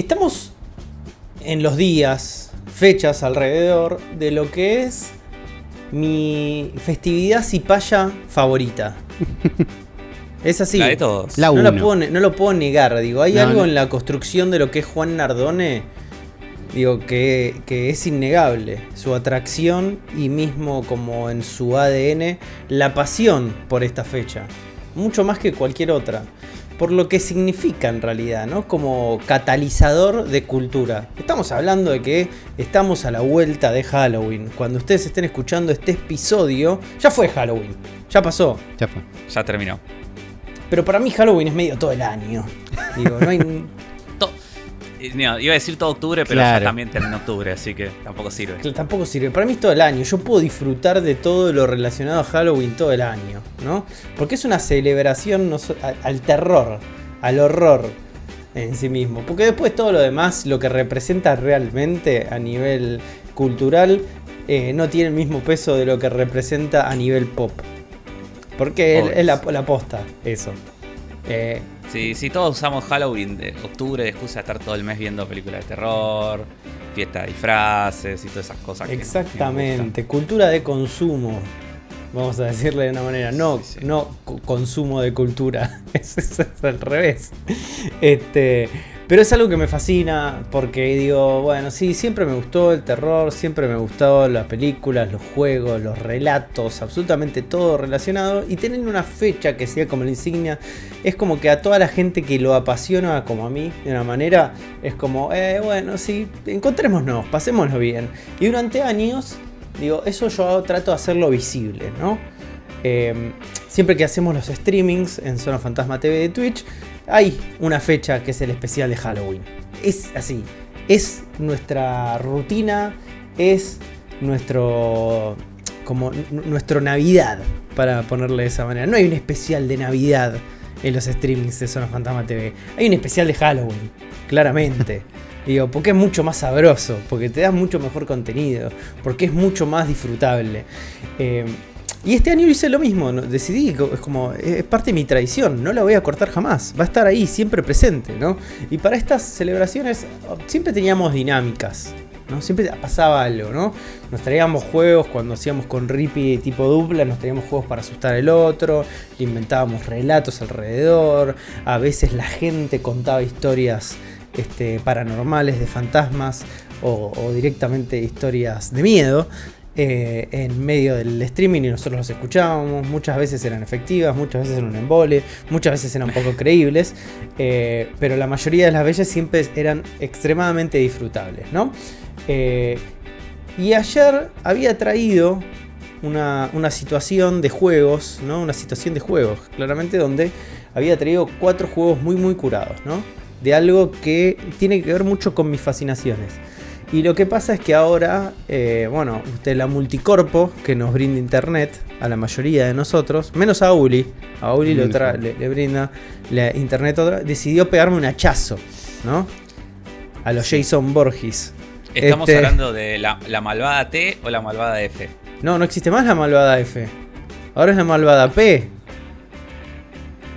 Estamos en los días, fechas alrededor de lo que es mi festividad cipaya favorita. Es así. La de todos. La no, uno. la puedo ne- no lo puedo negar, digo. Hay No, algo no. en la construcción de lo que es Juan Nardone, digo, que, que es innegable. Su atracción y mismo como en su ADN, la pasión por esta fecha. Mucho más que cualquier otra. Por lo que significa en realidad, ¿no? Como catalizador de cultura. Estamos hablando de que estamos a la vuelta de Halloween. Cuando ustedes estén escuchando este episodio, ya fue Halloween. Ya pasó. Ya fue. Ya terminó. Pero para mí Halloween es medio todo el año. Digo, no hay. No, iba a decir todo octubre, pero Claro. ya también terminó octubre, así que tampoco sirve. tampoco sirve. Para mí es todo el año. Yo puedo disfrutar de todo lo relacionado a Halloween todo el año, ¿no? Porque es una celebración no so- a- al terror, al horror en sí mismo. Porque después todo lo demás, lo que representa realmente a nivel cultural, eh, no tiene el mismo peso de lo que representa a nivel pop. Porque es la, la posta, eso. Eh, Sí, sí, todos usamos Halloween de octubre de excusa de estar todo el mes viendo películas de terror, fiesta de disfraces y todas esas cosas. que Exactamente, cultura de consumo. Vamos a decirle de una manera, no, Sí, sí. no co- consumo de cultura, es, es- es al revés. Este, pero es algo que me fascina porque digo, bueno, sí, siempre me gustó el terror, siempre me gustó las películas, los juegos, los relatos, absolutamente todo relacionado. Y tener una fecha que sea como la insignia, es como que a toda la gente que lo apasiona como a mí, de una manera, es como, eh, bueno, sí, encontrémonos, pasémoslo bien. Y durante años, digo, eso yo trato de hacerlo visible, ¿no? Eh, siempre que hacemos los streamings en Zona Fantasma TV de Twitch, hay una fecha que es el especial de Halloween. Es así, es nuestra rutina, es nuestro como nuestro Navidad, para ponerle de esa manera. No hay un especial de Navidad en los streamings de Zona Fantasma TV. Hay un especial de Halloween, claramente. Digo, porque es mucho más sabroso, porque te da mucho mejor contenido, porque es mucho más disfrutable. Eh, y este año hice lo mismo, ¿no? decidí, es como, es parte de mi tradición, no la voy a cortar jamás, va a estar ahí, siempre presente, ¿no? Y para estas celebraciones oh, siempre teníamos dinámicas, ¿no? Siempre pasaba algo, ¿no? Nos traíamos juegos cuando hacíamos con Rippy tipo dupla, nos traíamos juegos para asustar al otro, inventábamos relatos alrededor, a veces la gente contaba historias este, paranormales de fantasmas o directamente historias de miedo eh, en medio del streaming y nosotros los escuchábamos. Muchas veces eran efectivas, muchas veces eran un embole, muchas veces eran poco creíbles, eh, pero la mayoría de las veces siempre eran extremadamente disfrutables, ¿no? Eh, y ayer había traído una, una situación de juegos, ¿no? Una situación de juegos, claramente donde había traído cuatro juegos muy muy curados, ¿no? De algo que tiene que ver mucho con mis fascinaciones. Y lo que pasa es que ahora, eh, bueno, usted la multicorpo que nos brinda internet a la mayoría de nosotros, menos a Uli, a Uli le, tra- le- le brinda la internet otra, decidió pegarme un hachazo, ¿no? A los Jason Borges. Estamos Este- hablando de la, la malvada T o la malvada F. No, no existe más la malvada F. Ahora es la malvada P.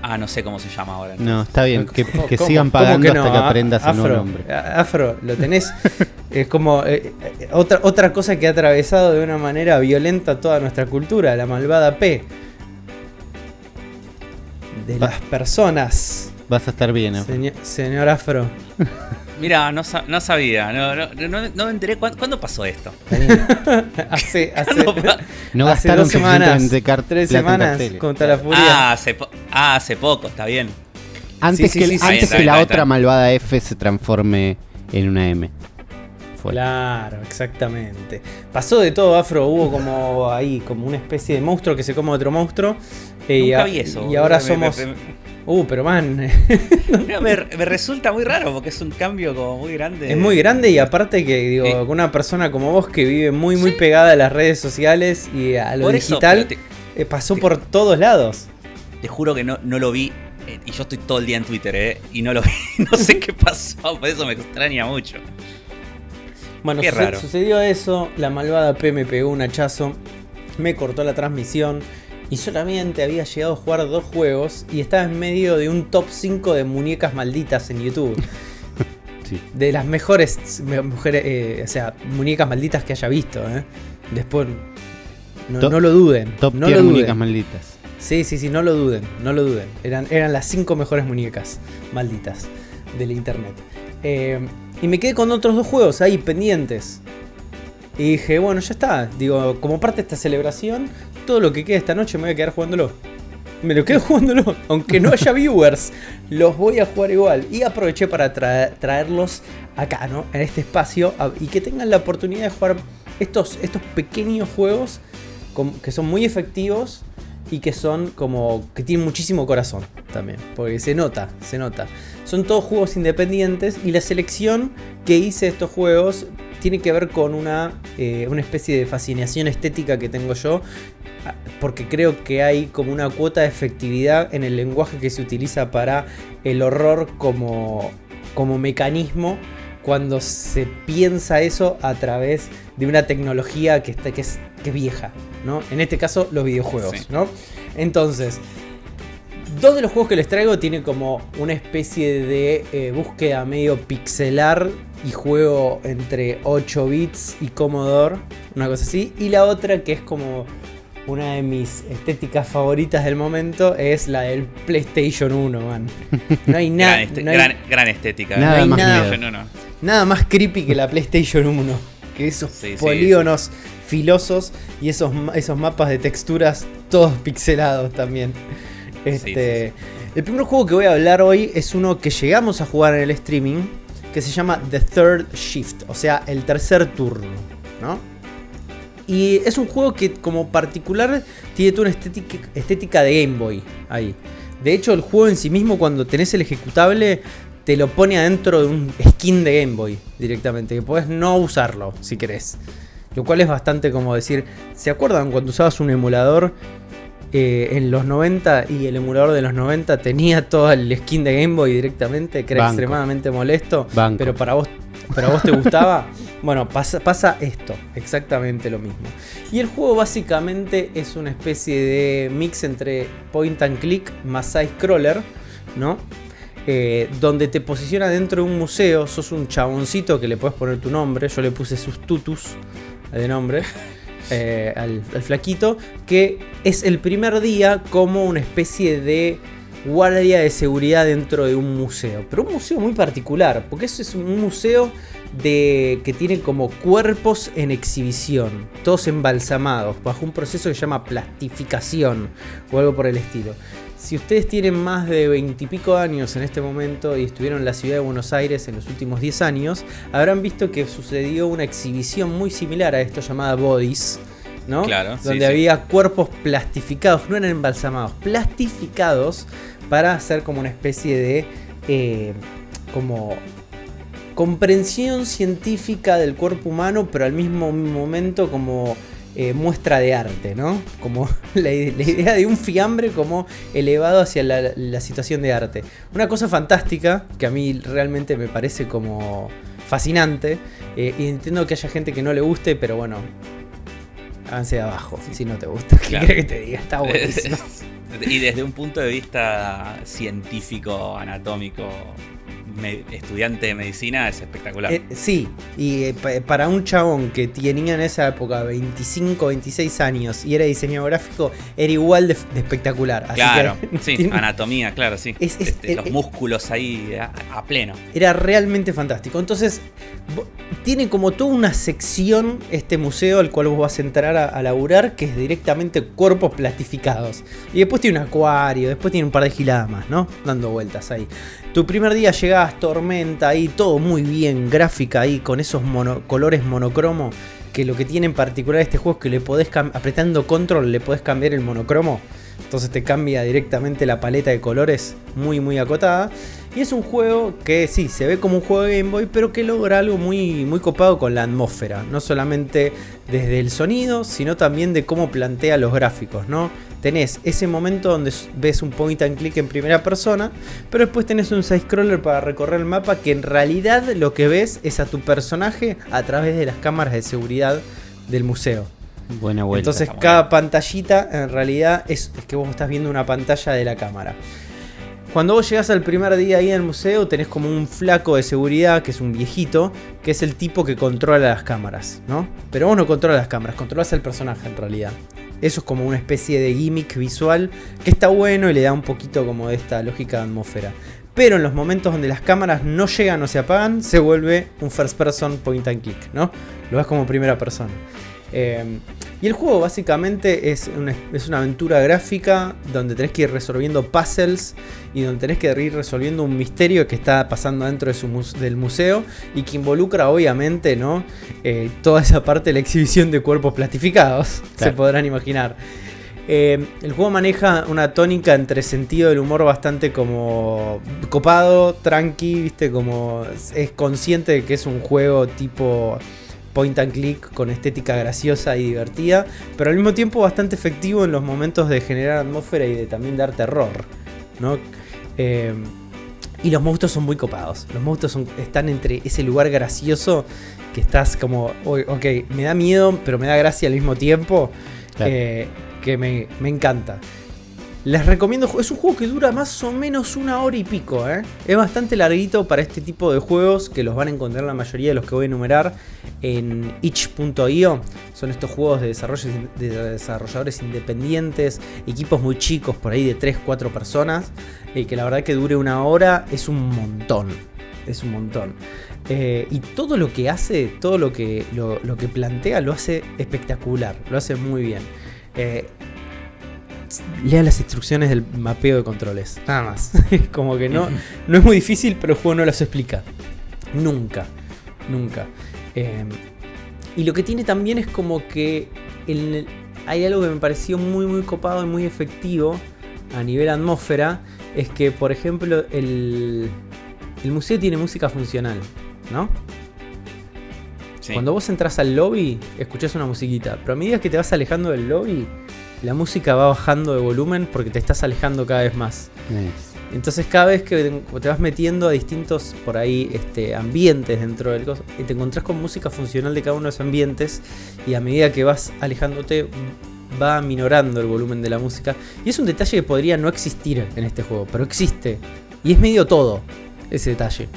Ah, no sé cómo se llama ahora. No, está bien. Que, ¿Cómo- que cómo- sigan pagando que no? hasta que A- aprendas el Afro, nuevo nombre. a- Afro, lo tenés. es como eh, eh, otra, otra cosa que ha atravesado de una manera violenta toda nuestra cultura, la malvada P. De Va. las personas. Vas a estar bien, Afro. Señor, señor Afro. Mira, no, no sabía, no, no, no- no me enteré cuándo, cuándo pasó esto. hace, hace, ¿Cuándo pa- No hace gastaron dos semanas, tres semanas carteles. contra la furia. Ah hace, po- ah, hace poco, está bien. Antes sí, que, sí, sí, antes sí. que la otra malvada F se transforme en una M. Fue. Claro, exactamente. Pasó de todo, Afro. Hubo como ahí, como una especie de monstruo que se come a otro monstruo. eh, y, Nunca a- vi eso. y ahora Me- me- somos. me- Uh, pero man, me- me- me resulta muy raro porque es un cambio como muy grande. es muy grande y aparte que, digo, con una persona como vos que vive muy, muy pegada a las redes sociales y a lo Por digital, eh, pasó te- por todos lados. Te juro que no, no lo vi. eh, y yo estoy todo el día en Twitter, ¿eh? Y no lo vi. No sé qué pasó. Por eso me extraña mucho. Bueno, Qué raro. sucedió eso, la malvada P me pegó un hachazo, me cortó la transmisión y solamente había llegado a jugar dos juegos y estaba en medio de un top 5 de muñecas malditas en YouTube. sí. De las mejores me- mujeres, eh, o sea, muñecas malditas que haya visto. ¿eh? Después, no, Top- no lo duden. Top no tier lo duden. muñecas malditas. Sí, sí, sí, no lo duden, no lo duden. Eran, eran las cinco mejores muñecas malditas del internet. Eh, y me quedé con otros dos juegos ahí pendientes. Y dije, bueno, ya está. Digo, como parte de esta celebración, todo lo que quede esta noche me voy a quedar jugándolo. Me lo quedo jugándolo, aunque no haya viewers, los voy a jugar igual. Y aproveché para traer- traerlos acá, ¿no? En este espacio y que tengan la oportunidad de jugar estos, estos pequeños juegos que son muy efectivos y que son como que tienen muchísimo corazón también, porque se nota, se nota. Son todos juegos independientes y la selección que hice de estos juegos tiene que ver con una, eh, una especie de fascinación estética que tengo yo, ah, porque creo que hay como una cuota de efectividad en el lenguaje que se utiliza para el horror como, como mecanismo cuando se piensa eso a través de una tecnología que, está, que, es, que es vieja, ¿no? En este caso, los videojuegos, Sí. ¿no? Entonces, dos de los juegos que les traigo tienen como una especie de eh, búsqueda medio pixelar y juego entre 8 bits y Commodore, una cosa así. Y la otra que es como una de mis estéticas favoritas del momento es la del PlayStation 1, man. No hay nada. gran, este- no gran, gran estética. Nada hay más nada-. No, no. Más creepy que la PlayStation 1. Que esos Sí, sí, polígonos filosos y esos, esos mapas de texturas todos pixelados también. Este, sí, El primer juego que voy a hablar hoy es uno que llegamos a jugar en el streaming. Que se llama The Third Shift. O sea, el tercer turno. ¿No? Y es un juego que como particular tiene toda una estética, estética de Game Boy ahí. De hecho, el juego en sí mismo, cuando tenés el ejecutable, te lo pone adentro de un skin de Game Boy directamente. Que podés no usarlo si querés. Lo cual es bastante como decir, ¿se acuerdan cuando usabas un emulador eh, en los 90 y el emulador de los 90 tenía todo el skin de Game Boy directamente? Que era Banco. extremadamente molesto. Banco. Pero para vos, pero a vos te gustaba. bueno, pasa, pasa esto, exactamente lo mismo. Y el juego básicamente es una especie de mix entre point and click más side scroller, ¿no? Eh, donde te posiciona dentro de un museo, sos un chaboncito que le puedes poner tu nombre, yo le puse sus tutus de nombre. Eh, al, flaquito, que es el primer día como una especie de guardia de seguridad dentro de un museo. Pero un museo muy particular, porque eso es un museo de, que tiene como cuerpos en exhibición, todos embalsamados, bajo un proceso que se llama plastificación o algo por el estilo. Si ustedes tienen más de 20 y pico años en este momento y estuvieron en la ciudad de Buenos Aires en los últimos 10 años, habrán visto que sucedió una exhibición muy similar a esto llamada Bodies, ¿no? Claro, Donde sí. había cuerpos plastificados, no eran embalsamados, plastificados para hacer como una especie de eh, como comprensión científica del cuerpo humano, pero al mismo momento como eh, muestra de arte, ¿no? Como la, ide- la idea de un fiambre como elevado hacia la, la situación de arte. Una cosa fantástica que a mí realmente me parece como fascinante. eh, y entiendo que haya gente que no le guste, pero bueno, avance de abajo si no te gusta. ¿Qué Claro. que te diga? Está buenísimo. y desde un punto de vista científico, anatómico, estudiante de medicina, es espectacular. Eh, sí, y eh, pa- para un chabón que tenía en esa época 25, 26 años y era diseñador gráfico, era igual de, de espectacular. Así claro, que sí, tiene- anatomía, claro, sí. Es- es- Este, eh, los eh, músculos ahí a, a pleno. era realmente fantástico. Entonces, tiene como toda una sección este museo al cual vos vas a entrar a, a laburar, que es directamente cuerpos plastificados. Y después tiene un acuario, después tiene un par de giladas más, ¿no? Dando vueltas ahí. Tu primer día llegabas, tormenta ahí, todo muy bien, gráfica ahí, con esos colores monocromo. Que lo que tiene en particular este juego es que le podés apretando control, le podés cambiar el monocromo. Entonces te cambia directamente la paleta de colores muy muy acotada. Y es un juego que sí, se ve como un juego de Game Boy, pero que logra algo muy, muy copado con la atmósfera. No solamente desde el sonido, sino también de cómo plantea los gráficos, ¿no? Tenés ese momento donde ves un point and click en primera persona, pero después tenés un side-scroller para recorrer el mapa que en realidad lo que ves es a tu personaje a través de las cámaras de seguridad del museo. Buena vuelta. Entonces cada pantallita en realidad es, es que vos estás viendo una pantalla de la cámara. Cuando vos llegás al primer día ahí en el museo, tenés como un flaco de seguridad, que es un viejito, que es el tipo que controla las cámaras, ¿no? Pero vos no controlas las cámaras, controlas al personaje en realidad. Eso es como una especie de gimmick visual que está bueno y le da un poquito como de esta lógica de atmósfera. Pero en los momentos donde las cámaras no llegan o se apagan, se vuelve un first person point and click, ¿no? Lo ves como primera persona. Eh, y el juego básicamente es una, es una, aventura gráfica donde tenés que ir resolviendo puzzles y donde tenés que ir resolviendo un misterio que está pasando dentro de su del museo y que involucra obviamente ¿no? Eh, toda esa parte de la exhibición de cuerpos plastificados, claro. se podrán imaginar. Eh, el juego maneja una tónica entre sentido del humor bastante como copado, tranqui, viste, como es consciente de que es un juego tipo point and click con estética graciosa y divertida, pero al mismo tiempo bastante efectivo en los momentos de generar atmósfera y de también dar terror, ¿no? Eh, y los monstruos son muy copados. Los monstruos son, están entre ese lugar gracioso que estás como, ok, me da miedo, pero me da gracia al mismo tiempo, claro. eh, que me, me encanta. Les recomiendo, es un juego que dura más o menos una hora y pico, ¿eh? Es bastante larguito para este tipo de juegos que los van a encontrar la mayoría de los que voy a enumerar en itch.io. Son estos juegos de, de desarrolladores independientes, equipos muy chicos, por ahí de 3-4 personas. Y que la verdad que dure una hora es un montón. Es un montón. Eh, y todo lo que hace, todo lo que, lo, que plantea lo hace espectacular, lo hace muy bien. Eh, lea las instrucciones del mapeo de controles. Nada más. Como que no, no es muy difícil, pero el juego no las explica. Nunca. Nunca. Eh, y lo que tiene también es como que el, hay algo que me pareció muy muy copado y muy efectivo a nivel atmósfera. Es que, por ejemplo, el, el museo tiene música funcional, ¿no? Sí. Cuando vos entras al lobby, escuchás una musiquita. Pero a medida que te vas alejando del lobby, la música va bajando de volumen porque te estás alejando cada vez más. Nice. Entonces cada vez que te vas metiendo a distintos por ahí este, ambientes dentro del coso, y te encontrás con música funcional de cada uno de esos ambientes y a medida que vas alejándote va minorando el volumen de la música. Y es un detalle que podría no existir en este juego, pero existe. Y es medio todo ese detalle.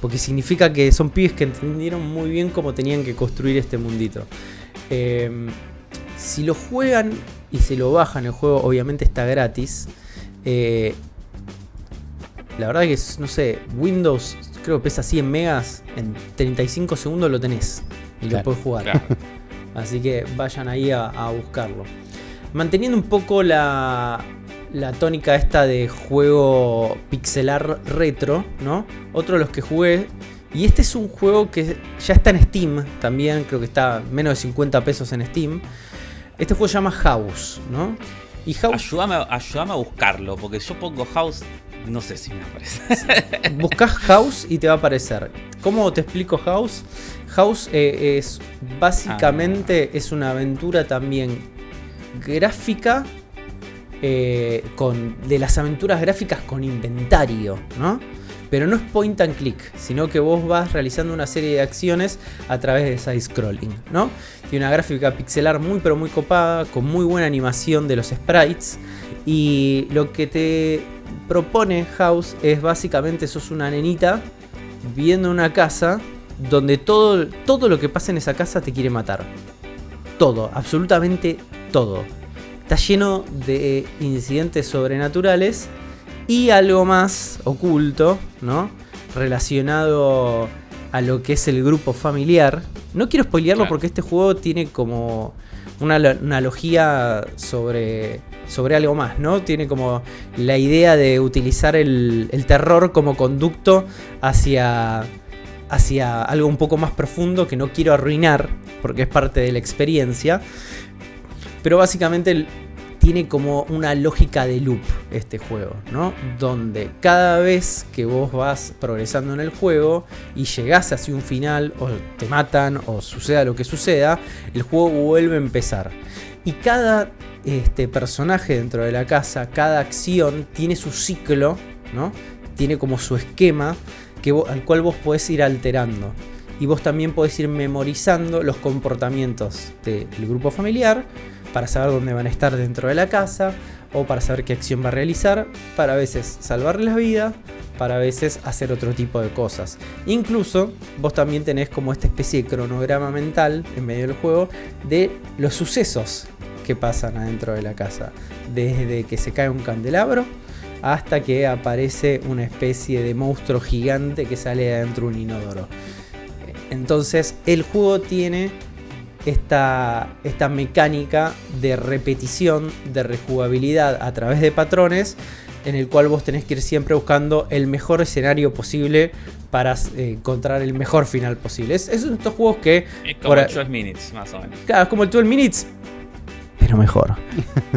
Porque significa que son pibes que entendieron muy bien cómo tenían que construir este mundito. Eh, si lo juegan y se lo bajan, el juego obviamente está gratis. Eh, la verdad que, no sé, Windows creo que pesa 100 megas, en 35 segundos lo tenés y claro, lo puedes jugar. Claro. Así que vayan ahí a, a, buscarlo. Manteniendo un poco la, la tónica esta de juego pixelar retro, ¿no? Otro de los que jugué. Y este es un juego que ya está en Steam también, creo que está menos de 50 pesos en Steam. Este juego se llama House, ¿no? Y House... Ayúdame, ayúdame a buscarlo, porque yo pongo House, no sé si me aparece. Buscas House y te va a aparecer. ¿Cómo te explico House? House eh, es básicamente ah. es una aventura también gráfica eh, con, de las aventuras gráficas con inventario, ¿no? Pero no es point and click, sino que vos vas realizando una serie de acciones a través de side scrolling, ¿no? Tiene una gráfica pixelar muy pero muy copada, con muy buena animación de los sprites. Y lo que te propone House es básicamente sos una nenita viviendo en una casa donde todo, todo lo que pasa en esa casa te quiere matar. Todo, absolutamente todo. Está lleno de incidentes sobrenaturales y algo más oculto, ¿no? Relacionado a lo que es el grupo familiar. No quiero spoilearlo claro. porque este juego tiene como una analogía sobre, sobre algo más, ¿no? Tiene como la idea de utilizar el, el terror como conducto hacia, hacia algo un poco más profundo que no quiero arruinar porque es parte de la experiencia. Pero básicamente tiene como una lógica de loop este juego, ¿no? Donde cada vez que vos vas progresando en el juego y llegás hacia un final o te matan o suceda lo que suceda, el juego vuelve a empezar. Y cada este, personaje dentro de la casa, cada acción tiene su ciclo, ¿no? Tiene como su esquema que al cual vos podés ir alterando. Y vos también podés ir memorizando los comportamientos del grupo familiar para saber dónde van a estar dentro de la casa. o para saber qué acción va a realizar, para a veces salvarle la vida, para a veces hacer otro tipo de cosas. Incluso vos también tenés como esta especie de cronograma mental en medio del juego de los sucesos que pasan adentro de la casa. Desde que se cae un candelabro hasta que aparece una especie de monstruo gigante que sale de adentro de un inodoro. Entonces el juego tiene esta, esta mecánica de repetición, de rejugabilidad a través de patrones, en el cual vos tenés que ir siempre buscando el mejor escenario posible para eh, encontrar el mejor final posible. Es, es estos juegos que... Es como el 12 Minutes, más o menos. Claro, es como el 12 Minutes, pero mejor.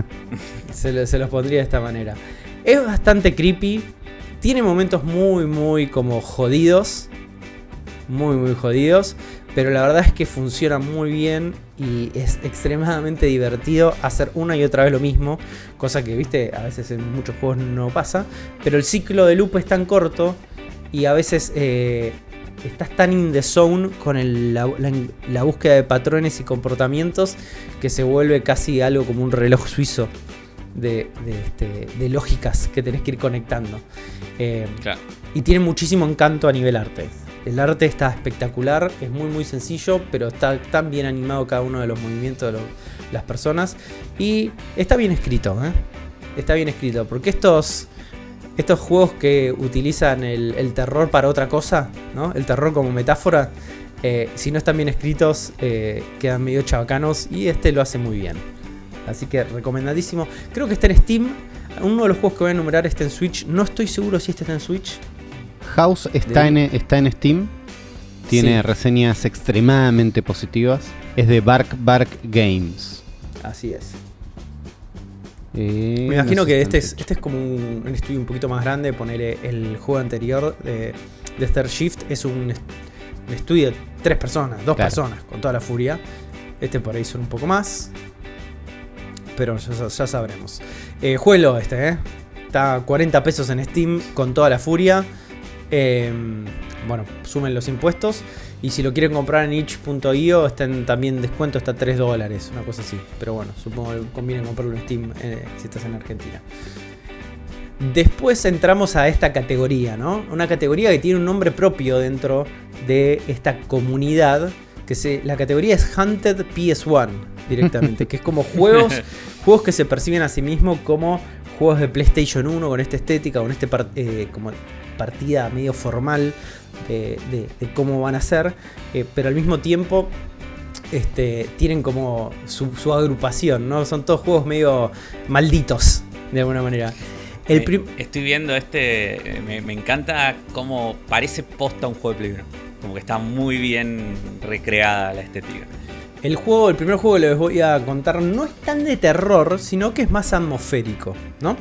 se, se los pondría de esta manera. Es bastante creepy. Tiene momentos muy, muy como jodidos. Muy, muy jodidos. Pero la verdad es que funciona muy bien y es extremadamente divertido hacer una y otra vez lo mismo. Cosa que, viste, a veces en muchos juegos no pasa. Pero el ciclo de loop es tan corto y a veces eh, estás tan in the zone con la, la, búsqueda de patrones y comportamientos que se vuelve casi algo como un reloj suizo de, este, de, lógicas que tenés que ir conectando. Eh, y tiene muchísimo encanto a nivel arte. El arte está espectacular, es muy muy sencillo, pero está tan bien animado cada uno de los movimientos de las personas. Y está bien escrito, ¿eh? Está bien escrito, porque estos, estos juegos que utilizan el, terror para otra cosa, ¿no? El terror como metáfora, eh, si no están bien escritos, quedan medio chabacanos y este lo hace muy bien. Así que recomendadísimo. Creo que está en Steam. Uno de los juegos que voy a enumerar está en Switch. No estoy seguro si este está en Switch. House está, en, está en Steam. Tiene reseñas extremadamente positivas. Es de Bark Bark Games. Así es. Eh, Me imagino que este es, este es como un, estudio un poquito más grande. Poner el juego anterior de, de Third Shift es un, estudio de tres personas, dos personas, con toda la furia. Este por ahí son un poco más pero ya, sabremos. Eh, juego este, ¿eh? Está 40 pesos en Steam con toda la furia. Em, bueno, sumen los impuestos. Y si lo quieren comprar en itch.io, está en, también descuento, está 3 dólares, una cosa así. Pero bueno, supongo que conviene comprarlo en Steam eh, si estás en Argentina. Después entramos a esta categoría, ¿no? Una categoría que tiene un nombre propio dentro de esta comunidad. Que se, la categoría es Hunted PS1 directamente, que es como juegos, juegos que se perciben a sí mismos como juegos de PlayStation 1 con esta estética, con este eh, como partida medio formal de, cómo van a ser, eh, pero al mismo tiempo este, tienen como su, agrupación, ¿no? Son todos juegos medio malditos, de alguna manera. Estoy viendo este, me, me, encanta cómo parece posta un juego de Play 1. Como que está muy bien recreada la estética. El juego, el primer juego que les voy a contar no es tan de terror, sino que es más atmosférico, ¿no?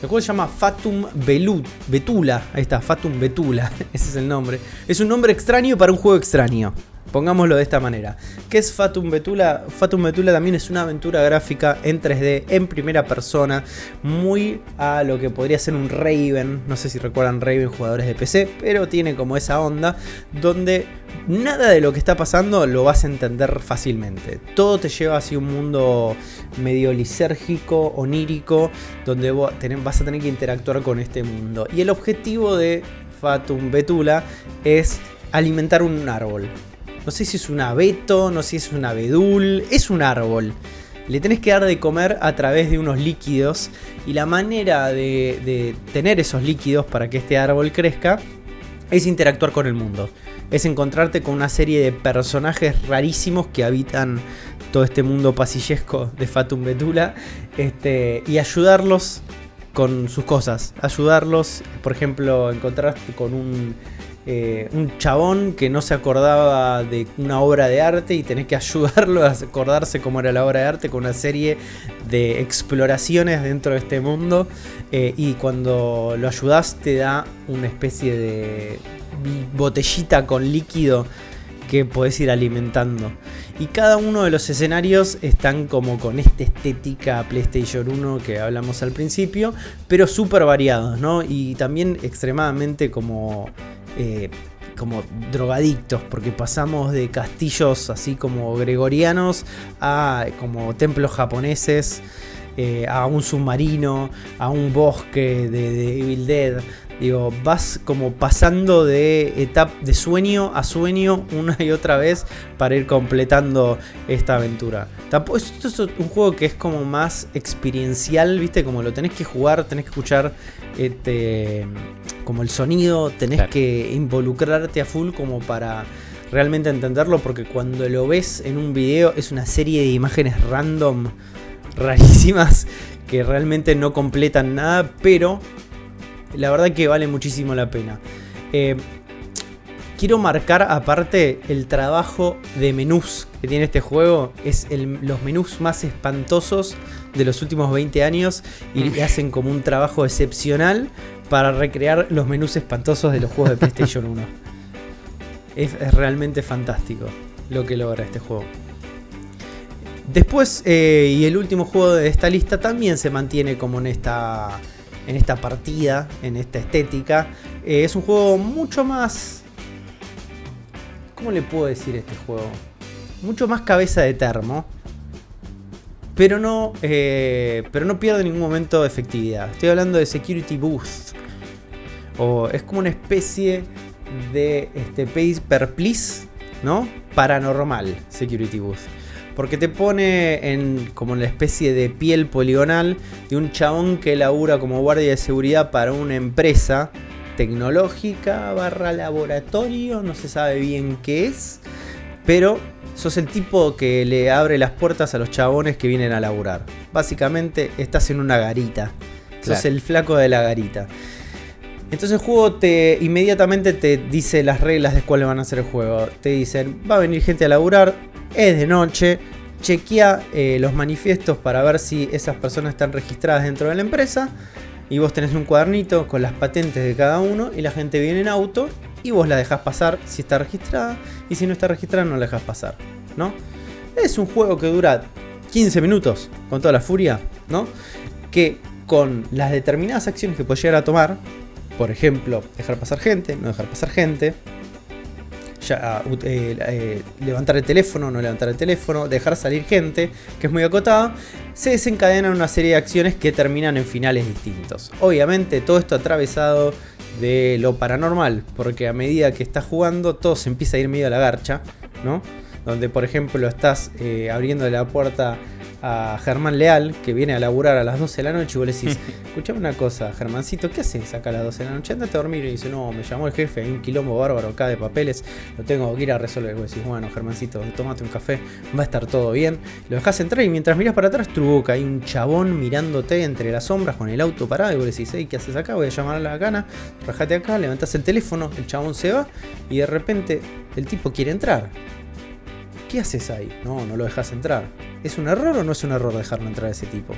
El juego se llama Fatum Belut, Betula, ahí está, Fatum Betula, ese es el nombre. Es un nombre extraño para un juego extraño. Pongámoslo de esta manera. ¿Qué es Fatum Betula? Fatum Betula también es una aventura gráfica en 3D, en primera persona, muy a lo que podría ser un Raven. No sé si recuerdan Raven jugadores de PC, pero tiene como esa onda donde nada de lo que está pasando lo vas a entender fácilmente. Todo te lleva hacia un mundo medio lisérgico, onírico, donde vas a tener que interactuar con este mundo. Y el objetivo de Fatum Betula es alimentar un árbol. No sé si es un abeto, no sé si es un abedul, es un árbol. Le tenés que dar de comer a través de unos líquidos y la manera de, tener esos líquidos para que este árbol crezca es interactuar con el mundo. Es encontrarte con una serie de personajes rarísimos que habitan todo este mundo pasillesco de Fatum Betula este, y ayudarlos con sus cosas. Ayudarlos, por ejemplo, encontrarte con un eh, un chabón que no se acordaba de una obra de arte y tenés que ayudarlo a acordarse cómo era la obra de arte con una serie de exploraciones dentro de este mundo eh, y cuando lo ayudas te da una especie de botellita con líquido que podés ir alimentando. Y cada uno de los escenarios están como con esta estética PlayStation 1 que hablamos al principio, pero súper variados, ¿no? Y también extremadamente como eh, como drogadictos, porque pasamos de castillos así como gregorianos a como templos japoneses. eh, a un submarino, a un bosque de, de Evil Dead. Digo, vas como pasando de etapa de sueño a sueño una y otra vez para ir completando esta aventura. Tampoco, esto es un juego que es como más experiencial, ¿viste? Como lo tenés que jugar, tenés que escuchar este, como el sonido, tenés Claro. que involucrarte a full como para realmente entenderlo, porque cuando lo ves en un video es una serie de imágenes random, rarísimas, que realmente no completan nada, pero la verdad que vale muchísimo la pena. Eh, quiero marcar aparte el trabajo de menús que tiene este juego. Es el- los menús más espantosos de los últimos 20 años y le hacen como un trabajo excepcional para recrear los menús espantosos de los juegos de PlayStation 1. Es, es realmente fantástico lo que logra este juego. Después, eh, y el último juego de esta lista también se mantiene como en esta, en esta partida, en esta estética. Eh, es un juego mucho más... ¿Cómo le puedo decir este juego? Mucho más cabeza de termo. Pero no, eh, pero no pierde ningún momento efectividad. Estoy hablando de Security Boost. O es como una especie de este, Pay ¿no? Paranormal Security Boost. Porque te pone en como la especie de piel poligonal de un chabón que labura como guardia de seguridad para una empresa tecnológica barra laboratorio, no se sabe bien qué es, pero sos el tipo que le abre las puertas a los chabones que vienen a laburar. Básicamente estás en una garita, sos el flaco de la garita. Entonces el juego te inmediatamente te dice las reglas de cuáles van a ser el juego. Te dicen, va a venir gente a laburar, es de noche, chequea eh, los manifiestos para ver si esas personas están registradas dentro de la empresa. Y vos tenés un cuadernito con las patentes de cada uno y la gente viene en auto y vos la dejás pasar si está registrada y si no está registrada no la dejás pasar, ¿no? Es un juego que dura 15 minutos con toda la furia, ¿no? Que con las determinadas acciones que puedes llegar a tomar, por ejemplo, dejar pasar gente, no dejar pasar gente, ya, uh, eh, eh, levantar el teléfono, no levantar el teléfono, dejar salir gente, que es muy acotada, se desencadenan una serie de acciones que terminan en finales distintos. Obviamente todo esto atravesado de lo paranormal, porque a medida que estás jugando todo se empieza a ir medio a la garcha, ¿no? Donde por ejemplo estás eh, abriendo la puerta a Germán Leal, que viene a laburar a las 12 de la noche, y vos le decís, escuchame una cosa, Germancito, ¿qué haces acá a las 12 de la noche? Andate a dormir y dice, no, me llamó el jefe, hay un quilombo bárbaro acá de papeles, lo tengo que ir a resolver. Y vos decís, bueno, Germancito, tomate un café, va a estar todo bien. Lo dejas entrar y mientras miras para atrás, tu boca, hay un chabón mirándote entre las sombras con el auto parado, y vos le decís, hey, ¿qué haces acá? Voy a llamar a la gana, rajate acá, levantás el teléfono, el chabón se va, y de repente el tipo quiere entrar. ¿Qué haces ahí? No, no lo dejas entrar. ¿Es un error o no es un error dejarlo entrar a ese tipo?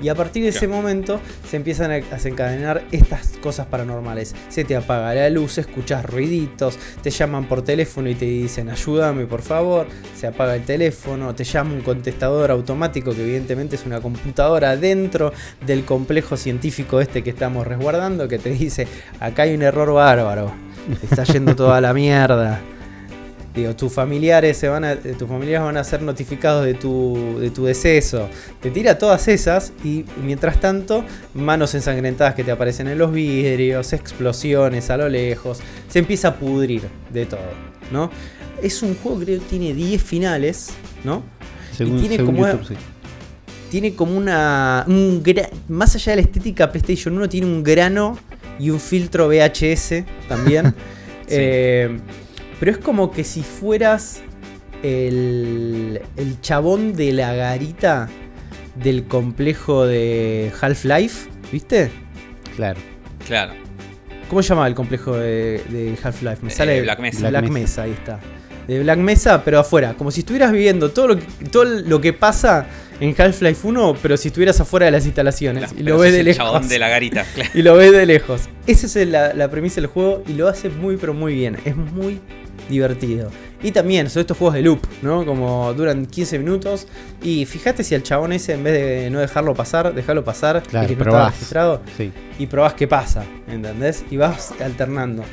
Y a partir de ese momento se empiezan a desencadenar estas cosas paranormales. Se te apaga la luz, escuchas ruiditos, te llaman por teléfono y te dicen ayúdame por favor, se apaga el teléfono, te llama un contestador automático que evidentemente es una computadora dentro del complejo científico este que estamos resguardando que te dice acá hay un error bárbaro, te está yendo toda la mierda. Digo, tus familiares se van a, eh, tus familiares van a ser notificados de tu, de tu deceso. Te tira todas esas y mientras tanto, manos ensangrentadas que te aparecen en los vidrios, explosiones a lo lejos. Se empieza a pudrir de todo, ¿no? Es un juego que creo que tiene 10 finales, ¿no? Según, tiene según como- YouTube, sí. Tiene como una. un gra- más allá de la estética PlayStation 1, tiene un grano y un filtro VHS también. Eh, pero es como que si fueras el, el chabón de la garita del complejo de Half-Life, ¿viste? Claro. Claro. ¿Cómo se llama el complejo de, de Half-Life? Me Eh, sale Black Mesa. Black, Black Mesa. Mesa. ahí está. De Black Mesa, pero afuera. Como si estuvieras viviendo todo lo que, todo lo que pasa en Half-Life 1, pero si estuvieras afuera de las instalaciones. Claro, y lo ves de el lejos. chabón de la garita. claro. Y lo ves de lejos. Esa es la, la premisa del juego y lo hace muy, pero muy bien. Es muy divertido. Y también son estos juegos de loop, ¿no? Como duran 15 minutos. Y fíjate si al chabón ese, en vez de no dejarlo pasar, dejarlo pasar Claro, y que no estaba registrado, Sí. y probás qué pasa, ¿entendés? Y vas alternando.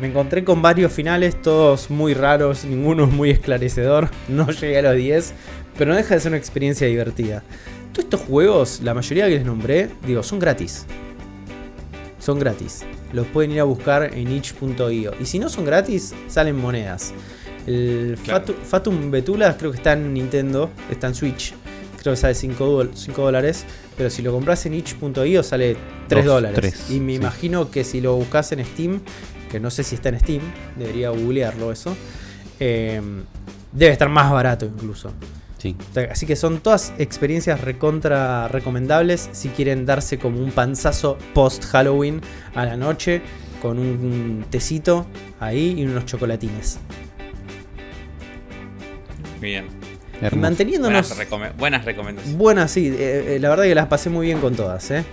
Me encontré con varios finales, todos muy raros, ninguno es muy esclarecedor. No llegué a los 10, pero no deja de ser una experiencia divertida. Todos estos juegos, la mayoría que les nombré, digo, son gratis. Son gratis. Los pueden ir a buscar en itch.io. Y si no son gratis, salen monedas. El Claro. Fatu- Fatum Betula creo que está en Nintendo, está en Switch. Creo que sale 5 dólares. Pero si lo compras en itch.io sale 3 Dos, dólares. y me sí. imagino que si lo buscas en Steam, que no sé si está en Steam, debería googlearlo eso. eh, debe estar más barato incluso. Sí. Así que son todas experiencias recontra recomendables si quieren darse como un panzazo post Halloween a la noche con un tecito ahí y unos chocolatines. Bien. Y manteniéndonos Buenas, recome- buenas recomendaciones. buenas, sí, eh, eh, la verdad que las pasé muy bien con todas, ¿eh?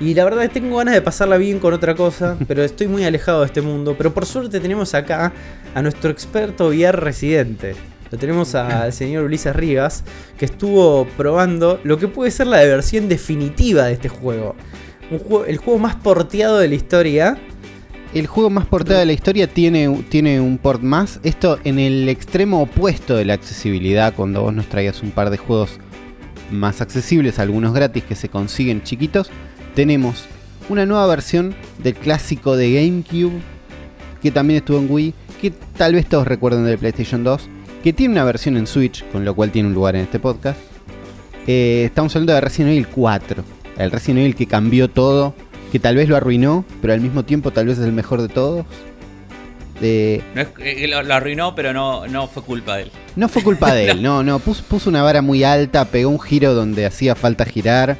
Y la verdad que tengo ganas de pasarla bien con otra cosa, pero estoy muy alejado de este mundo. Pero por suerte tenemos acá a nuestro experto VR residente. Lo tenemos al señor Ulises Rivas, que estuvo probando lo que puede ser la versión definitiva de este juego. El juego más porteado de la historia. El juego más portado de la historia tiene, tiene un port más. Esto en el extremo opuesto de la accesibilidad, cuando vos nos traías un par de juegos más accesibles, algunos gratis que se consiguen chiquitos, tenemos una nueva versión del clásico de GameCube, que también estuvo en Wii, que tal vez todos recuerden del PlayStation 2, que tiene una versión en Switch, con lo cual tiene un lugar en este podcast. Eh, estamos hablando de Resident Evil 4, el Resident Evil que cambió todo, que tal vez lo arruinó, pero al mismo tiempo tal vez es el mejor de todos. Eh, No es- eh, lo, lo arruinó, pero no, no fue culpa de él. no fue culpa de él, no, no, puso, puso una vara muy alta, pegó un giro donde hacía falta girar.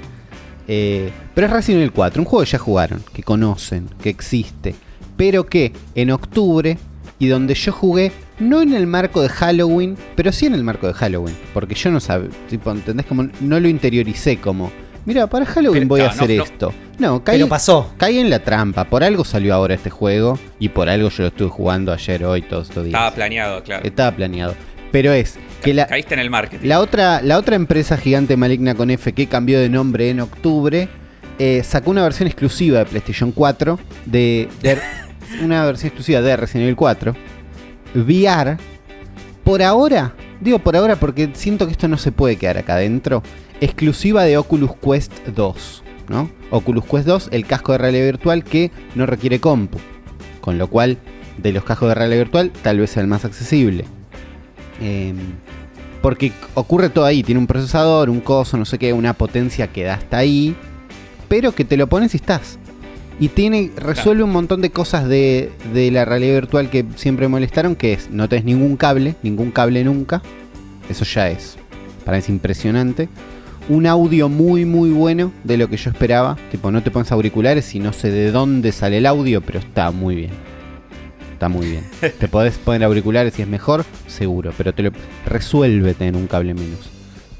eh, pero es Resident Evil 4, un juego que ya jugaron, que conocen, que existe, pero que en octubre y donde yo jugué, no en el marco de Halloween, pero sí en el marco de Halloween, porque yo no sabía, tipo, ¿entendés? Como no lo interioricé como, mira, para Halloween Pero, voy a hacer no. esto. No, caí, Pero pasó. caí en la trampa, por algo salió ahora este juego y por algo yo lo estuve jugando ayer, hoy, todos estos días. Estaba planeado, claro. Estaba planeado. Pero es que la, Caíste en el marketing. la otra, la otra empresa gigante maligna con F que cambió de nombre en octubre eh, sacó una versión exclusiva de PlayStation 4 de, de- una versión exclusiva de Resident Evil 4 VR. Por ahora, digo por ahora porque siento que esto no se puede quedar acá adentro. Exclusiva de Oculus Quest 2, ¿no? Oculus Quest 2, el casco de realidad virtual que no requiere compu. Con lo cual, de los cascos de realidad virtual, tal vez sea el más accesible. Em, porque ocurre todo ahí, tiene un procesador, un coso, no sé qué, una potencia que da hasta ahí, pero que te lo pones y estás. Y tiene, resuelve un montón de cosas de, de la realidad virtual que siempre molestaron, que es, no tenés ningún cable, ningún cable nunca. Eso ya es, para es impresionante. Un audio muy muy bueno de lo que yo esperaba. Tipo, no te pones auriculares y no sé de dónde sale el audio, pero está muy bien. Está muy bien. te podés poner auriculares y es mejor, seguro, pero te lo resuelve tener un cable menos.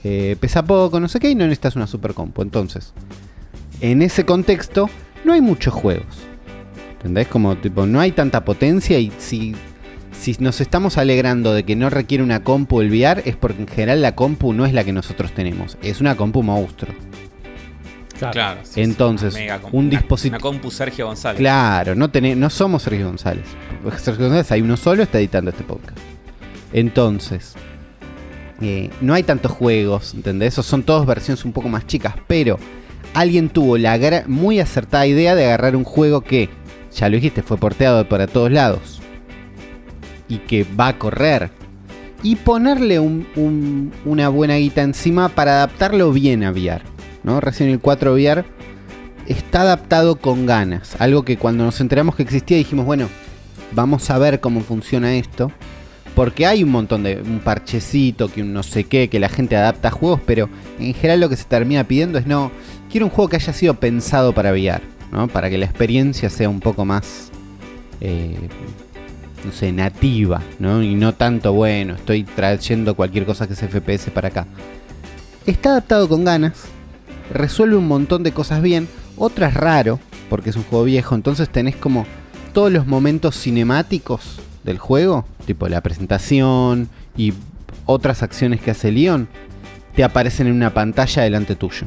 Eh, pesa poco, no sé qué, y no necesitas una super compu. Entonces, en ese contexto, no hay muchos juegos. ¿Entendés? Como tipo, no hay tanta potencia y si, si nos estamos alegrando de que no requiere una compu el VR es porque en general la compu no es la que nosotros tenemos. Es una compu monstruo. Claro. sí, Entonces, un dispositivo- Una compu Sergio González. Claro, no, tené- no somos Sergio González. Sergio González hay uno solo, está editando este podcast. Entonces, eh, no hay tantos juegos, ¿entendés? Esos son todas versiones un poco más chicas, pero alguien tuvo la muy acertada idea de agarrar un juego que, ya lo dijiste, fue porteado para todos lados y que va a correr y ponerle un- un- una buena guita encima para adaptarlo bien a VR. ¿no? Resident Evil 4 VR está adaptado con ganas. Algo que cuando nos enteramos que existía dijimos, bueno, vamos a ver cómo funciona esto. Porque hay un montón de un parchecito, que un no sé qué, que la gente adapta a juegos, pero en general lo que se termina pidiendo es no, quiero un juego que haya sido pensado para VR, ¿no? Para que la experiencia sea un poco más, eh, no sé, nativa, ¿no? Y no tanto, bueno, estoy trayendo cualquier cosa que sea FPS para acá. Está adaptado con ganas, resuelve un montón de cosas bien, otras raro, porque es un juego viejo, entonces tenés como todos los momentos cinemáticos del juego, tipo la presentación y otras acciones que hace Leon, te aparecen en una pantalla delante tuyo.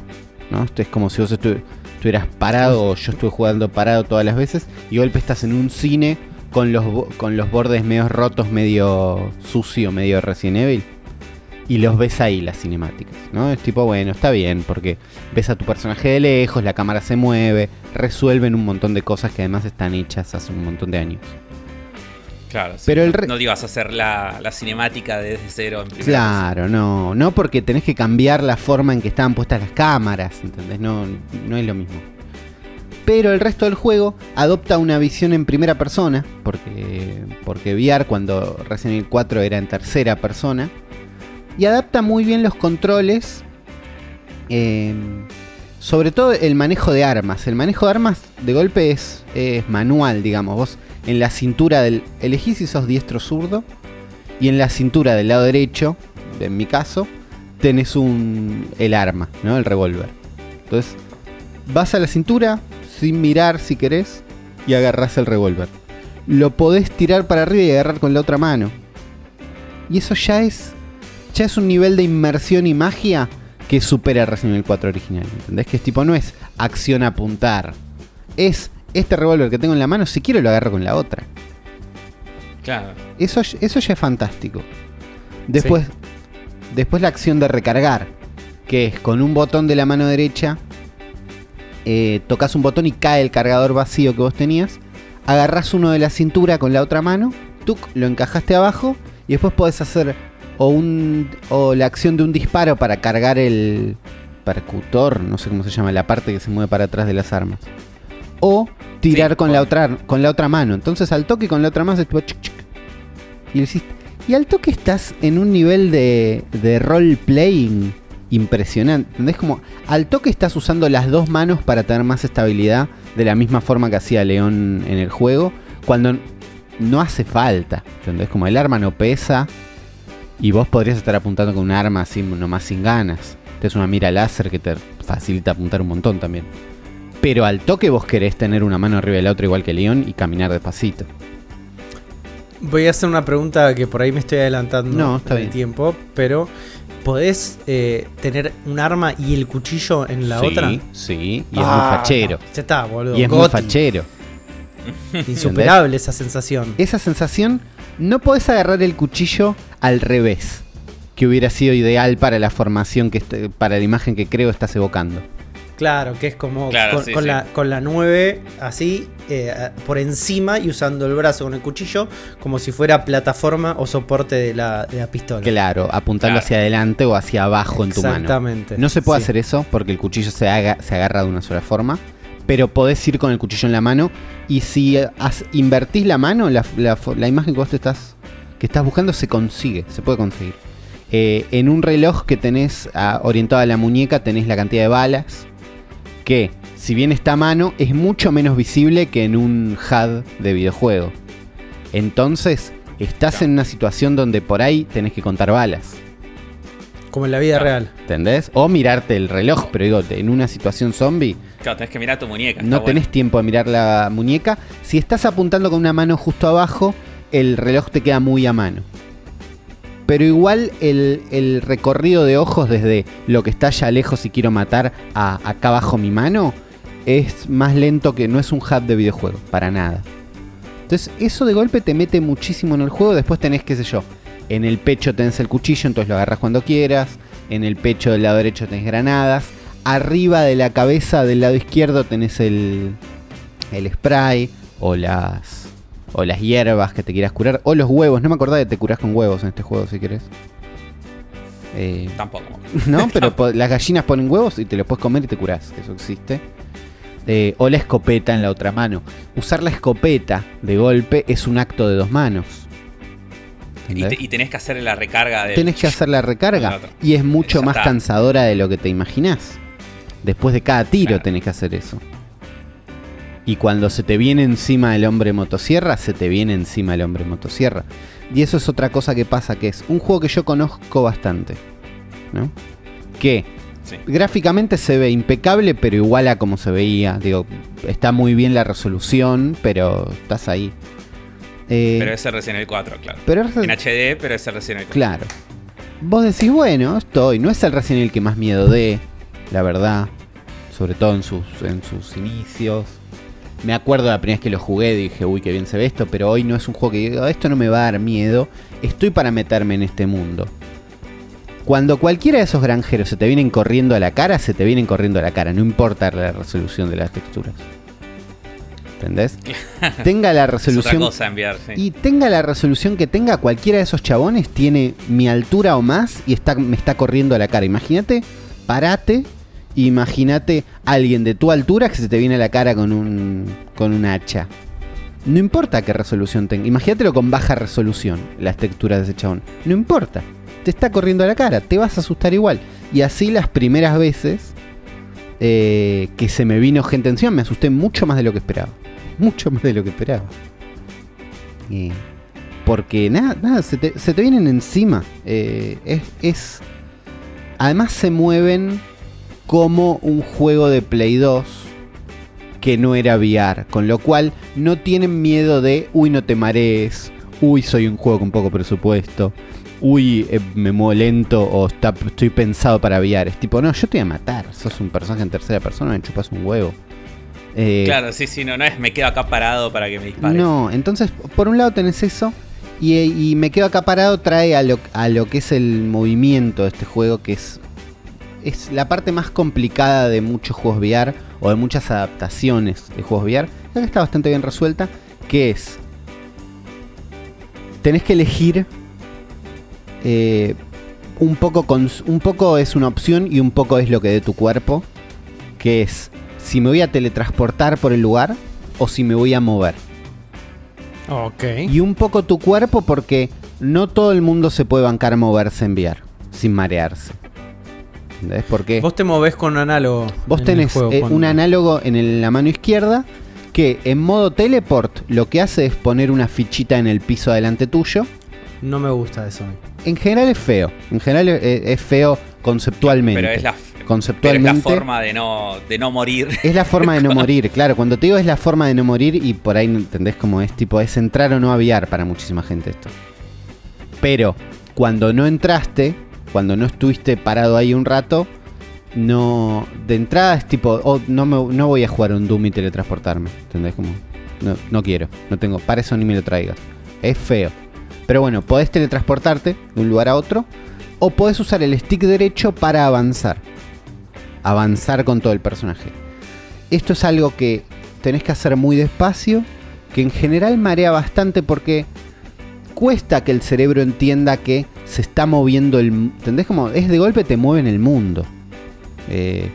¿No? Esto es como si vos estu- estuvieras parado o yo estuve jugando parado todas las veces y golpe estás en un cine con los, con los bordes medio rotos, medio sucio, medio Resident Evil. y los ves ahí las cinemáticas, ¿no? Es tipo, bueno, está bien, porque ves a tu personaje de lejos, la cámara se mueve, resuelven un montón de cosas que además están hechas hace un montón de años. Claro, sí, Pero el no- re- no te ibas a hacer la, la cinemática desde cero en primera Claro, no, no porque tenés que cambiar la forma en que estaban puestas las cámaras, ¿entendés? No, no es lo mismo. Pero el resto del juego adopta una visión en primera persona, porque, porque VR cuando Resident Evil 4 era en tercera persona, y adapta muy bien los controles, eh, sobre todo el manejo de armas. El manejo de armas de golpe es, es manual, digamos. Vos en la cintura del... Elegís si sos diestro zurdo, y en la cintura del lado derecho, en mi caso, tenés un el arma, ¿no? El revólver. Entonces, vas a la cintura sin mirar si querés y agarrás el revólver. Lo podés tirar para arriba y agarrar con la otra mano. Y eso ya es ya es un nivel de inmersión y magia que supera Resident Evil 4 original, ¿entendés? Que es tipo no es acción apuntar. Es este revólver que tengo en la mano, si quiero lo agarro con la otra. Claro. Eso, eso ya es fantástico. Después, después la acción de recargar, que es con un botón de la mano derecha, eh, tocas un botón y cae el cargador vacío que vos tenías, agarrás uno de la cintura con la otra mano, tuc, lo encajaste abajo y después podés hacer o, un, o la acción de un disparo para cargar el percutor, no sé cómo se llama, la parte que se mueve para atrás de las armas. O tirar Sí, con, la otra, con la otra mano. Entonces al toque con la otra mano es tipo chic, chic. Y, al toque estás en un nivel de, de role-playing impresionante. ¿Entendés? Como al toque estás usando las dos manos para tener más estabilidad de la misma forma que hacía León en el juego. Cuando no hace falta. ¿Entendés? Como el arma no pesa. Y vos podrías estar apuntando con un arma así nomás sin ganas. Es una mira láser que te facilita apuntar un montón también. Pero al toque vos querés tener una mano arriba de la otra igual que León y caminar despacito. Voy a hacer una pregunta que por ahí me estoy adelantando No, está en el bien. tiempo, pero ¿podés eh, tener un arma y el cuchillo en la sí, otra? Sí, y es Ah, muy fachero. no, ya está, boludo. Y es muy Goti. fachero. Insuperable esa sensación. Esa sensación, no podés agarrar el cuchillo al revés. Que hubiera sido ideal para la formación, que para la imagen que creo estás evocando. Claro, que es como Claro, con, sí, con sí. La, con la 9 así, eh, por encima y usando el brazo con el cuchillo como si fuera plataforma o soporte de la, de la pistola. Claro, apuntando Claro. hacia adelante o hacia abajo en tu mano. Exactamente. No se puede sí. hacer eso porque el cuchillo se, haga- se agarra de una sola forma. Pero podés ir con el cuchillo en la mano. Y si has- invertís la mano, la, la fo- la imagen que vos te estás, que estás buscando se consigue, se puede conseguir. Eh, en un reloj que tenés ah, orientado a la muñeca, tenés la cantidad de balas. Que, si bien está a mano, es mucho menos visible que en un HUD de videojuego. Entonces, estás en una situación donde por ahí tenés que contar balas. Como en la vida Claro. real. ¿Entendés? O mirarte el reloj, pero digo, en una situación zombie Claro, tenés que mirar tu muñeca. no tenés bueno. tiempo de mirar la muñeca. Si estás apuntando con una mano justo abajo, el reloj te queda muy a mano. Pero igual el, recorrido de ojos desde lo que está allá lejos y quiero matar a acá abajo mi mano es más lento que no es un hub de videojuego, para nada. Entonces eso de golpe te mete muchísimo en el juego. Después tenés, qué sé yo, en el pecho tenés el cuchillo, entonces lo agarras cuando quieras. En el pecho del lado derecho tenés granadas. Arriba de la cabeza del lado izquierdo tenés el, el spray o las, o las hierbas que te quieras curar. O los huevos. No me acordaba que te curás con huevos en este juego si querés. Eh, Tampoco. no, pero po- las gallinas ponen huevos y te los puedes comer y te curás. Eso existe. Eh, o la escopeta en la otra mano. Usar la escopeta de golpe es un acto de dos manos. Y, y tenés que hacer la recarga. Tenés que hacer la recarga y es mucho más cansadora de lo que te imaginás. Después de cada tiro Claro. tenés que hacer eso. Y cuando se te viene encima el hombre motosierra, se te viene encima el hombre motosierra. Y eso es otra cosa que pasa, que es un juego que yo conozco bastante. ¿No? Que Sí. gráficamente se ve impecable, pero igual a como se veía. Digo, está muy bien la resolución, pero estás ahí. Eh, Pero ese recién el 4, claro. pero es- En HD, pero ese recién el 4. Claro. Vos decís, bueno, estoy. No es el Resident Evil que más miedo dé, la verdad. Sobre todo en sus, en sus inicios. Me acuerdo la primera vez que lo jugué, dije, uy, qué bien se ve esto, pero hoy no es un juego que digo, esto no me va a dar miedo. Estoy para meterme en este mundo. Cuando cualquiera de esos granjeros se te vienen corriendo a la cara, se te vienen corriendo a la cara, no importa la resolución de las texturas. ¿Entendés? Tenga la resolución cosa enviar, sí. y tenga la resolución que tenga, cualquiera de esos chabones tiene mi altura o más y está, me está corriendo a la cara. Imagínate, parate, imagínate alguien de tu altura que se te viene a la cara con un, con un hacha. No importa qué resolución tenga. Imagínatelo con baja resolución, las texturas de ese chabón. No importa. Te está corriendo a la cara, te vas a asustar igual. Y así las primeras veces eh, que se me vino gente encima, me asusté mucho más de lo que esperaba. Mucho más de lo que esperaba. Porque nada, nada, se te, se te vienen encima. Eh, es, es- Además se mueven como un juego de Play 2 que no era VR. Con lo cual no tienen miedo de, uy, no te marees. Uy, soy un juego con poco presupuesto. Uy, eh, me muevo lento o está- estoy pensado para VR. Es tipo, no, yo te voy a matar. Sos un personaje en tercera persona, me chupas un huevo. Eh, Claro, sí, sí, no, no es me quedo acá parado para que me dispare. no, entonces, por un lado tenés eso. Y, y me quedo acá parado, trae a lo, a lo que es el movimiento de este juego, que es, es la parte más complicada de muchos juegos VR o de muchas adaptaciones de juegos VR. Acá está bastante bien resuelta, que es, tenés que elegir eh, un, poco con, un poco es una opción y un poco es lo que dé tu cuerpo, que es si me voy a teletransportar por el lugar o si me voy a mover. Ok. Y un poco tu cuerpo porque no todo el mundo se puede bancar moverse en VR sin marearse. ¿Entendés? Porque Vos te movés con un análogo. vos tenés juego eh, un análogo en el- la mano izquierda que en modo teleport lo que hace es poner una fichita en el piso delante tuyo. No me gusta eso. En general es feo. En general es, es feo conceptualmente. Pero es la, pero es conceptualmente la forma de no, de no morir. Es la forma de no morir, claro. Cuando te digo es la forma de no morir y por ahí no entendés cómo es, tipo, es entrar o no a VR para muchísima gente esto. Pero cuando no entraste, cuando no estuviste parado ahí un rato, no. De entrada es tipo, oh, no, no voy a jugar un Doom y teletransportarme. ¿Entendés? No, no quiero, no tengo, para eso ni me lo traigas. Es feo. Pero bueno, podés teletransportarte de un lugar a otro. O podés usar el stick derecho para avanzar. Avanzar con todo el personaje. Esto es algo que tenés que hacer muy despacio. Que en general marea bastante porque cuesta que el cerebro entienda que se está moviendo el... ¿Entendés? Como es de golpe te mueve en el mundo. Eh,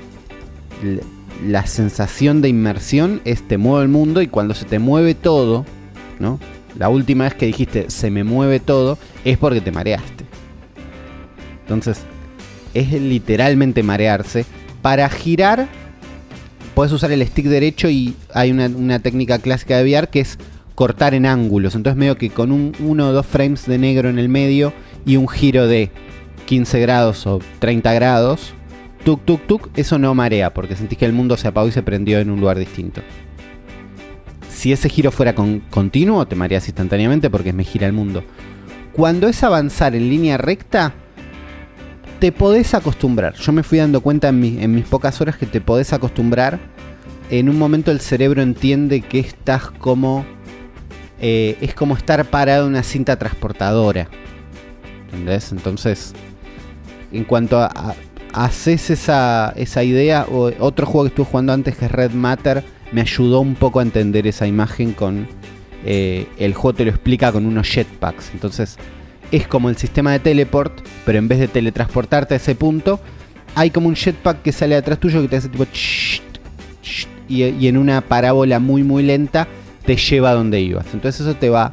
la sensación de inmersión es te mueve el mundo y cuando se te mueve todo, ¿no? La última vez que dijiste se me mueve todo es porque te mareaste. Entonces, es literalmente marearse. Para girar, puedes usar el stick derecho y hay una, técnica clásica de VR que es cortar en ángulos. Entonces, medio que con un 1 o 2 frames de negro en el medio y un giro de 15 grados o 30 grados, tuk tuk tuk, eso no marea porque sentís que el mundo se apagó y se prendió en un lugar distinto. Si ese giro fuera con- continuo, te mareas instantáneamente porque me gira el mundo. Cuando es avanzar en línea recta, te podés acostumbrar. Yo me fui dando cuenta en, mi- en mis pocas horas que te podés acostumbrar. En un momento el cerebro entiende que estás como... eh, es como estar parado en una cinta transportadora. ¿Entendés? Entonces, en cuanto a... haces esa, esa idea, o otro juego que estuve jugando antes que es Red Matter, me ayudó un poco a entender esa imagen con... eh, el juego te lo explica con unos jetpacks. Entonces, es como el sistema de teleport, pero en vez de teletransportarte a ese punto, hay como un jetpack que sale atrás tuyo que te hace tipo... chst, y, y en una parábola muy muy lenta te lleva a donde ibas. Entonces eso te va...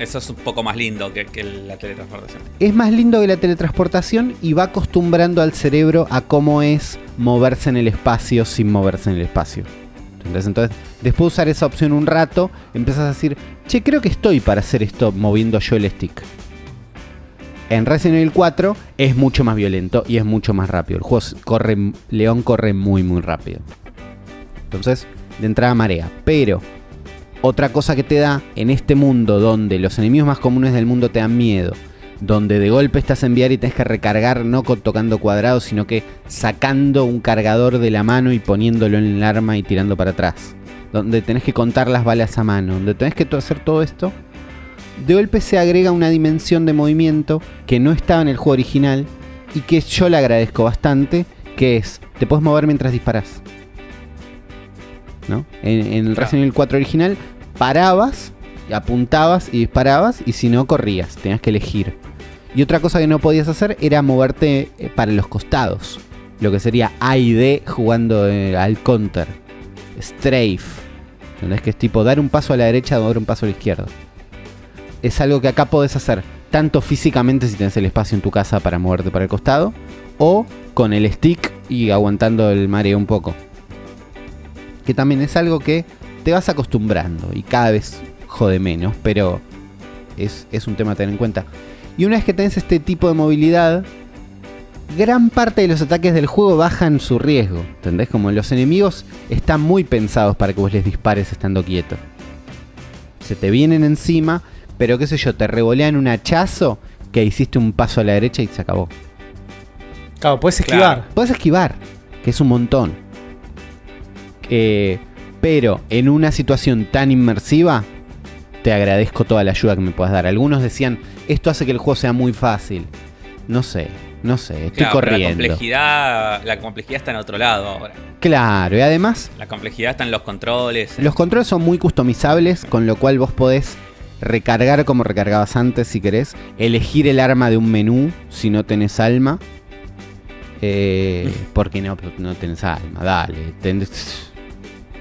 Eso es un poco más lindo que, la teletransportación. Es más lindo que la teletransportación y va acostumbrando al cerebro a cómo es moverse en el espacio sin moverse en el espacio. Entonces, después de usar esa opción un rato, empiezas a decir, che, creo que estoy para hacer esto moviendo yo el stick. En Resident Evil 4 es mucho más violento y es mucho más rápido. El juego corre, León corre muy muy rápido. Entonces, de entrada marea. Pero, otra cosa que te da en este mundo donde los enemigos más comunes del mundo te dan miedo, donde de golpe estás en VR y tenés que recargar no tocando cuadrados, sino que sacando un cargador de la mano y poniéndolo en el arma y tirando para atrás. Donde tenés que contar las balas a mano, donde tenés que hacer todo esto. De golpe se agrega una dimensión de movimiento que no estaba en el juego original y que yo le agradezco bastante, que es, te puedes mover mientras disparas. En, el. Resident Evil 4 original, parabas, apuntabas y disparabas, y si no, corrías, tenías que elegir. Y otra cosa que no podías hacer era moverte eh, para los costados. Lo que sería A y D jugando eh, al counter. Strafe. ¿Entendés? Que es tipo dar un paso a la derecha o dar un paso a la izquierda. Es algo que acá podés hacer tanto físicamente si tenés el espacio en tu casa para moverte para el costado, o con el stick y aguantando el mareo un poco. Que también es algo que te vas acostumbrando y cada vez jode menos, pero es, es un tema a tener en cuenta. Y una vez que tenés este tipo de movilidad, gran parte de los ataques del juego bajan su riesgo. ¿Entendés? Como los enemigos están muy pensados para que vos les dispares estando quieto. Se te vienen encima, pero qué sé yo, te revolean un hachazo que hiciste un paso a la derecha y se acabó. Claro, puedes Claro. esquivar. Puedes esquivar, que es un montón. Eh, pero en una situación tan inmersiva, te agradezco toda la ayuda que me puedas dar. Algunos decían, esto hace que el juego sea muy fácil. No sé, no sé, estoy Claro, pero la corriendo. complejidad, la complejidad está en otro lado ahora. Claro, y además La complejidad está en los controles. los controles son muy customizables, con lo cual vos podés recargar como recargabas antes si querés, elegir el arma de un menú si no tenés alma. Eh, porque no, no tenés alma, dale. tenés-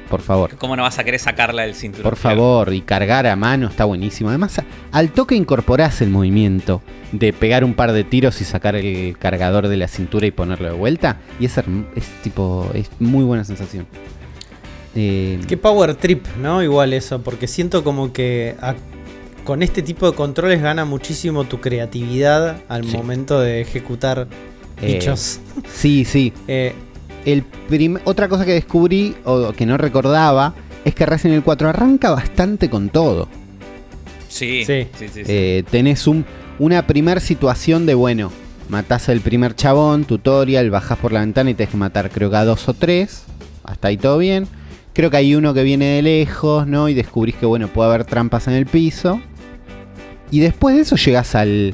por favor. ¿Cómo no vas a querer sacarla del cinturón? Por favor, y cargar a mano está buenísimo. Además, al toque incorporás el movimiento de pegar un par de tiros y sacar el cargador de la cintura y ponerlo de vuelta. Y es, es tipo, es muy buena sensación. Eh, Qué power trip, ¿no? Igual eso, porque siento como que a- con este tipo de controles gana muchísimo tu creatividad al Sí. momento de ejecutar Eh, bichos. sí, sí. Eh, El prim- otra cosa que descubrí o que no recordaba es que Resident Evil 4 arranca bastante con todo. Sí, Sí. sí, sí. sí. Eh, tenés un, una primer situación de, bueno, matás al primer chabón, tutorial, bajás por la ventana y tenés que matar creo que a dos o tres. Hasta ahí todo bien. Creo que hay uno que viene de lejos, ¿no? Y descubrís que, bueno, puede haber trampas en el piso. Y después de eso llegás al...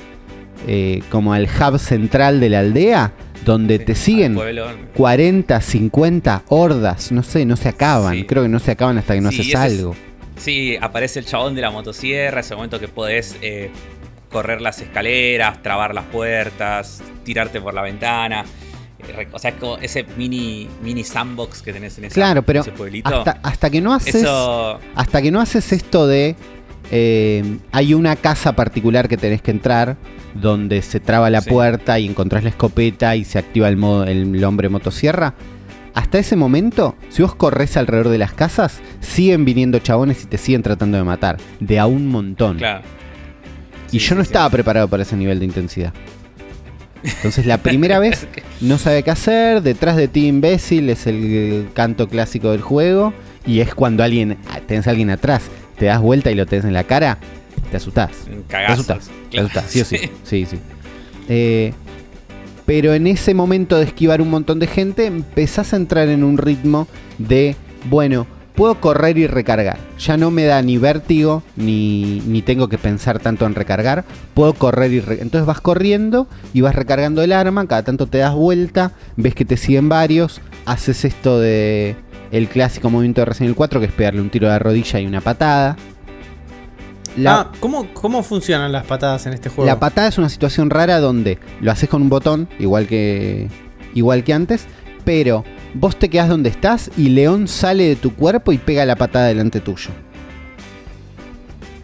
eh, como al hub central de la aldea, donde te siguen pueblo. 40, 50 hordas, no sé, no se acaban. Creo que no se acaban hasta que no haces ese es- algo. Sí, aparece el chabón de la motosierra, ese momento que podés eh, correr las escaleras, trabar las puertas, tirarte por la ventana. Eh, O sea, es como ese mini, mini sandbox que tenés en esa- Claro, pero ese pueblito. Hasta, hasta que no haces. Eso. Hasta que no haces esto de. Eh, hay una casa particular que tenés que entrar. Donde se traba la Sí. puerta y encontrás la escopeta y se activa el, modo, el, hombre motosierra. Hasta ese momento, si vos corres alrededor de las casas, siguen viniendo chabones y te siguen tratando de matar. De a un montón. Claro. y Sí, yo no sí. estaba preparado para ese nivel de intensidad. Entonces la primera vez no sabe qué hacer, detrás de ti imbécil es el canto clásico del juego y es cuando alguien tenés a alguien atrás, te das vuelta y lo tenés en la cara, te asustás. Un Te asustás, te asustás, sí o sí. Sí, sí. Eh, pero en ese momento de esquivar un montón de gente, empezás a entrar en un ritmo de, bueno, puedo correr y recargar. Ya no me da ni vértigo, ni, ni tengo que pensar tanto en recargar. Puedo correr y re- Entonces vas corriendo y vas recargando el arma, cada tanto te das vuelta, ves que te siguen varios, haces esto de el clásico movimiento de Resident Evil 4, que es pegarle un tiro de rodilla y una patada. La, Ah, ¿cómo, ¿cómo funcionan las patadas en este juego? la patada es una situación rara donde lo haces con un botón, igual que, igual que antes, pero vos te quedás donde estás y León sale de tu cuerpo y pega la patada delante tuyo.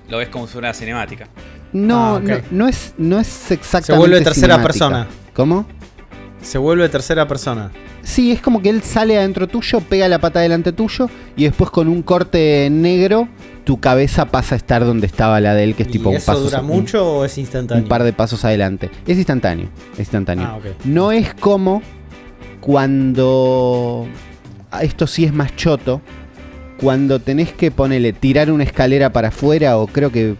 Lo ves como si fuera una cinemática. No, Ah, no, no es, no es exactamente. Se vuelve tercera cinemática. persona. ¿Cómo? Se vuelve tercera persona. Sí, es como que él sale adentro tuyo, pega la patada delante tuyo y después con un corte negro tu cabeza pasa a estar donde estaba la de él, que es ¿Y tipo un eso paso dura un- mucho o es instantáneo? un par de pasos adelante. Es instantáneo, es instantáneo. Ah, ok. No es como cuando. ah, Esto sí es más choto. Cuando tenés que ponerle, tirar una escalera para afuera o creo que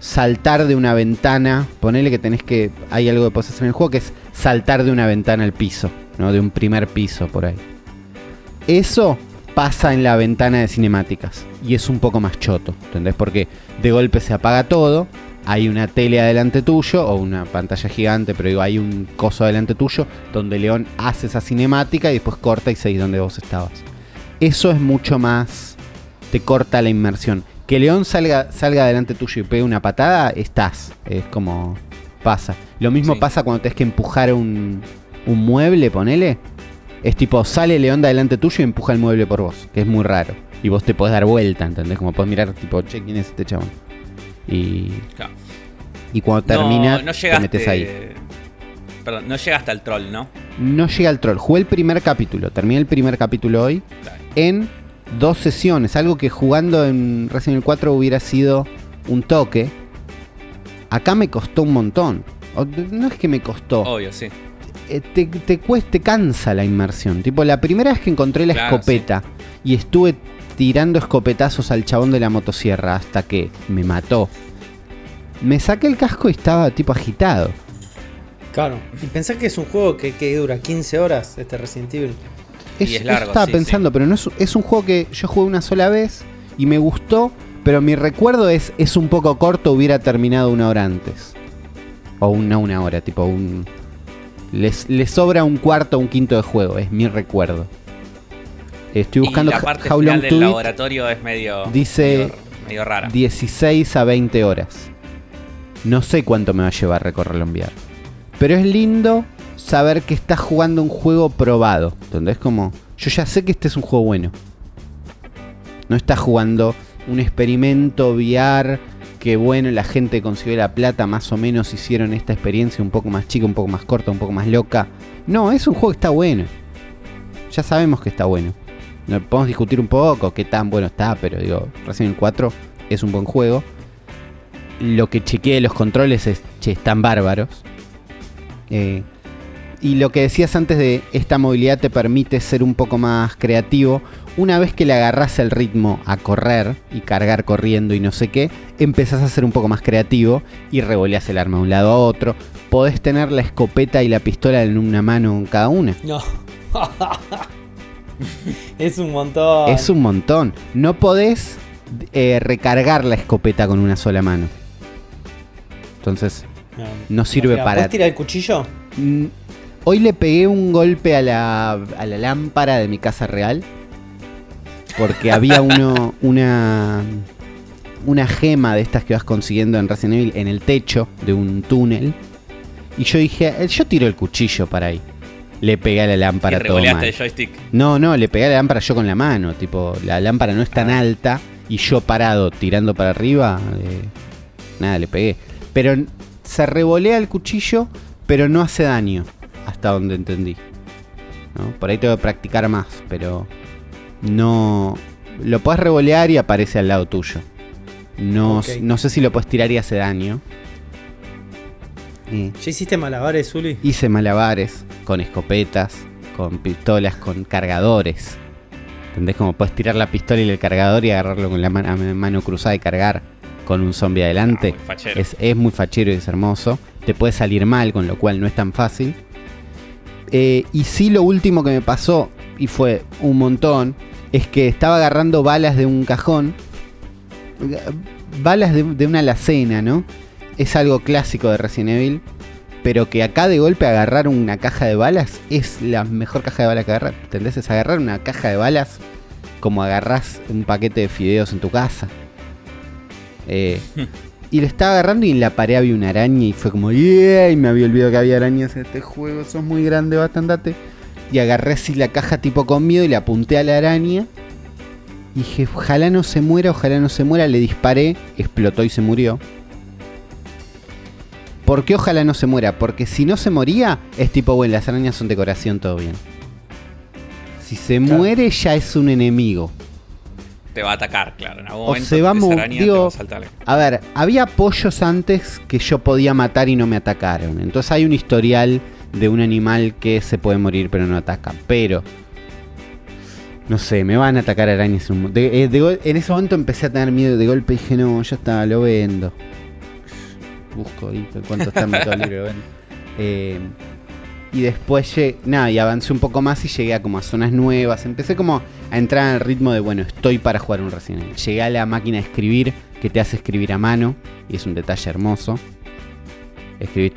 saltar de una ventana. Ponele que tenés que. Hay algo que podés hacer en el juego que es saltar de una ventana al piso, ¿no? De un primer piso por ahí. Eso pasa en la ventana de cinemáticas. Y es un poco más choto, ¿entendés? Porque de golpe se apaga todo. hay una tele adelante tuyo, o una pantalla gigante, pero digo, hay un coso adelante tuyo, donde León hace esa cinemática y después corta y seguís donde vos estabas. Eso es mucho más. te corta la inmersión. Que León salga, salga adelante tuyo y pegue una patada, estás. Es como. Pasa. Lo mismo Sí. pasa cuando tenés que empujar un, un mueble, ponele. Es tipo, sale León de adelante tuyo y empuja el mueble por vos, que es muy raro. Y vos te podés dar vuelta, ¿entendés? Como podés mirar, tipo, che, ¿quién es este chabón? Y, Claro. y cuando termina, no, no te metes ahí. Perdón, no llegaste al troll, ¿no? No llega al troll. Jugué el primer capítulo, terminé el primer capítulo hoy en dos sesiones. Algo que jugando en Resident Evil 4 hubiera sido un toque. Acá me costó un montón. O- No es que me costó. Obvio, sí. eh, te, te cuesta, te cansa la inmersión. Tipo, la primera vez que encontré la Claro, escopeta y estuve tirando escopetazos al chabón de la motosierra hasta que me mató. Me saqué el casco y estaba tipo agitado. Claro. Y pensás que es un juego que, que dura 15 horas, este Resident Evil. Y Es- es largo, eso estaba sí, pensando, pero no es, es un juego que yo jugué una sola vez y me gustó, pero mi recuerdo es, es un poco corto, hubiera terminado una hora antes. O una, una hora, tipo un... Les, le sobra un cuarto o un quinto de juego, es mi recuerdo. Estoy buscando y la parte How final Long del laboratorio es medio. Dice- medio, medio rara. 16 a 20 horas. No sé cuánto me va a llevar recorrerlo en VR. Pero es lindo saber que estás jugando un juego probado. ¿Entendés? Como, yo ya sé que este es un juego bueno. No estás jugando un experimento VR que bueno, la gente consiguió la plata, más o menos hicieron esta experiencia un poco más chica, un poco más corta, un poco más loca. No, es un juego que está bueno. Ya sabemos que está bueno. No podemos discutir un poco qué tan bueno está, pero digo, Resident Evil 4 es un buen juego. Lo que chequeé los controles es, che, están bárbaros. Eh, y lo que decías antes de esta movilidad te permite ser un poco más creativo. Una vez que le agarras el ritmo a correr y cargar corriendo y no sé qué, empezás a ser un poco más creativo y revoleas el arma de un lado a otro. Podés tener la escopeta y la pistola en una mano cada una. No. es un montón. Es un montón. No podés eh, recargar la escopeta con una sola mano. Entonces, no sirve Mira, para- ¿Puedes tirar el cuchillo? hoy le pegué un golpe a la, a la lámpara de mi casa real. Porque había uno, una, una gema de estas que vas consiguiendo en Resident Evil en el techo de un túnel. Y yo dije, "Eh, yo tiro el cuchillo para ahí. Le pegué a la lámpara todo revoleaste mal. el joystick. No, no, le pegué a la lámpara yo con la mano. Tipo, la lámpara no es tan Ah. alta y yo parado tirando para arriba. eh, nada, le pegué. Pero se revolea el cuchillo, pero no hace daño. Hasta donde entendí. ¿no? Por ahí tengo que practicar más, pero no. Lo puedes revolear y aparece al lado tuyo. No, no sé si lo puedes tirar y hace daño. Eh, ¿Ya hiciste malabares, Zuli? Hice malabares con escopetas, con pistolas, con cargadores. ¿Entendés? Como puedes tirar la pistola y el cargador y agarrarlo con la man- mano cruzada y cargar con un zombie adelante. Ah, muy fachero. es, es muy fachero y es hermoso. Te puede salir mal, con lo cual no es tan fácil. Eh, y sí, lo último que me pasó, y fue un montón, es que estaba agarrando balas de un cajón. Balas de, de una alacena, ¿no? Es algo clásico de Resident Evil. Pero que acá de golpe agarrar una caja de balas es la mejor caja de balas que agarrar. ¿Entendés? Es agarrar una caja de balas como agarrás un paquete de fideos en tu casa. Eh, y lo estaba agarrando y en la pared había una araña y fue como, ¡yeah! Y me había olvidado que había arañas en este juego, sos muy grande, bastante. Andate". Y agarré así la caja tipo con miedo y le apunté a la araña. Y dije, ojalá no se muera, ojalá no se muera. Le disparé, explotó y se murió. ¿Por qué ojalá no se muera? Porque si no se moría, es tipo, bueno, las arañas son decoración, todo bien. Si se Claro. muere, ya es un enemigo. Te va a atacar, claro. En algún O momento se va araña te digo- va a saltar. A ver, había pollos antes que yo podía matar y no me atacaron. Entonces hay un historial de un animal que se puede morir pero no ataca. Pero, no sé, me van a atacar arañas. en un de- eh, de en ese momento empecé a tener miedo de golpe y dije, no, ya está, lo vendo. Busco ahí cuánto está en Mercado Libre, vendo. Eh, y después, lle- nada, y avancé un poco más y llegué a como a zonas nuevas. Empecé como a entrar en el ritmo de, bueno, estoy para jugar un Resident Evil. Llegué a la máquina de escribir que te hace escribir a mano, y es un detalle hermoso. Escribir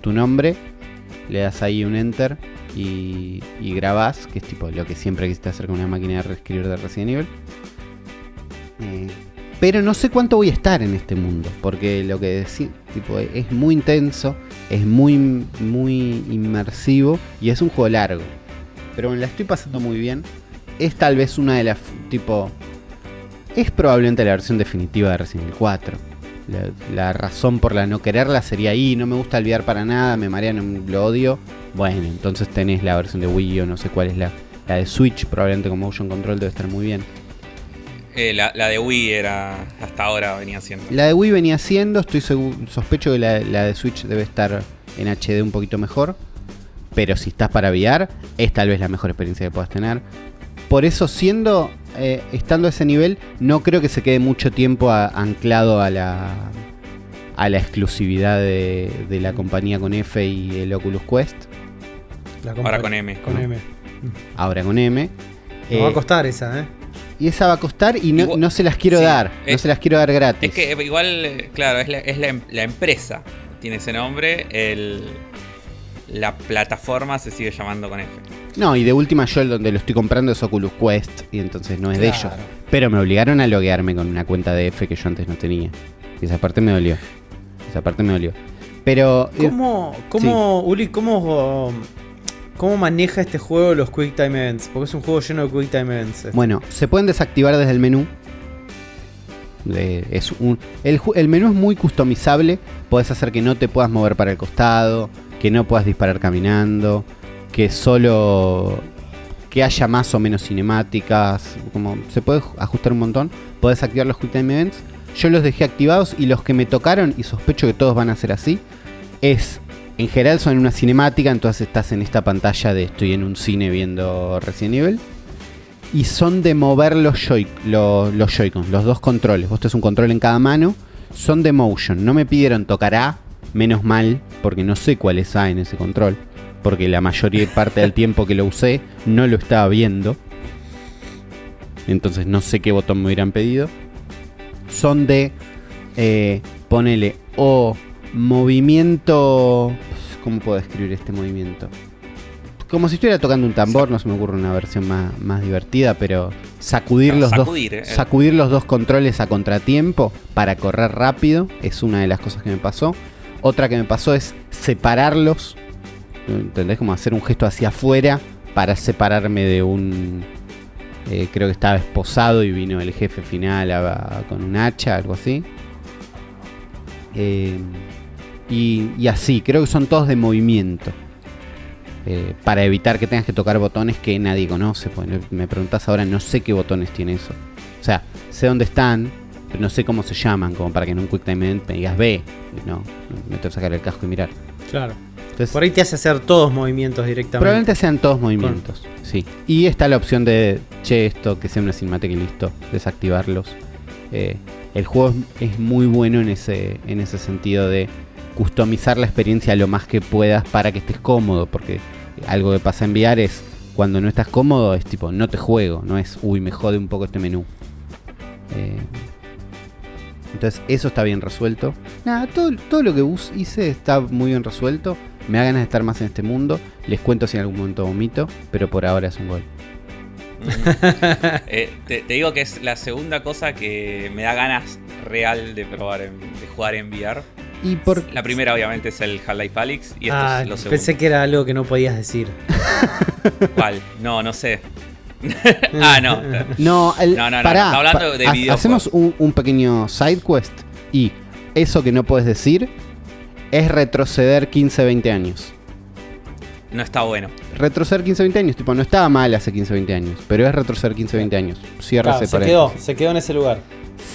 tu nombre, le das ahí un enter y, y grabás, que es tipo lo que siempre quisiste hacer con una máquina de escribir de Resident Evil. Eh, pero no sé cuánto voy a estar en este mundo, porque lo que decís, tipo, es muy intenso, es muy, muy inmersivo y es un juego largo. Pero me la estoy pasando muy bien. Es tal vez una de las, tipo, es probablemente la versión definitiva de Resident Evil 4. La, la razón por la no quererla sería ahí, no me gusta olvidar para nada, me marea, no, lo odio. Bueno, entonces tenés la versión de Wii o no sé cuál es la, la de Switch, probablemente con Motion Control debe estar muy bien. Eh, la, la de Wii era. Hasta ahora venía siendo. La de Wii venía siendo, estoy seguro, sospecho que la, la de Switch debe estar en HD un poquito mejor. Pero si estás para VR, es tal vez la mejor experiencia que puedas tener. Por eso, siendo, eh, estando a ese nivel, no creo que se quede mucho tiempo a- anclado a la, a la exclusividad de, de la compañía con F y el Oculus Quest. La Ahora con M. Con M. Ahora con M. Nos va Eh, a costar esa, ¿eh? y esa va a costar y no, Igual- no se las quiero sí, dar. no se las quiero dar gratis. Es que eh, igual, eh, claro, es la, es la em- la empresa. Tiene ese nombre. El, la plataforma se sigue llamando con F. No, y de última yo el donde lo estoy comprando es Oculus Quest y entonces no es de ellos. Claro. Pero me obligaron a loguearme con una cuenta de F que yo antes no tenía. Y esa parte me dolió. Esa parte me dolió. Pero eh, ¿Cómo, cómo Uli, cómo, cómo maneja este juego los Quick Time Events? Porque es un juego lleno de Quick Time Events. este. bueno, se pueden desactivar desde el menú. De- es un, el, el menú es muy customizable. Puedes hacer que no te puedas mover para el costado, que no puedas disparar caminando, que solo que haya más o menos cinemáticas, como se puede ajustar un montón. Puedes activar los Quick Time Events. Yo los dejé activados y los que me tocaron, y sospecho que todos van a ser así, es en general son una cinemática, entonces estás en esta pantalla de estoy en un cine viendo Resident Evil. Y son de mover los, joy los, los Joy-Cons, los dos controles. Vos tenés un control en cada mano. Son de motion. No me pidieron tocar A, menos mal, porque no sé cuál es A en ese control. Porque la mayoría parte del tiempo que lo usé no lo estaba viendo. Entonces no sé qué botón me hubieran pedido. Son de, eh, ponele, o movimiento... ¿Cómo puedo describir este movimiento? Como si estuviera tocando un tambor, no se me ocurre una versión más, más divertida, pero sacudir, los, sacudir, eh. dos, sacudir los dos controles a contratiempo para correr rápido es una de las cosas que me pasó. Otra que me pasó es separarlos, ¿entendés? Como hacer un gesto hacia afuera para separarme de un... eh, creo que estaba esposado y vino el jefe final a- con un hacha, algo así. Eh, y, así, creo que son todos de movimiento. Eh, para evitar que tengas que tocar botones que nadie conoce. Me preguntas ahora, no sé qué botones tiene eso. O sea, sé dónde están, pero no sé cómo se llaman, como para que en un Quick Time Event me digas ve. No, no, me tengo que sacar el casco y mirar. Claro. Entonces, Por ahí te hace hacer todos movimientos directamente. probablemente sean todos movimientos. Sí. Y está la opción de, che, esto, que sea una cinemática y listo, desactivarlos. Eh, el juego es, es muy bueno en ese, en ese sentido de customizar la experiencia lo más que puedas para que estés cómodo, porque algo que pasa en VR es cuando no estás cómodo es tipo, no te juego, no es, uy, me jode un poco este menú. Eh, entonces eso está bien resuelto. Nada, todo, todo lo que bus- hice está muy bien resuelto. Me da ganas de estar más en este mundo. Les cuento si en algún momento vomito, pero por ahora es un gol. Eh, te, te digo que es la segunda cosa que me da ganas real de probar, en- de jugar en VR. Y por La primera, obviamente, es el Half-Life Alyx. Y esto Ah, es lo segundo. pensé que era algo que no podías decir. ¿Cuál? No, no sé. ah, no. No, el, No, no, no, pará, está hablando de ha- videojuegos. Hacemos un, un pequeño side quest y eso que no puedes decir es retroceder 15, 20 años. No está bueno. Retroceder 15, 20 años, tipo, no estaba mal hace 15, 20 años, pero es retroceder 15, 20 años. Cierra Claro, ese se quedó, se quedó en ese lugar.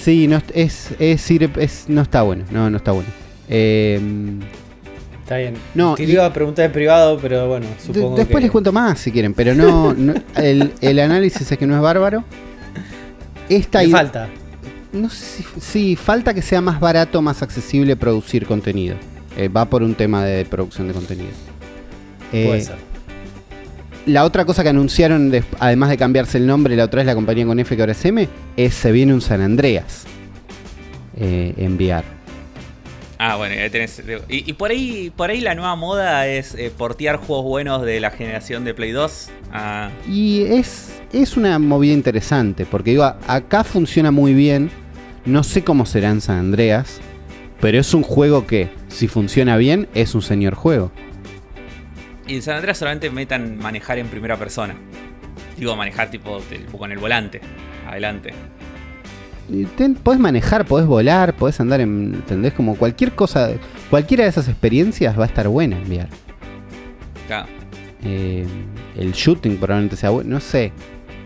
Sí, no, es, es, es- no está bueno, no, no está bueno. Eh, Está bien. No, Te y- iba a preguntar en privado, pero bueno, supongo después que... les cuento más si quieren, pero no, no- el, el análisis es que no es bárbaro. Esta falta. No sé si sí, falta que sea más barato, más accesible producir contenido. Eh, va por un tema de producción de contenido. Eh, Puede ser. La otra cosa que anunciaron, además de cambiarse el nombre, la otra es la compañía con F que ahora es M, es se viene un San Andreas. eh, en VR. Ah, bueno, ahí tenés. Y, y por ahí por ahí la nueva moda es eh, portear juegos buenos de la generación de Play 2 a. Y es, es una movida interesante, porque digo, acá funciona muy bien. No sé cómo será en San Andreas, pero es un juego que, si funciona bien, es un señor juego. Y en San Andreas solamente metan manejar en primera persona. Digo, manejar tipo con el volante. Adelante. Ten- podés manejar, podés volar, podés andar en. ¿Entendés? Como cualquier cosa. Cualquiera de esas experiencias va a estar buena en VR. Claro. Eh, el shooting probablemente sea bueno, no sé.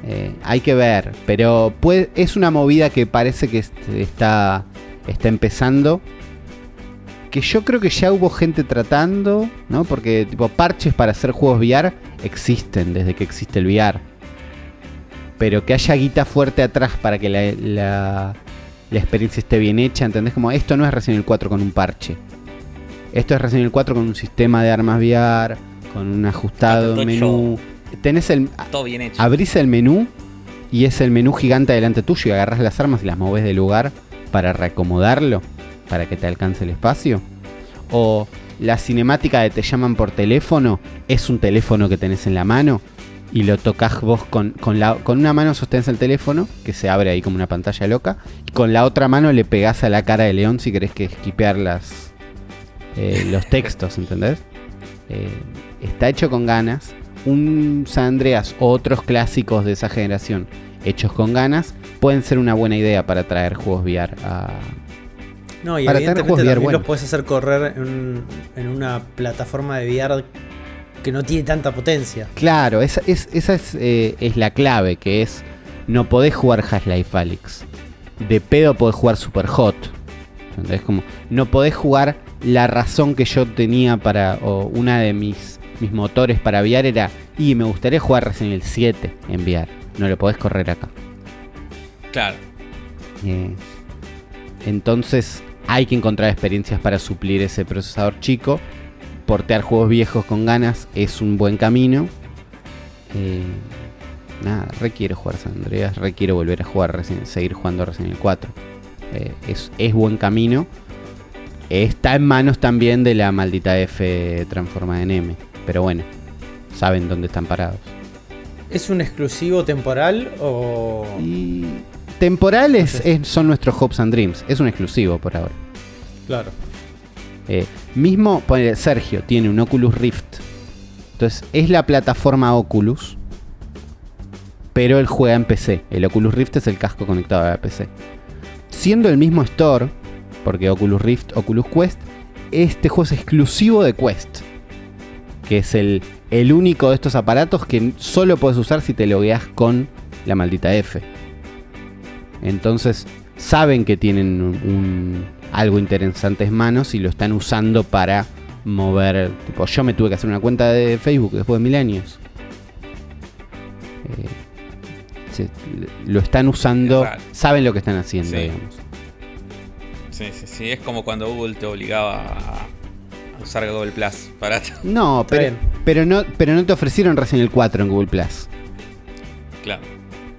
Eh, hay que ver, pero puede- es una movida que parece que est- está, está empezando. Que yo creo que ya hubo gente tratando, ¿no? Porque tipo parches para hacer juegos VR existen desde que existe el VR. Pero que haya guita fuerte atrás para que la, la- la experiencia esté bien hecha, ¿entendés? Como esto no es Resident Evil 4 con un parche. Esto es Resident Evil 4 con un sistema de armas VR, con un ajustado menú. Tenés el. Todo bien hecho. Abrís el menú y es el menú gigante delante tuyo y agarras las armas y las moves de lugar para reacomodarlo, para que te alcance el espacio. O la cinemática de te llaman por teléfono es un teléfono que tenés en la mano y lo tocas vos con, con, la, con una mano sostenés el teléfono, que se abre ahí como una pantalla loca, y con la otra mano le pegás a la cara de León si querés que esquipear las, eh, los textos, ¿entendés? Eh, está hecho con ganas. Un San Andreas o otros clásicos de esa generación hechos con ganas pueden ser una buena idea para traer juegos VR a... No, y Para evidentemente juegos VR también buenos. los puedes hacer correr en, en una plataforma de VR que no tiene tanta potencia. Claro, esa es, esa es, eh, es la clave, que es no podés jugar Half-Life Alyx. De pedo podés jugar Super Hot. ¿Entendés? Como, no podés jugar la razón que yo tenía para, o una de mis, mis motores para VR era, y me gustaría jugar Resident Evil 7 en VR. No lo podés correr acá. Claro. Eh, entonces hay que encontrar experiencias para suplir ese procesador chico. Portear juegos viejos con ganas es un buen camino. Eh, nada, requiero jugar San Andreas, requiero volver a jugar, Resident- seguir jugando Resident Evil 4. Eh, es, es buen camino. Está en manos también de la maldita F transformada en M. Pero bueno, saben dónde están parados. ¿Es un exclusivo temporal o.? Y temporales es- son nuestros hopes and dreams. Es un exclusivo por ahora. Claro. Eh, mismo, Sergio tiene un Oculus Rift. Entonces, es la plataforma Oculus. Pero él juega en PC. El Oculus Rift es el casco conectado a la PC. Siendo el mismo store, porque Oculus Rift, Oculus Quest, este juego es exclusivo de Quest. Que es el, el único de estos aparatos que solo puedes usar si te logueas con la maldita F. Entonces, saben que tienen un- algo interesante en manos y lo están usando para mover. Tipo, yo me tuve que hacer una cuenta de Facebook después de mil años. Eh, se- lo están usando, Es saben lo que están haciendo, Sí. digamos. Sí, sí, sí. Es como cuando Google te obligaba a usar Google Plus para. No, pero, pero no, pero no te ofrecieron recién el 4 en Google Plus. Claro.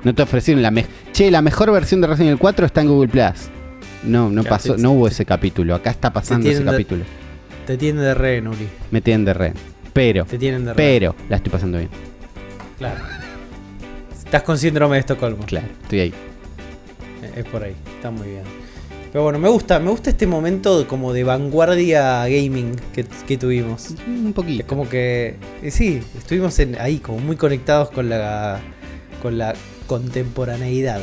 No te ofrecieron la mejor. Che, la mejor versión de Resident Evil 4 está en Google Plus. No, no pasó, no hubo ese capítulo. Acá está pasando ese de- capítulo. Te tienen de re, Nuri. Me tienen de red. Pero, Te tienen de re. pero, la estoy pasando bien. Claro. Estás con síndrome de Estocolmo. Claro, estoy ahí. Eh, Es por ahí. Está muy bien. Pero bueno, me gusta, me gusta este momento como de vanguardia gaming que, que tuvimos. Un Es poquito. como que eh, sí, estuvimos en- ahí como muy conectados con la con la contemporaneidad.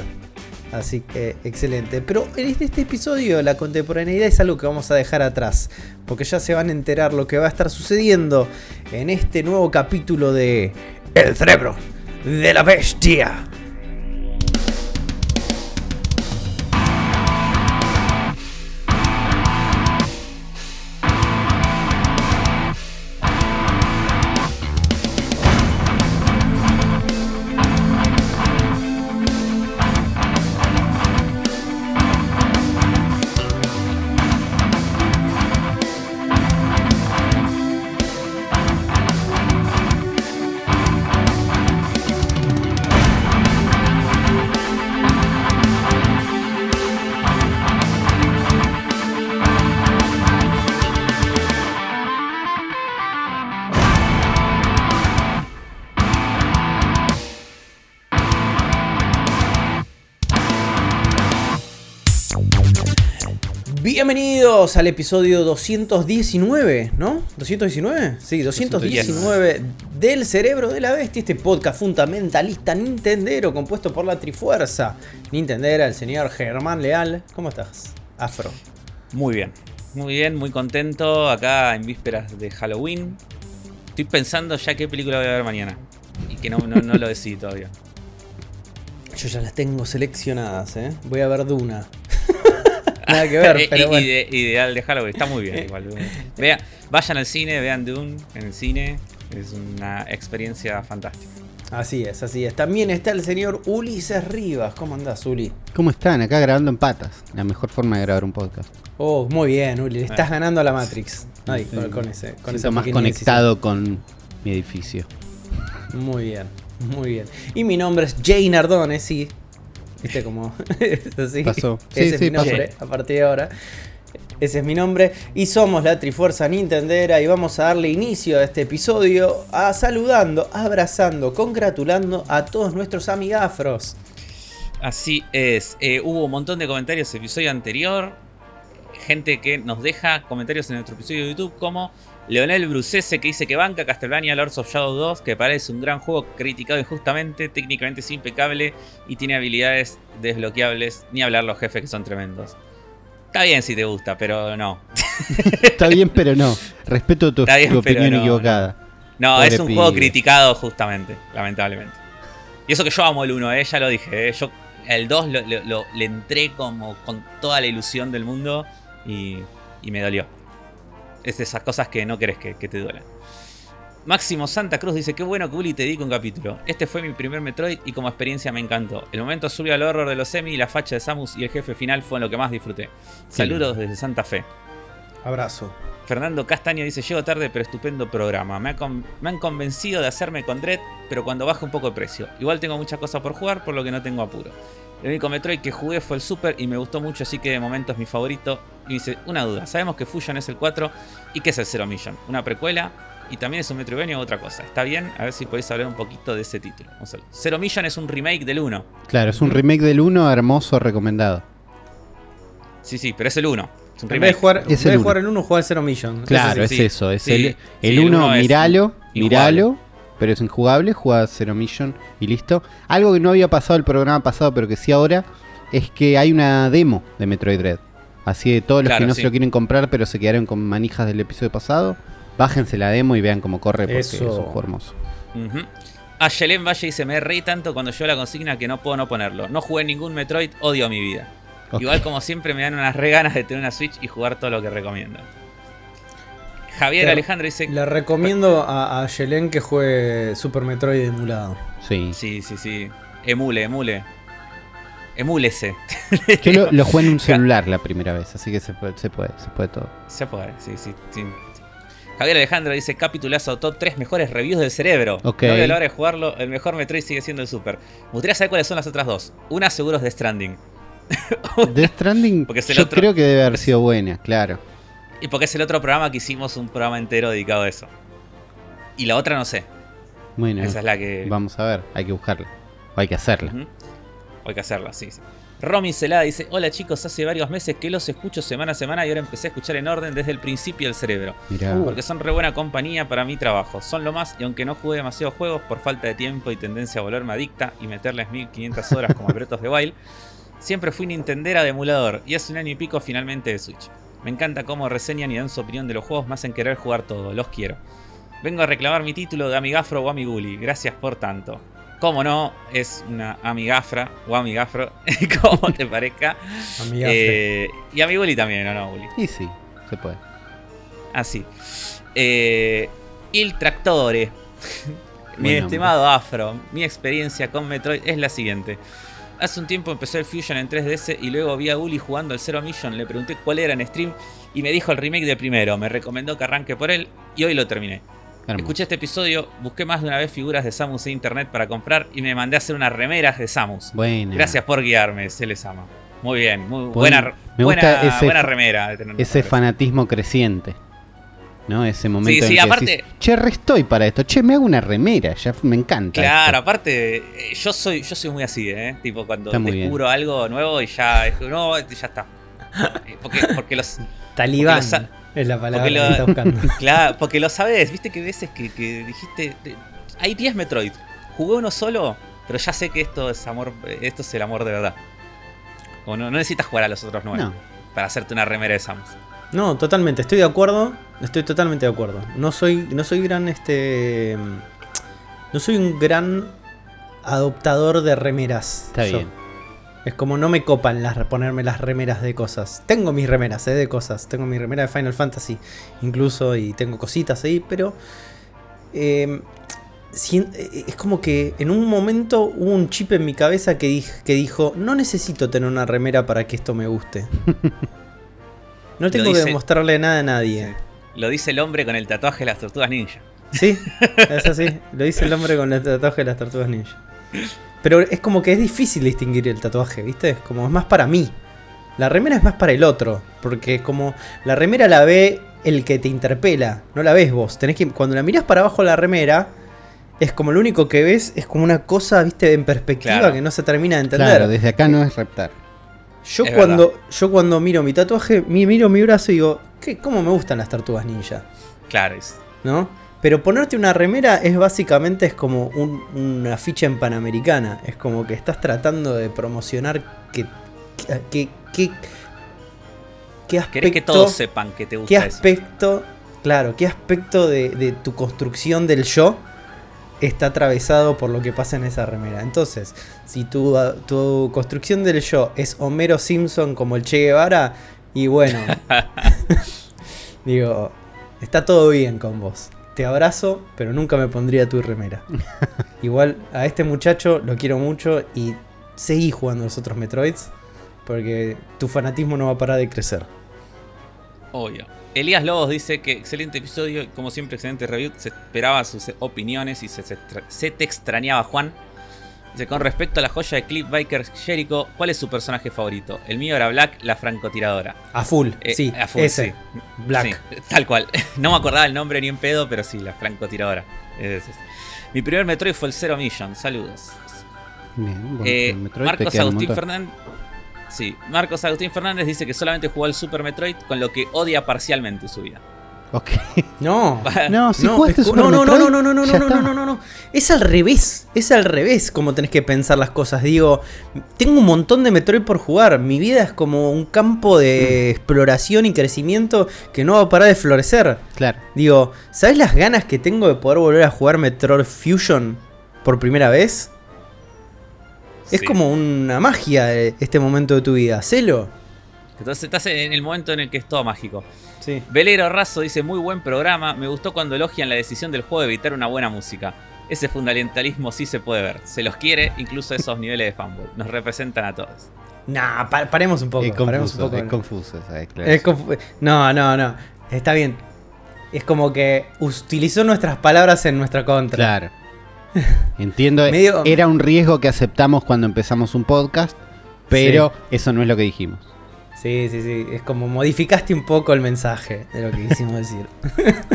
Así que excelente. Pero en este, este episodio la contemporaneidad es algo que vamos a dejar atrás. Porque ya se van a enterar lo que va a estar sucediendo en este nuevo capítulo de El cerebro de la bestia. Bienvenidos al episodio 219, ¿no? ¿219? Sí, 219 del Cerebro de la Bestia, este podcast fundamentalista nintendero compuesto por la Trifuerza Nintendera, el señor Germán Leal. ¿Cómo estás, Afro? Muy bien, muy bien, muy contento acá en vísperas de Halloween. Estoy pensando ya qué película voy a ver mañana y que no, no, no lo decidí todavía. Yo ya las tengo seleccionadas, ¿eh? Voy a ver Duna. Nada que ver, pero bueno. Ide- ideal de Halloween, está muy bien igual. Vayan al cine, vean Dune en el cine, es una experiencia fantástica. Así es, así es. También está el señor Ulises Rivas. ¿Cómo andás, Uli? ¿Cómo están? Acá grabando en patas. La mejor forma de grabar un podcast. Oh, muy bien, Uli. Le estás ganando a la Matrix. Sí. con, con ese. Con Siento esa más conectado con mi edificio. Muy bien, muy bien. Y mi nombre es Jay Nardone, sí. ¿Viste cómo? es así. Pasó. Sí, Ese es sí, mi nombre, a partir de ahora. Ese es mi nombre. Y somos la Trifuerza Nintendera. Y vamos a darle inicio a este episodio a saludando, abrazando, congratulando a todos nuestros amigafros. Así es, eh, hubo un montón de comentarios en el episodio anterior, gente que nos deja comentarios en nuestro episodio de YouTube como Leonel Brucese que dice que banca Castlevania Lords of Shadow 2, que parece un gran juego criticado injustamente, técnicamente es impecable y tiene habilidades desbloqueables, ni hablar los jefes que son tremendos. Está bien si te gusta, pero no. Está bien, pero no. Respeto tu, bien, tu opinión no, equivocada. No, Pobre es un juego criticado justamente, lamentablemente. Y eso que yo amo el 1, eh, ya lo dije. eh, yo el 2 lo, lo- lo- le entré como con toda la ilusión del mundo y, y me dolió. Es de esas cosas que no querés que, que te duelan. Máximo Santa Cruz dice, qué bueno que Uli te dedico un capítulo. Este fue mi primer Metroid y como experiencia me encantó. El momento subió al horror de los semi, la facha de Samus y el jefe final fue lo que más disfruté. Saludos desde Santa Fe. Abrazo. Fernando Castaño dice, llego tarde pero estupendo programa. Me, ha con- me han convencido de hacerme con Dread, pero cuando baje un poco el precio. Igual tengo muchas cosas por jugar, por lo que no tengo apuro. El único Metroid que jugué fue el Super y me gustó mucho, así que de momento es mi favorito. Y dice, una duda, sabemos que Fusion es el 4 y que es el Zero Mission. Una precuela y también es un Metroidvania o otra cosa. ¿Está bien? A ver si podéis hablar un poquito de ese título. Vamos a ver. Zero Mission es un remake del 1. Claro, es un remake del 1 hermoso, recomendado. Sí, sí, pero es el 1. Es un En vez de remake. jugar, en Es vez el de uno. jugar el 1, jugar el 0 Mission. Claro, Eso es sí. eso. Es Sí, el, sí, el el 1, uno es miralo, miralo, pero es injugable, juega Zero Mission y listo. Algo que no había pasado el programa pasado, pero que sí ahora, es que hay una demo de Metroid Dread. Así de todos los Claro, que no sí. se lo quieren comprar, pero se quedaron con manijas del episodio pasado, bájense la demo y vean cómo corre, porque Eso. es un juego hermoso. Ujú. A Yelén Valle dice, me reí tanto cuando yo la consigna que no puedo no ponerlo. No jugué ningún Metroid, odio mi vida. Igual como siempre me dan unas re ganas de tener una Switch y jugar todo lo que recomiendo. Javier. Alejandro dice, Le recomiendo a, a Yelen que juegue Super Metroid emulado. Sí. sí, sí, sí, emule, emule. Emúlese. Yo lo, lo jugué en un celular la primera vez, así que se puede, se puede, se puede todo. Se puede, sí, sí, sí. Javier Alejandro dice, capitulazo, top 3 mejores reviews del cerebro. Ok. No veo la hora de jugarlo, el mejor Metroid sigue siendo el Super. Me gustaría saber cuáles son las otras dos. Una seguro es de Stranding. Death Stranding, Porque es el yo otro- creo que debe haber sido buena, claro. Y porque es el otro programa que hicimos un programa entero dedicado a eso. Y la otra no sé. Bueno, Esa es la que. vamos a ver, hay que buscarla. O hay que hacerla. Hay que hacerla, sí, sí. Romy Celada dice: Hola chicos, hace varios meses que los escucho semana a semana y ahora empecé a escuchar en orden desde el principio del cerebro. Mirá. Uh. Porque son re buena compañía para mi trabajo. Son lo más, y aunque no jugué demasiados juegos por falta de tiempo y tendencia a volverme adicta y meterles 1500 horas como of the Wild, siempre fui Nintendera de emulador y hace un año y pico finalmente de Switch. Me encanta cómo reseñan y dan su opinión de los juegos, más en querer jugar todo. Los quiero. Vengo a reclamar mi título de Amigafro o Amiguli. Gracias por tanto. Como no, es una amigafra o amigafro, como te parezca. Eh, y Amiguli también, ¿o no, Guli? Y sí, se puede. Así. Eh, Il Tractore. mi Buen estimado Afro, mi experiencia con Metroid es la siguiente. Hace un tiempo empezó el Fusion en 3DS y luego vi a Uli jugando al Zero Mission. Le pregunté cuál era en stream y me dijo el remake del primero. Me recomendó que arranque por él y hoy lo terminé. Hermoso. Escuché este episodio, busqué más de una vez figuras de Samus en internet para comprar y me mandé a hacer unas remeras de Samus. Buena. Gracias por guiarme, se les ama. Muy bien, muy Buen- buena, buena, ese buena fa- remera. de tener Ese fanatismo creciente. ¿No? Ese momento Sí, en sí, que aparte- decís, che, re estoy para esto. Che, me hago una remera. Ya me encanta. Claro, esto". aparte, eh, yo soy, yo soy muy así, ¿eh? Tipo, cuando descubro algo nuevo y ya, es- no, ya está. Eh, Porque, porque los. Talibán Porque lo es la palabra porque que lo- está buscando. Claro, porque lo sabes, viste que veces que, que dijiste. Hay 10 Metroid. Jugué uno solo, pero ya sé que esto es amor. Esto es el amor de verdad. O no, no necesitas jugar a los otros 9 No. para hacerte una remera de Samus. No, totalmente, estoy de acuerdo. Estoy totalmente de acuerdo. No soy, no soy gran este. No soy un gran adoptador de remeras. Está yo. bien. Es como no me copan las, ponerme las remeras de cosas. Tengo mis remeras, eh, de cosas. Tengo mi remera de Final Fantasy, incluso, y tengo cositas ahí, pero. eh, sien- eh, es como que en un momento hubo un chip en mi cabeza que, dij- que dijo: No necesito tener una remera para que esto me guste. No tengo que demostrarle nada a nadie. Lo dice el hombre con el tatuaje de las tortugas ninja. Sí, es así. Lo dice el hombre con el tatuaje de las tortugas ninja. Pero es como que es difícil distinguir el tatuaje, ¿viste? Es como es más para mí. La remera es más para el otro. Porque como la remera la ve el que te interpela, no la ves vos. Tenés que. Cuando la mirás para abajo la remera, es como lo único que ves es como una cosa, viste, en perspectiva Claro. que no se termina de entender. Claro, desde acá no es reptar. Yo Es cuando, yo cuando miro mi tatuaje, mi- miro mi brazo y digo, ¿qué, ¿cómo me gustan las tortugas ninja? Claro, es- ¿no? Pero ponerte una remera es básicamente es como un- una ficha en Panamericana. Es como que estás tratando de promocionar que, que, que, que- qué aspecto, querés que todos sepan que te qué gusta eso. aspecto, claro, qué aspecto de, de tu construcción del yo está atravesado por lo que pasa en esa remera. Entonces, si tu, tu construcción del yo es Homero Simpson como el Che Guevara, y bueno, digo, está todo bien con vos. Te abrazo, pero nunca me pondría tu remera. Igual a este muchacho lo quiero mucho y seguí jugando los otros Metroids, porque tu fanatismo no va a parar de crecer. Obvio. Elías Lobos dice que excelente episodio como siempre excelente review. Se esperaba sus opiniones y se, se extra- se te extrañaba Juan. Dice, con respecto a la joya de Cliff Biker Jericho, ¿cuál es su personaje favorito? El mío era Black, la francotiradora. A full, Eh, sí, a full, ese. sí. Black. Sí, tal cual. No me acordaba el nombre ni en pedo, pero sí, la francotiradora. Es. Mi primer Metroid fue el Zero Mission. Saludos. Bien, bueno, Eh, Metroid Marcos Agustín. Fernández. Sí, Marcos Agustín Fernández dice que solamente jugó al Super Metroid con lo que odia parcialmente su vida. Ok. No. No, si no, jugaste Super no, no, no, Metroid, no, no, no, no, no, está. no, no, no. Es al revés. Es al revés como tenés que pensar las cosas. Digo, tengo un montón de Metroid por jugar. Mi vida es como un campo de exploración y crecimiento que no va a parar de florecer. Claro. Digo, ¿sabes las ganas que tengo de poder volver a jugar Metroid Fusion por primera vez? Es Sí. como una magia eh, este momento de tu vida. Hacelo. Entonces estás en el momento en el que es todo mágico. Sí. Velero Razo dice, muy buen programa, me gustó cuando elogian la decisión del juego de evitar una buena música. Ese fundamentalismo sí se puede ver. Se los quiere, incluso esos niveles de fanboy. Nos representan a todos. Nah, pa- paremos un poco. Es paremos un confuso, poco. es confuso esa Es confu- no, no, no. Está bien. Es como que utilizó nuestras palabras en nuestra contra. Claro. Entiendo, Medio- era un riesgo que aceptamos cuando empezamos un podcast, pero eso no es lo que dijimos. Sí, sí, sí. Es como modificaste un poco el mensaje de lo que quisimos decir.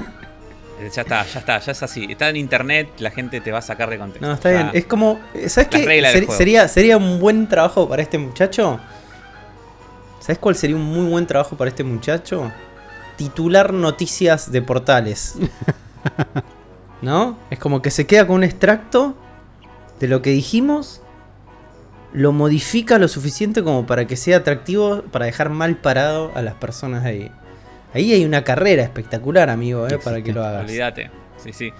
Ya está, ya está, ya es así. Está en internet, la gente te va a sacar de contexto. No, está bien. Es como. ¿Sabes qué? reglas del Ser- juego. sería, sería un buen trabajo para este muchacho. ¿Sabes cuál sería un muy buen trabajo para este muchacho? Titular noticias de portales. ¿No? Es como que se queda con un extracto de lo que dijimos. Lo modifica lo suficiente como para que sea atractivo para dejar mal parado a las personas ahí. Ahí hay una carrera espectacular, amigo, eh, para que lo hagas. Olvídate. Sí, sí.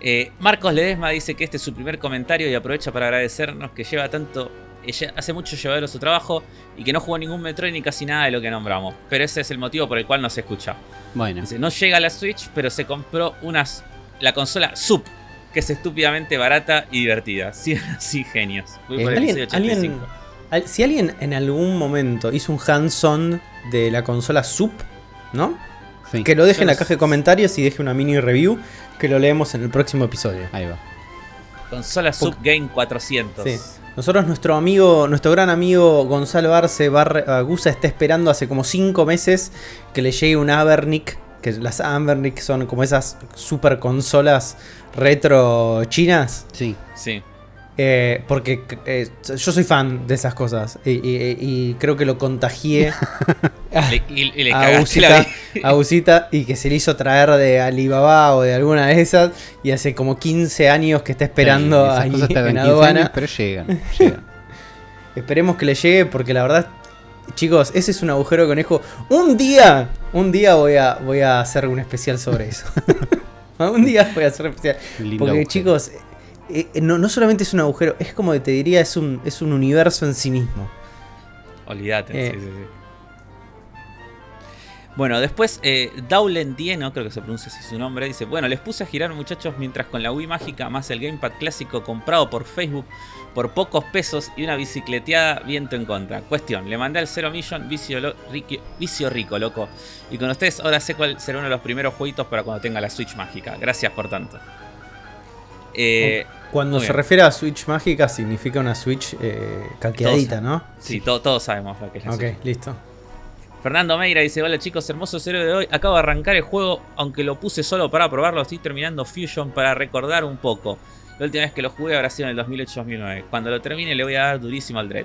Eh, Marcos Ledesma dice que este es su primer comentario y aprovecha para agradecernos que lleva tanto. hace mucho llevadero su trabajo y que no jugó ningún Metroid ni casi nada de lo que nombramos. Pero ese es el motivo por el cual no se escucha. Bueno, Dice, no llega a la Switch, pero se compró unas, la consola Sub, que es estúpidamente barata y divertida. Sí, sí, genios. Voy por el ¿Alguien, 1685. alguien- al- si alguien en algún momento hizo un hands-on de la consola SUP, ¿no? sí, Que lo deje en la caja de comentarios y deje una mini review que lo leemos en el próximo episodio. ahí va. Consola Sub Game 400. Sí. Nosotros, nuestro amigo, nuestro gran amigo Gonzalo Arce Barre- Agusa está esperando hace como 5 meses que le llegue un Abernic. Que las Abernic son como esas super consolas retro chinas. Sí, Sí. Eh, porque eh, yo soy fan de esas cosas y, y- y creo que lo contagié a, Le- y, y le a Usita, a Usita y que se le hizo traer de Alibaba o de alguna de esas y hace como 15 años que está esperando Sí, esas ahí en 15 aduana. años, pero llegan, llegan. Esperemos que le llegue porque la verdad, chicos, ese es un agujero de conejo. Un día, un día voy a, voy a hacer un especial sobre eso. un día voy a hacer un especial. Lindo Porque agujero. chicos, eh, eh, no, no solamente es un agujero, es como te diría, es un, es un universo en sí mismo. Olvídate. Eh. sí, sí, sí. Bueno, después eh, Daulen Dieno, creo que se pronuncia así su nombre, dice, bueno, les puse a girar muchachos mientras con la Wii mágica más el Gamepad clásico comprado por Facebook por pocos pesos y una bicicleteada viento en contra. Cuestión, le mandé al Zero Mission vicio, lo- riqui- vicio rico, loco. Y con ustedes ahora sé cuál será uno de los primeros jueguitos para cuando tenga la Switch mágica. Gracias por tanto. Eh, Cuando se bien. refiere a Switch mágica, significa una Switch eh, caqueadita, ¿no? sí, to- todos sabemos lo que es la Ok, Switch. listo. Fernando Meira dice, hola chicos, hermoso cero de hoy. Acabo de arrancar el juego, aunque lo puse solo para probarlo, estoy terminando Fusion para recordar un poco. La última vez que lo jugué habrá sido en el 2008-2009. Cuando lo termine le voy a dar durísimo al Dread.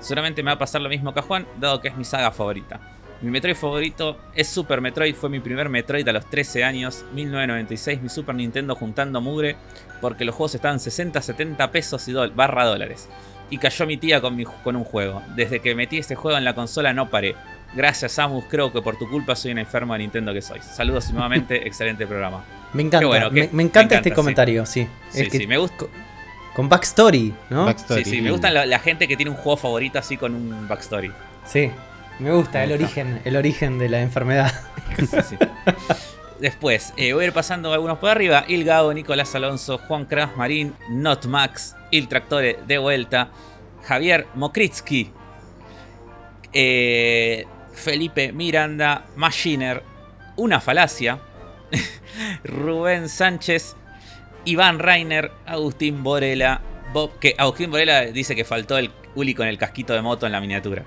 Seguramente me va a pasar lo mismo que a Juan, dado que es mi saga favorita. Mi Metroid favorito es Super Metroid, fue mi primer Metroid a los 13 años, 1996, mi Super Nintendo juntando mugre, porque los juegos estaban 60, 70 pesos barra dólares. Y cayó mi tía con, con un juego. Desde que metí este juego en la consola no paré. Gracias, Samus. Creo que por tu culpa soy un enfermo de Nintendo que soy. Saludos nuevamente, excelente programa. Me encanta, bueno, me, encanta este sí. comentario, sí. Sí, Es que- sí, me gusta. Con backstory, ¿no? Backstory, Sí, sí, me gustan la, la gente que tiene un juego favorito así con un backstory. Sí, me gusta Me el gusta. origen, el origen de la enfermedad. Sí, sí. Después, eh, voy a ir pasando algunos por arriba. Il Gago, Nicolás Alonso, Juan Kraft Marín, Not Max, Il Tractore de vuelta, Javier Mokritsky, eh, Felipe Miranda, Machiner, Una Falacia, Rubén Sánchez, Iván Reiner, Agustín Borela, Bob, que Agustín Borela dice que faltó el Uli con el casquito de moto en la miniatura.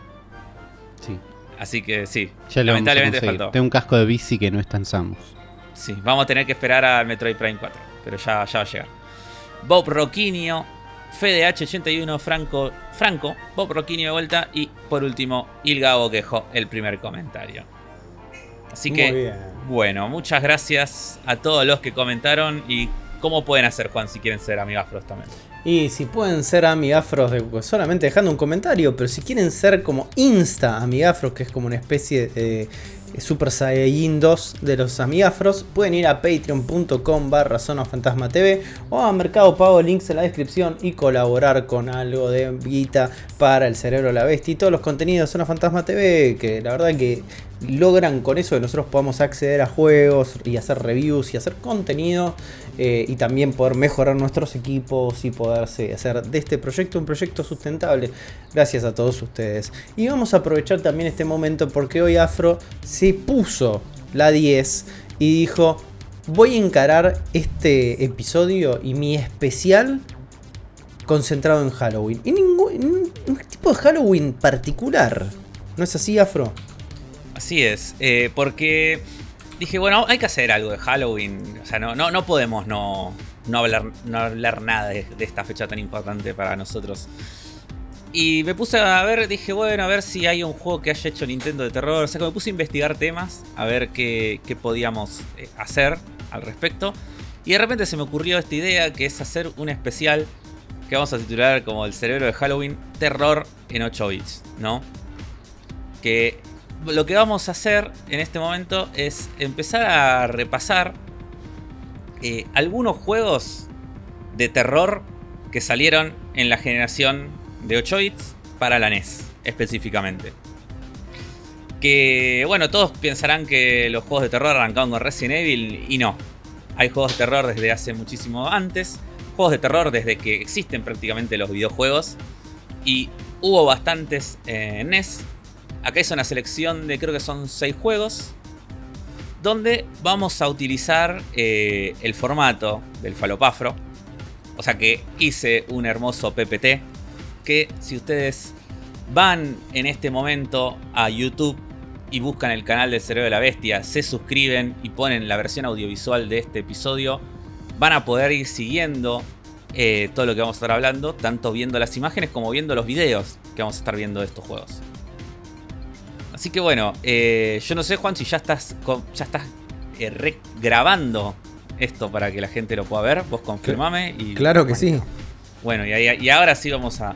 Sí, Así que sí, ya lamentablemente faltó. Tengo un casco de bici que no es tan Samus. Sí, vamos a tener que esperar al Metroid Prime 4, pero ya, ya va a llegar. Bob Roquinio, FDH81, Franco, Franco, Bob Roquinio de vuelta y por último, Ilgabo que dejó el primer comentario. Así que, bueno, muchas gracias a todos los que comentaron y cómo pueden hacer, Juan, si quieren ser amigafros también. Y si pueden ser amigafros de- solamente dejando un comentario, pero si quieren ser como Insta amigafros, que es como una especie de Super Saiyajin 2 de los amigafros, pueden ir a patreon.com barra Zona Fantasma TV o a Mercado Pago, links en la descripción y colaborar con algo de guita para el cerebro de la bestia y todos los contenidos de Zona Fantasma TV, que la verdad que logran con eso que nosotros podamos acceder a juegos y hacer reviews y hacer contenido eh, y también poder mejorar nuestros equipos y poderse hacer de este proyecto un proyecto sustentable. Gracias a todos ustedes. Y vamos a aprovechar también este momento porque hoy Afro se puso la 10 y dijo, voy a encarar este episodio y mi especial concentrado en Halloween. Y ningún tipo de Halloween particular. ¿No es así, Afro? Así es, eh, porque dije, bueno, hay que hacer algo de Halloween. O sea, no, no, no podemos no, no, hablar, no hablar nada de, esta fecha tan importante para nosotros. Y me puse a ver, dije, bueno, a ver si hay un juego que haya hecho Nintendo de terror. O sea, que me puse a investigar temas, a ver qué, qué podíamos eh, hacer al respecto. Y de repente se me ocurrió esta idea, que es hacer un especial que vamos a titular como El cerebro de Halloween, terror en 8 bits, ¿no? Que lo que vamos a hacer en este momento es empezar a repasar eh, algunos juegos de terror que salieron en la generación de 8 bits para la NES específicamente. Que bueno, todos pensarán que los juegos de terror arrancaron con Resident Evil y no. Hay juegos de terror desde hace muchísimo antes. Juegos de terror desde que existen prácticamente los videojuegos. Y hubo bastantes eh, en NES. Acá es una selección de creo que son 6 juegos. Donde vamos a utilizar eh, el formato del falopafro. O sea que hice un hermoso PPT. Que si ustedes van en este momento a YouTube y buscan el canal del Cerebro de la Bestia, se suscriben y ponen la versión audiovisual de este episodio, van a poder ir siguiendo eh, todo lo que vamos a estar hablando, tanto viendo las imágenes como viendo los videos que vamos a estar viendo de estos juegos. Así que bueno, eh, yo no sé Juan si ya estás, ya estás eh, grabando esto para que la gente lo pueda ver, vos confirmame. Y, claro que sí. Bueno, y, ahora sí vamos a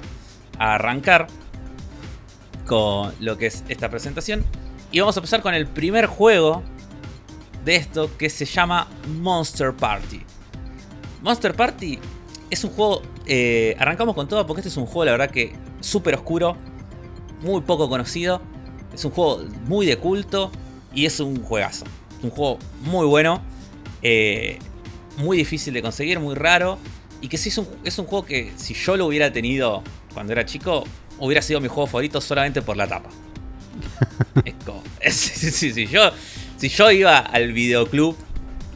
arrancar con lo que es esta presentación. Y vamos a empezar con el primer juego de esto que se llama Monster Party. Monster Party es un juego. Eh, arrancamos con todo porque este es un juego, la verdad, que súper oscuro, muy poco conocido. Es un juego muy de culto y es un juegazo. Es un juego muy bueno, eh, muy difícil de conseguir, muy raro. Y que sí es un, es un juego que si yo lo hubiera tenido cuando era chico, hubiera sido mi juego favorito solamente por la tapa. si, yo, si yo iba al videoclub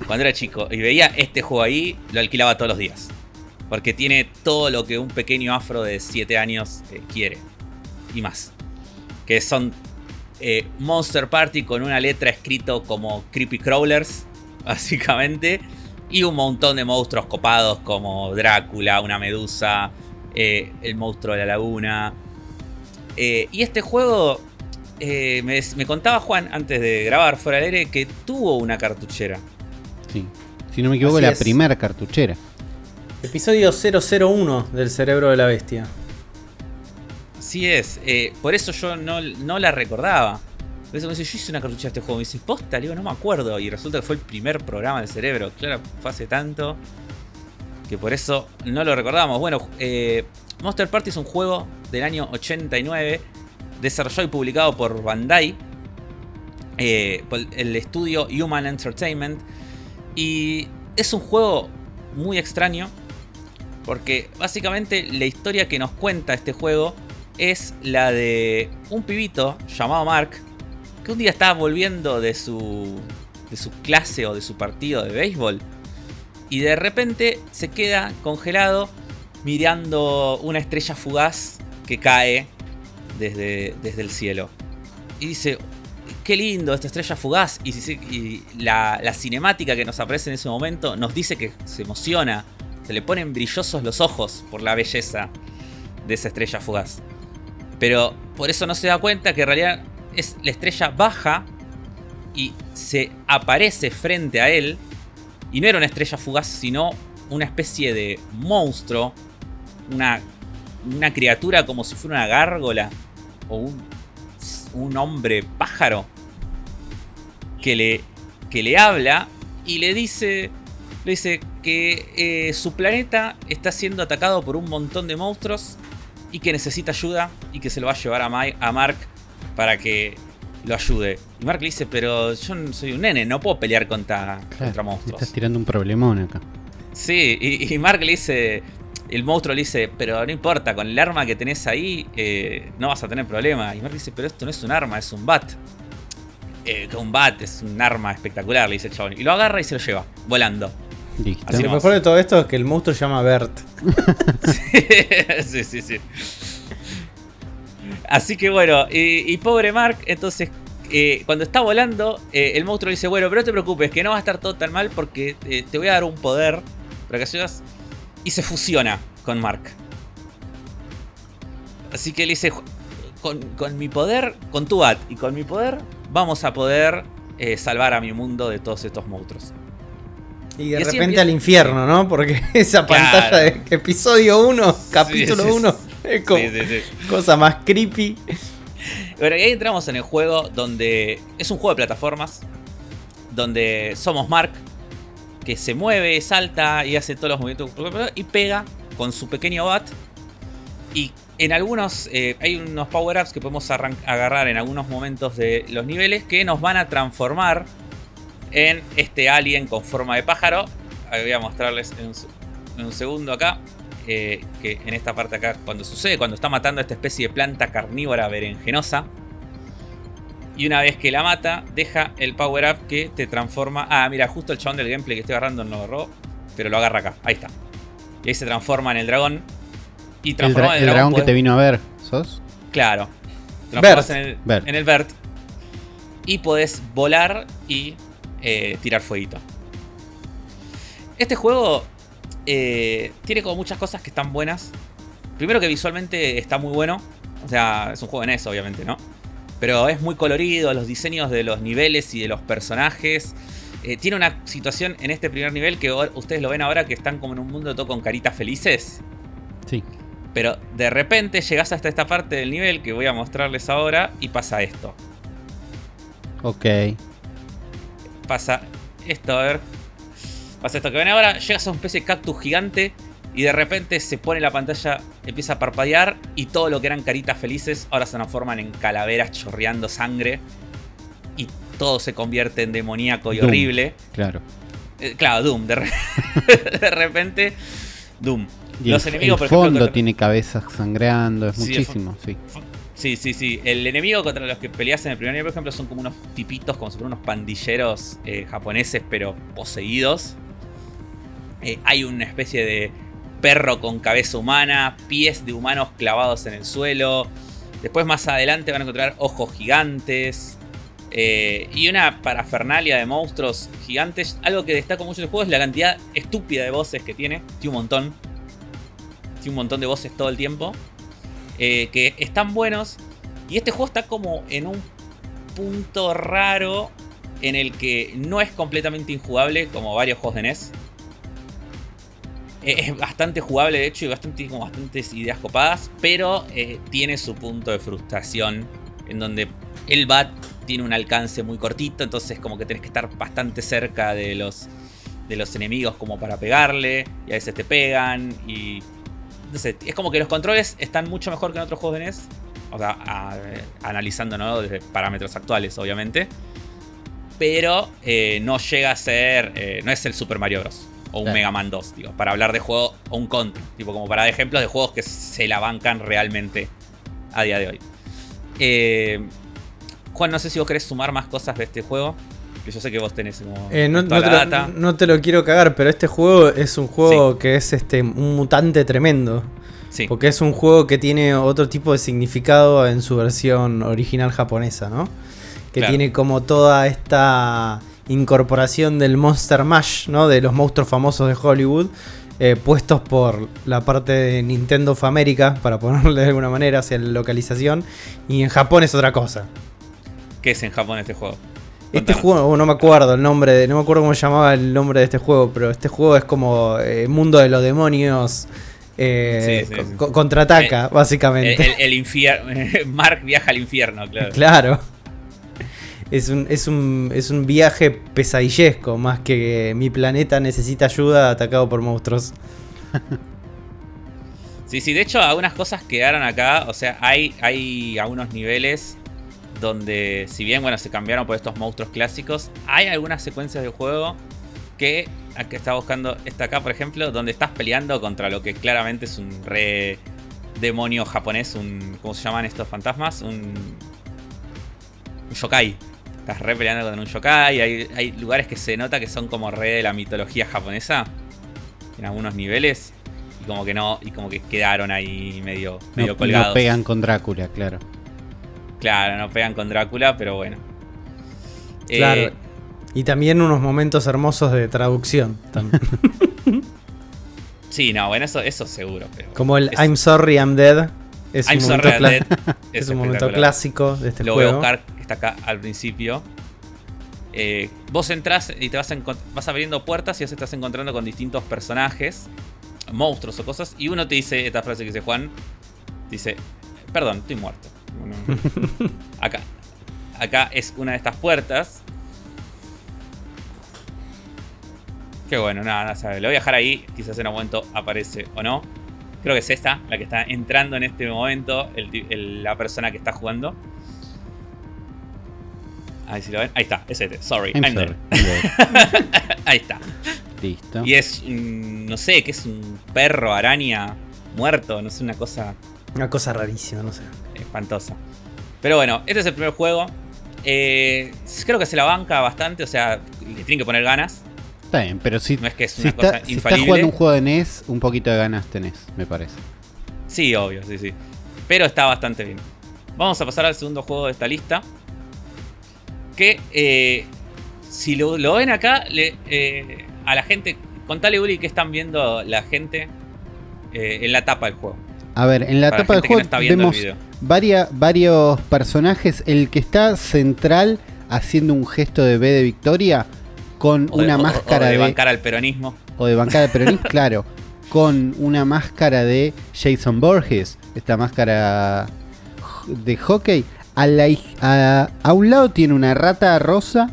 cuando era chico y veía este juego ahí, lo alquilaba todos los días. Porque tiene todo lo que un pequeño afro de 7 años eh, quiere. Y más. Que son eh, Monster Party con una letra escrito como Creepy Crawlers, básicamente. Y un montón de monstruos copados como Drácula, una medusa, eh, el monstruo de la laguna. y este juego eh, me, contaba Juan antes de grabar fuera del aire que tuvo una cartuchera. Sí. Si no me equivoco, la primera cartuchera. Episodio 001 del cerebro de la bestia. Así es. Eh, por eso yo no, la recordaba. Por eso me dice, yo hice una cartuchera de este juego. Me dice, posta, le digo, no me acuerdo. Y resulta que fue el primer programa del cerebro. Claro, fue hace tanto. Que por eso no lo recordábamos. Bueno, eh, Monster Party es un juego del año 89 desarrollado y publicado por Bandai, eh, el estudio Human Entertainment. Y es un juego muy extraño, porque básicamente la historia que nos cuenta este juego es la de un pibito llamado Mark, que un día estaba volviendo de su, de su clase o de su partido de béisbol, y de repente se queda congelado mirando una estrella fugaz que cae desde, desde el cielo. Y dice, qué lindo esta estrella fugaz. Y, la, cinemática que nos aparece en ese momento nos dice que se emociona. Se le ponen brillosos los ojos por la belleza de esa estrella fugaz. Pero por eso no se da cuenta que en realidad es la estrella baja y se aparece frente a él. Y no era una estrella fugaz, sino una especie de monstruo. Una, una criatura como si fuera una gárgola o un, hombre pájaro que le, que le habla y le dice, le dice que eh, su planeta está siendo atacado por un montón de monstruos y que necesita ayuda y que se lo va a llevar a, a Mark para que lo ayude. Y Mark le dice, pero yo soy un nene, no puedo pelear contra, contra monstruos. Estás tirando un problemón acá. Sí, y, y Mark le dice, el monstruo le dice, pero no importa, con el arma que tenés ahí eh, no vas a tener problema. Y Mark dice, pero esto no es un arma, es un bat. Eh, un bat es un arma espectacular, le dice el chabón. Y lo agarra y se lo lleva, volando. Listo. lo mejor de todo esto es que el monstruo se llama Bert. sí, sí, sí. Así que bueno, y, pobre Mark, entonces eh, cuando está volando, eh, el monstruo le dice, bueno, pero no te preocupes, que no va a estar todo tan mal porque te voy a dar un poder para que seas y se fusiona con Mark. Así que le dice, con, mi poder, con tu ad y con mi poder, vamos a poder eh, salvar a mi mundo de todos estos monstruos. Y de repente al infierno, ¿no? Porque esa pantalla de episodio 1, capítulo 1, es como cosa más creepy. Bueno, y ahí entramos en el juego donde es un juego de plataformas, donde somos Mark, que se mueve, salta y hace todos los movimientos y pega con su pequeño bat. Y en algunos eh, hay unos power-ups que podemos agarrar en algunos momentos de los niveles que nos van a transformar en este alien con forma de pájaro. voy a mostrarles en un, segundo acá. Eh, que en esta parte acá, cuando sucede, cuando está matando a esta especie de planta carnívora berenjenosa, y una vez que la mata, deja el power up que te transforma. Ah, mira, justo el chabón del gameplay que estoy agarrando no lo agarró. Pero lo agarra acá. Ahí está. Y ahí se transforma en el dragón. Y transforma el, en el, dragón, que te vino a ver, ¿sos? Claro. Transformas en el, Bert. en el Bert. Y podés volar y eh, tirar fueguito. Este juego eh, tiene como muchas cosas que están buenas. Primero que visualmente está muy bueno. O sea, es un juego en eso, obviamente, ¿no? Pero es muy colorido, los diseños de los niveles y de los personajes. Eh, tiene una situación en este primer nivel que ustedes lo ven ahora que están como en un mundo todo con caritas felices. Sí. Pero de repente llegas hasta esta parte del nivel que voy a mostrarles ahora y pasa esto. Ok. Pasa esto, a ver. Pasa esto que ven ahora, llegas a una especie de cactus gigante y de repente se pone la pantalla, empieza a parpadear y todo lo que eran caritas felices ahora se transforman en calaveras chorreando sangre y todo se convierte en demoníaco y horrible. Claro. Eh, claro, Doom. De, de repente, Doom. Y los el, enemigos, el fondo tiene cabezas sangrando, es muchísimo, sí. Sí, sí, sí. El enemigo contra los que peleas en el primer nivel, por ejemplo, son como unos tipitos, como si fueran unos pandilleros eh, japoneses, pero poseídos. Eh, hay una especie de perro con cabeza humana, pies de humanos clavados en el suelo. Después más adelante van a encontrar ojos gigantes. Eh, y una parafernalia de monstruos gigantes. Algo que destaca mucho en el juego es la cantidad estúpida de voces que tiene. Tiene un montón. Tiene un montón de voces todo el tiempo. Eh, que están buenos. Y este juego está como en un punto raro en el que no es completamente injugable como varios juegos de NES. Es bastante jugable de hecho y bastante, como bastantes ideas copadas, pero eh, tiene su punto de frustración en donde el bat tiene un alcance muy cortito, entonces como que tenés que estar bastante cerca de los, de los enemigos como para pegarle, y a veces te pegan y es como que los controles están mucho mejor que en otros juegos de NES. O sea, analizando ¿no? desde parámetros actuales, obviamente. Pero eh, no llega a ser. Eh, no es el Super Mario Bros. O un Mega Man 2, digo. Para hablar de juego. O un Contra. Tipo, como para ejemplos de juegos que se la bancan realmente a día de hoy. Eh, Juan, no sé si vos querés sumar más cosas de este juego. Que yo sé que vos tenés como no, toda la data. no, te lo quiero cagar, pero este juego es un juego que es este un mutante tremendo. Sí. Porque es un juego que tiene otro tipo de significado en su versión original japonesa, ¿no? Que tiene como toda esta incorporación del Monster Mash, ¿no? De los monstruos famosos de Hollywood. Eh, puestos por la parte de Nintendo of America, para ponerle de alguna manera hacia la localización. Y en Japón es otra cosa. ¿Qué es en Japón este juego? Este juego, no me acuerdo el nombre, de, no me acuerdo cómo se llamaba el nombre de este juego, pero este juego es como eh, Mundo de los Demonios. Eh, contraataca, eh, básicamente. El, infierno. Mark viaja al infierno, claro. Claro. Es un, es, un, es un viaje pesadillesco, más que mi planeta necesita ayuda atacado por monstruos. Sí, sí, de hecho algunas cosas quedaron acá, o sea, hay, hay algunos niveles donde si bien bueno se cambiaron por estos monstruos clásicos, hay algunas secuencias de juego que que está buscando esta acá, por ejemplo, donde estás peleando contra lo que claramente es un re demonio japonés, un ¿cómo se llaman estos fantasmas? Un un yokai. Estás re peleando con un yokai, hay, hay lugares que se nota que son como re de la mitología japonesa en algunos niveles y como que no y como que quedaron ahí medio medio colgados. No pegan con Drácula, claro. Claro, no pegan con Drácula, pero bueno. Claro. Eh, y también unos momentos hermosos de traducción. sí, no, bueno, eso, eso seguro. Como el I'm sorry, I'm dead. Es un momento, es un momento clásico de este Lo juego. Lo voy a buscar, que está acá al principio. Eh, vos entras y te vas, vas abriendo puertas y te estás encontrando con distintos personajes, monstruos o cosas. Y uno te dice esta frase que dice Juan: Dice, perdón, estoy muerto. acá. Acá es una de estas puertas. Qué bueno, nada, nada, sabe. Lo voy a dejar ahí. Quizás en un momento aparece o no. Creo que es esta, la que está entrando en este momento. la persona que está jugando. Ahí si lo ven. Ahí está, es este. Sorry, I'm, ahí está. Listo. Y es, no sé, que es un perro araña muerto, no sé, una cosa una cosa rarísima, no sé. Espantosa. Pero bueno, este es el primer juego. Eh, creo que se la banca bastante, o sea, le tienen que poner ganas. Está bien, pero si, no es que es una si cosa si estás jugando un juego de NES, un poquito de ganas tenés, me parece. Sí, obvio, sí, sí. Pero está bastante bien. Vamos a pasar al segundo juego de esta lista. Que eh, si lo, ven acá, le, eh, a la gente contale, Uli, qué están viendo la gente eh, en la tapa del juego. A ver, en la Para tapa del juego no vemos varia- varios personajes. El que está central haciendo un gesto de B de victoria con O de- una o- o máscara de de, bancar al peronismo. o de bancada de peronismo, claro, con una máscara de Jason Borges, esta máscara de hockey. A, la hij- a- a un lado tiene una rata rosa,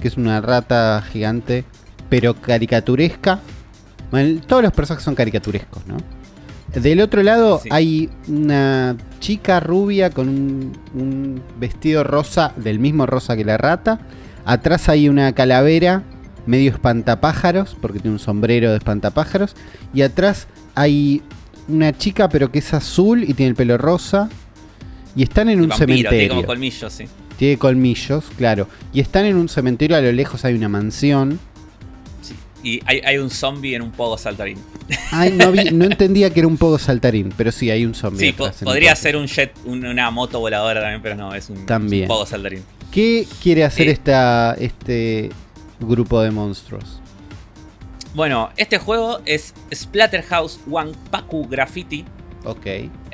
que es una rata gigante, pero caricaturesca. Bueno, todos los personajes son caricaturescos, ¿no? Del otro lado Sí. hay una chica rubia con un, un vestido rosa, del mismo rosa que la rata. Atrás hay una calavera medio espantapájaros, porque tiene un sombrero de espantapájaros. Y atrás hay una chica, pero que es azul y tiene el pelo rosa. Y están en un Vampiro, tiene cementerio. como colmillos, sí. Tiene colmillos, claro. Y están en un cementerio, a lo lejos hay una mansión. Y hay, hay un zombie en un pogo saltarín. Ay, no, vi- no entendía que era un poco saltarín, pero sí, hay un zombie. Sí, po- podría ser un jet, un- una moto voladora también, pero no, es un, También. es un pogo saltarín. ¿Qué quiere hacer Eh. esta, este grupo de monstruos? Bueno, este juego es Splatterhouse One Paku Graffiti. Ok.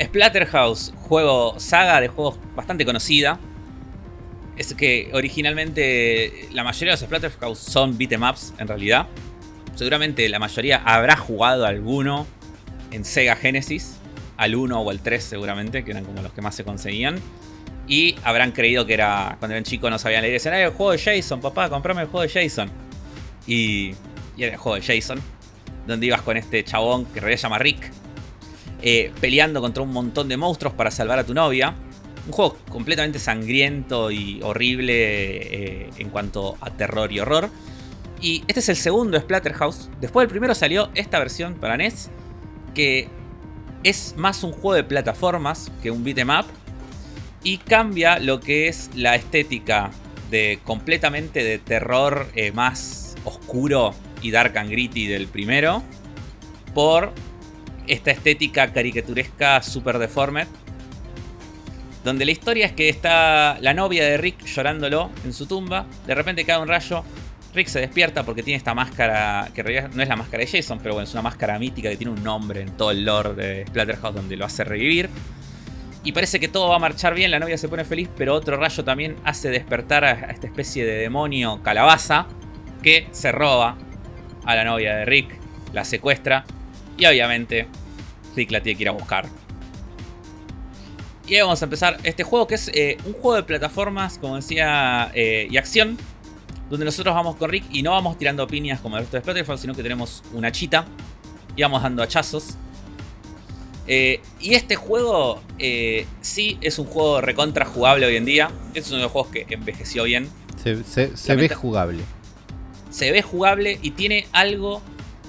Splatterhouse, juego saga de juegos bastante conocida. Es que originalmente la mayoría de los Splatterhouse son beat'em ups en realidad. Seguramente la mayoría habrá jugado alguno en Sega Genesis, al 1 o al 3 seguramente, que eran como los que más se conseguían. Y habrán creído que era, cuando eran chicos no sabían leer, decían, "Ah, el juego de Jason, papá, comprame el juego de Jason. Y, y era el juego de Jason, donde ibas con este chabón que en realidad se llama Rick, eh, peleando contra un montón de monstruos para salvar a tu novia. Un juego completamente sangriento y horrible eh, en cuanto a terror y horror. Y este es el segundo Splatterhouse. Después del primero salió esta versión para NES, que es más un juego de plataformas que un beat'em up. Y cambia lo que es la estética de completamente de terror eh, más oscuro y dark and gritty del primero. Por esta estética caricaturesca super deformed. Donde la historia es que está la novia de Rick llorándolo en su tumba. De repente cae un rayo. Rick se despierta porque tiene esta máscara, que en realidad no es la máscara de Jason, pero bueno, es una máscara mítica que tiene un nombre en todo el lore de Splatterhouse donde lo hace revivir. Y parece que todo va a marchar bien, la novia se pone feliz, pero otro rayo también hace despertar a esta especie de demonio calabaza que se roba a la novia de Rick, la secuestra y obviamente Rick la tiene que ir a buscar. Y ahí vamos a empezar este juego que es eh, un juego de plataformas, como decía, eh, y acción, donde nosotros vamos con Rick y no vamos tirando piñas como el resto de Splatterhouse, sino que tenemos una chita y vamos dando hachazos. Eh, y este juego eh, sí es un juego recontra jugable hoy en día. Es uno de los juegos que envejeció bien. Se, se- se ve jugable. Se ve jugable y tiene algo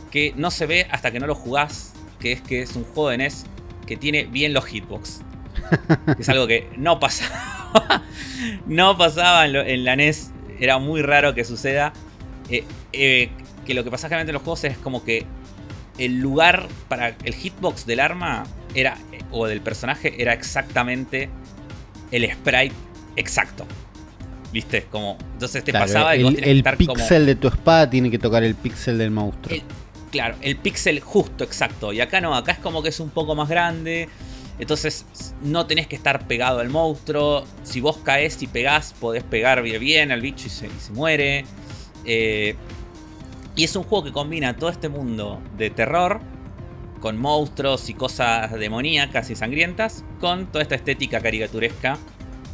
que no se ve hasta que no lo jugás. Que es que es un juego de NES que tiene bien los hitbox. Es algo que no pasaba. no pasaba en, lo- en la NES. Era muy raro que suceda. Eh, eh, que lo que pasa generalmente en los juegos es como que el lugar para el hitbox del arma era o del personaje era exactamente el sprite exacto. ¿Viste? Como entonces te Claro, pasaba y vos el que el estar como píxel de tu espada tiene que tocar el píxel del monstruo. El- Claro, el píxel justo, exacto. Y acá no, acá es como que es un poco más grande. Entonces no tenés que estar pegado al monstruo. Si vos caes y pegás, podés pegar bien, bien al bicho y se, y se muere. Eh, y es un juego que combina todo este mundo de terror con monstruos y cosas demoníacas y sangrientas con toda esta estética caricaturesca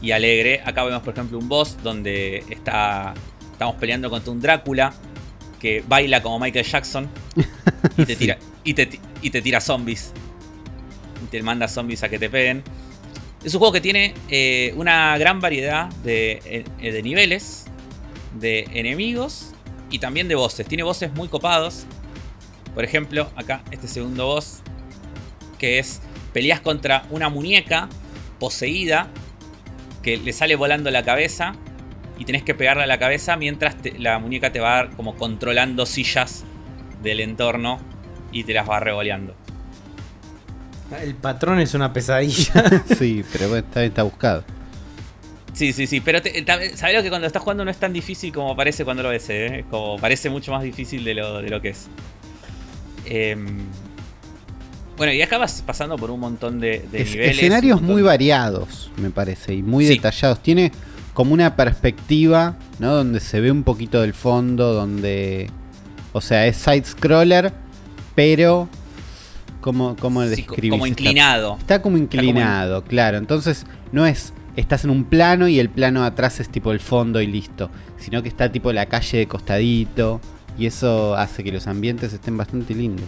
y alegre. Acá vemos, por ejemplo, un boss donde está, estamos peleando contra un Drácula que baila como Michael Jackson y te Sí. tira, y te, ti- y te tira zombies. Te manda zombies a que te peguen. Es un juego que tiene eh, una gran variedad de, eh, de niveles, de enemigos y también de voces. Tiene voces muy copados. Por ejemplo, acá este segundo boss, que es peleas contra una muñeca poseída que le sale volando la cabeza y tenés que pegarle a la cabeza mientras la muñeca te va como controlando sillas del entorno y te las va revoleando. El patrón es una pesadilla. sí, pero bueno, está, está buscado. Sí, sí, sí, pero te- sabés lo que cuando estás jugando no es tan difícil como parece cuando lo ves, ¿eh? Como parece mucho más difícil de lo, de lo que es. Em, bueno, y acá vas pasando por un montón de, de Es- niveles. escenarios muy variados, me parece, y muy Sí. detallados. Tiene como una perspectiva, ¿no? Donde se ve un poquito del fondo, donde... O sea, es side-scroller, pero... ¿Cómo, cómo sí, como inclinado. Está como inclinado, claro. Entonces no es estás en un plano y el plano atrás es tipo el fondo y listo, sino que está tipo la calle de costadito y eso hace que los ambientes estén bastante lindos.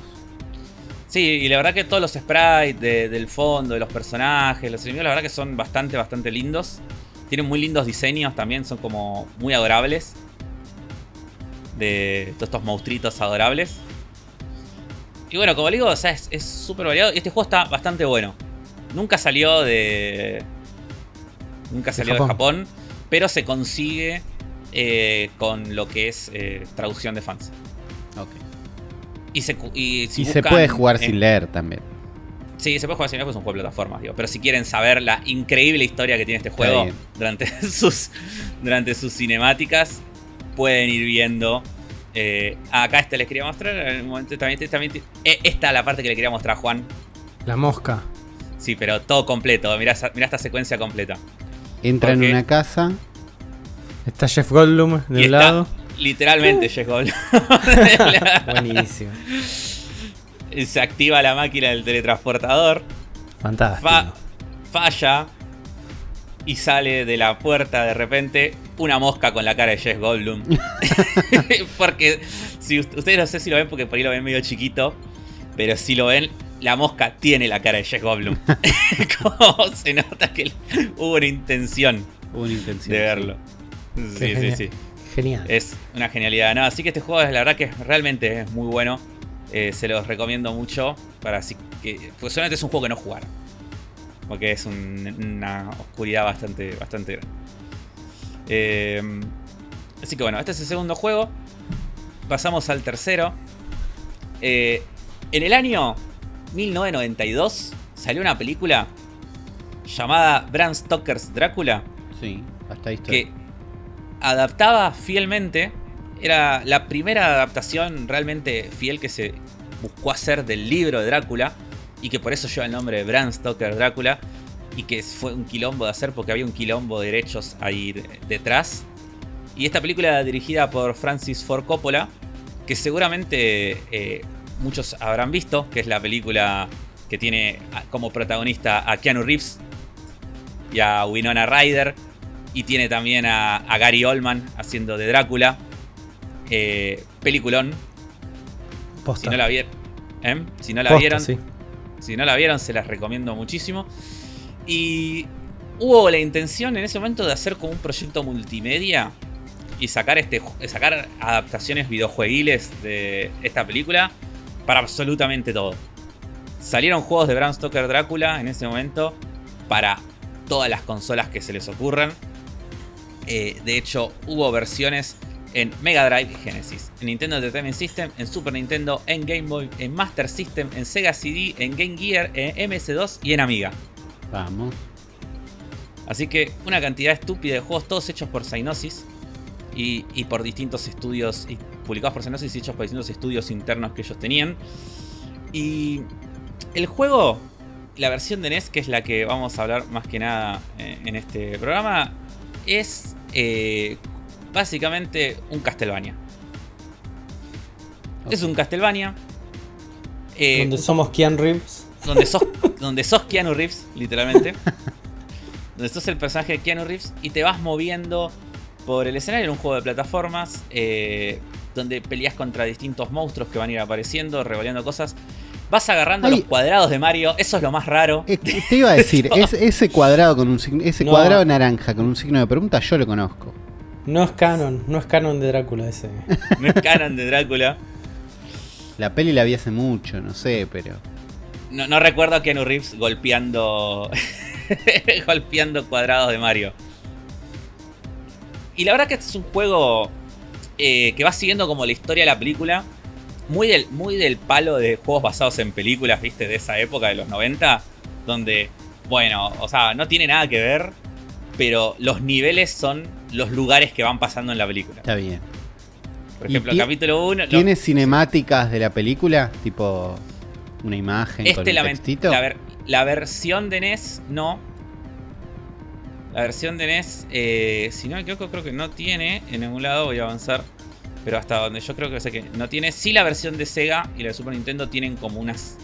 Sí, y la verdad que todos los sprites de- del fondo, de los personajes, los enemigos, la verdad que son bastante, bastante lindos. Tienen muy lindos diseños también, son como muy adorables. De todos estos monstruitos adorables. Y bueno, como digo, o sea, es súper variado. Y este juego está bastante bueno. Nunca salió de. Nunca salió de Japón. Japón. pero se consigue eh, con lo que es eh, traducción de fans. Y se, y si y se puede jugar sin leer también. Sí, se puede jugar sin leer, pues es un juego de plataformas, digo. Pero si quieren saber la increíble historia que tiene este juego durante sus, durante sus cinemáticas, pueden ir viendo. Eh, acá este les quería mostrar. En un momento también, también eh, esta es la parte que le quería mostrar a Juan. La mosca. Sí, pero todo completo. Mirá, esta secuencia completa. Entra en una casa. Está Jeff Goldblum de Y un está lado. literalmente Jeff Goldblum. Buenísimo. Se activa la máquina del teletransportador. Fantástico. Fa- falla y sale de la puerta de repente una mosca con la cara de Jeff Goldblum. porque si ust- ustedes no sé si lo ven porque por ahí lo ven medio chiquito, pero si lo ven, la mosca tiene la cara de Jeff Goldblum. Como se nota que hubo una intención una intención. de verlo. Sí, sí, genial. sí. Genial. Es una genialidad. No, así que este juego es la verdad que realmente es muy bueno. Eh, se los recomiendo mucho. Para así que. Pues solamente es un juego que no jugar. Porque es un- una oscuridad bastante, bastante grande. Eh, así que bueno, este es el segundo juego. Pasamos al tercero. Eh, en el año 1992 salió una película llamada Bram Stoker's Drácula Sí, hasta ahí está. que adaptaba fielmente. Era la primera adaptación realmente fiel que se buscó hacer del libro de Drácula. Y que por eso lleva el nombre de Bram Stoker Drácula. Y que fue un quilombo de hacer porque había un quilombo de derechos ahí de- detrás. Y esta película dirigida por Francis Ford Coppola. Que seguramente eh, muchos habrán visto. Que es la película que tiene como protagonista a Keanu Reeves y a Winona Ryder. Y tiene también a, a Gary Oldman haciendo de Drácula. Eh, peliculón. Posta. Si no la vieron. ¿eh? Si no la Posta, vieron. sí. Si no la vieron, se las recomiendo muchísimo. Y hubo la intención en ese momento de hacer como un proyecto multimedia y sacar este sacar adaptaciones videojueguiles de esta película para absolutamente todo. Salieron juegos de Bram Stoker Drácula en ese momento para todas las consolas que se les ocurran. Eh, de hecho, hubo versiones en Mega Drive y Genesis, en Nintendo Entertainment System, en Super Nintendo, en Game Boy, en Master System, en Sega CD, en Game Gear, en MS2 y en Amiga. Vamos. Así que una cantidad estúpida de juegos, todos hechos por Psygnosis y, y por distintos estudios, y publicados por Psygnosis y hechos por distintos estudios internos que ellos tenían. Y el juego, la versión de NES, que es la que vamos a hablar más que nada eh, en este programa, es eh, básicamente un Castlevania. Es un Castlevania. eh, Donde somos Keanu Reeves. donde sos, donde sos Keanu Reeves, literalmente. donde sos el personaje de Keanu Reeves y te vas moviendo por el escenario en un juego de plataformas. eh, donde peleas contra distintos monstruos que van a ir apareciendo, revoleando cosas. Vas agarrando Ay. los cuadrados de Mario, eso es lo más raro. Eh, te iba a decir, es- ese cuadrado con un signo, ese No. cuadrado naranja con un signo de pregunta, yo lo conozco. No es canon, no es canon de Drácula ese. No es canon de Drácula. La peli la vi hace mucho, no sé, pero. No, no recuerdo a Keanu Reeves golpeando. golpeando cuadrados de Mario. Y la verdad que este es un juego eh, que va siguiendo como la historia de la película. Muy del, muy del palo de juegos basados en películas, viste, de esa época de los 90. Donde, bueno, o sea, no tiene nada que ver. pero los niveles son los lugares que van pasando en la película. Está bien. Por ¿Y ejemplo, ti- capítulo 1. ¿Tiene cinemáticas de la película? Tipo una imagen con Este, un la, textito. la, ver- la versión de NES, no. La versión de NES, eh, si no me equivoco, creo que no tiene. En ningún lado voy a avanzar. Pero hasta donde yo creo que sé que no tiene. Sí, la versión de Sega y la de Super Nintendo tienen como unas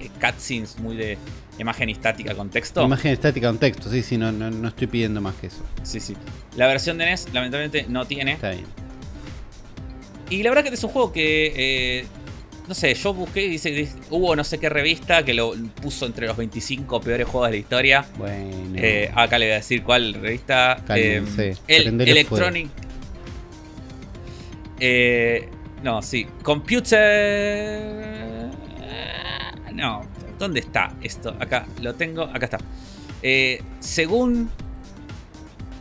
eh, cutscenes muy de imagen estática con texto. Imagen estática con texto, sí, sí, no, no, no estoy pidiendo más que eso. Sí, sí. La versión de NES, lamentablemente, no tiene. Está bien. Y la verdad que es un juego que. eh, no sé, yo busqué y dice, dice- hubo no sé qué revista que lo puso entre los 25 peores juegos de la historia. Bueno. Eh, acá le voy a decir cuál revista. Cálmense, Eh, el, Electronic. Eh, no, sí. Computer. No, ¿dónde está esto? Acá lo tengo. Acá está. Eh, según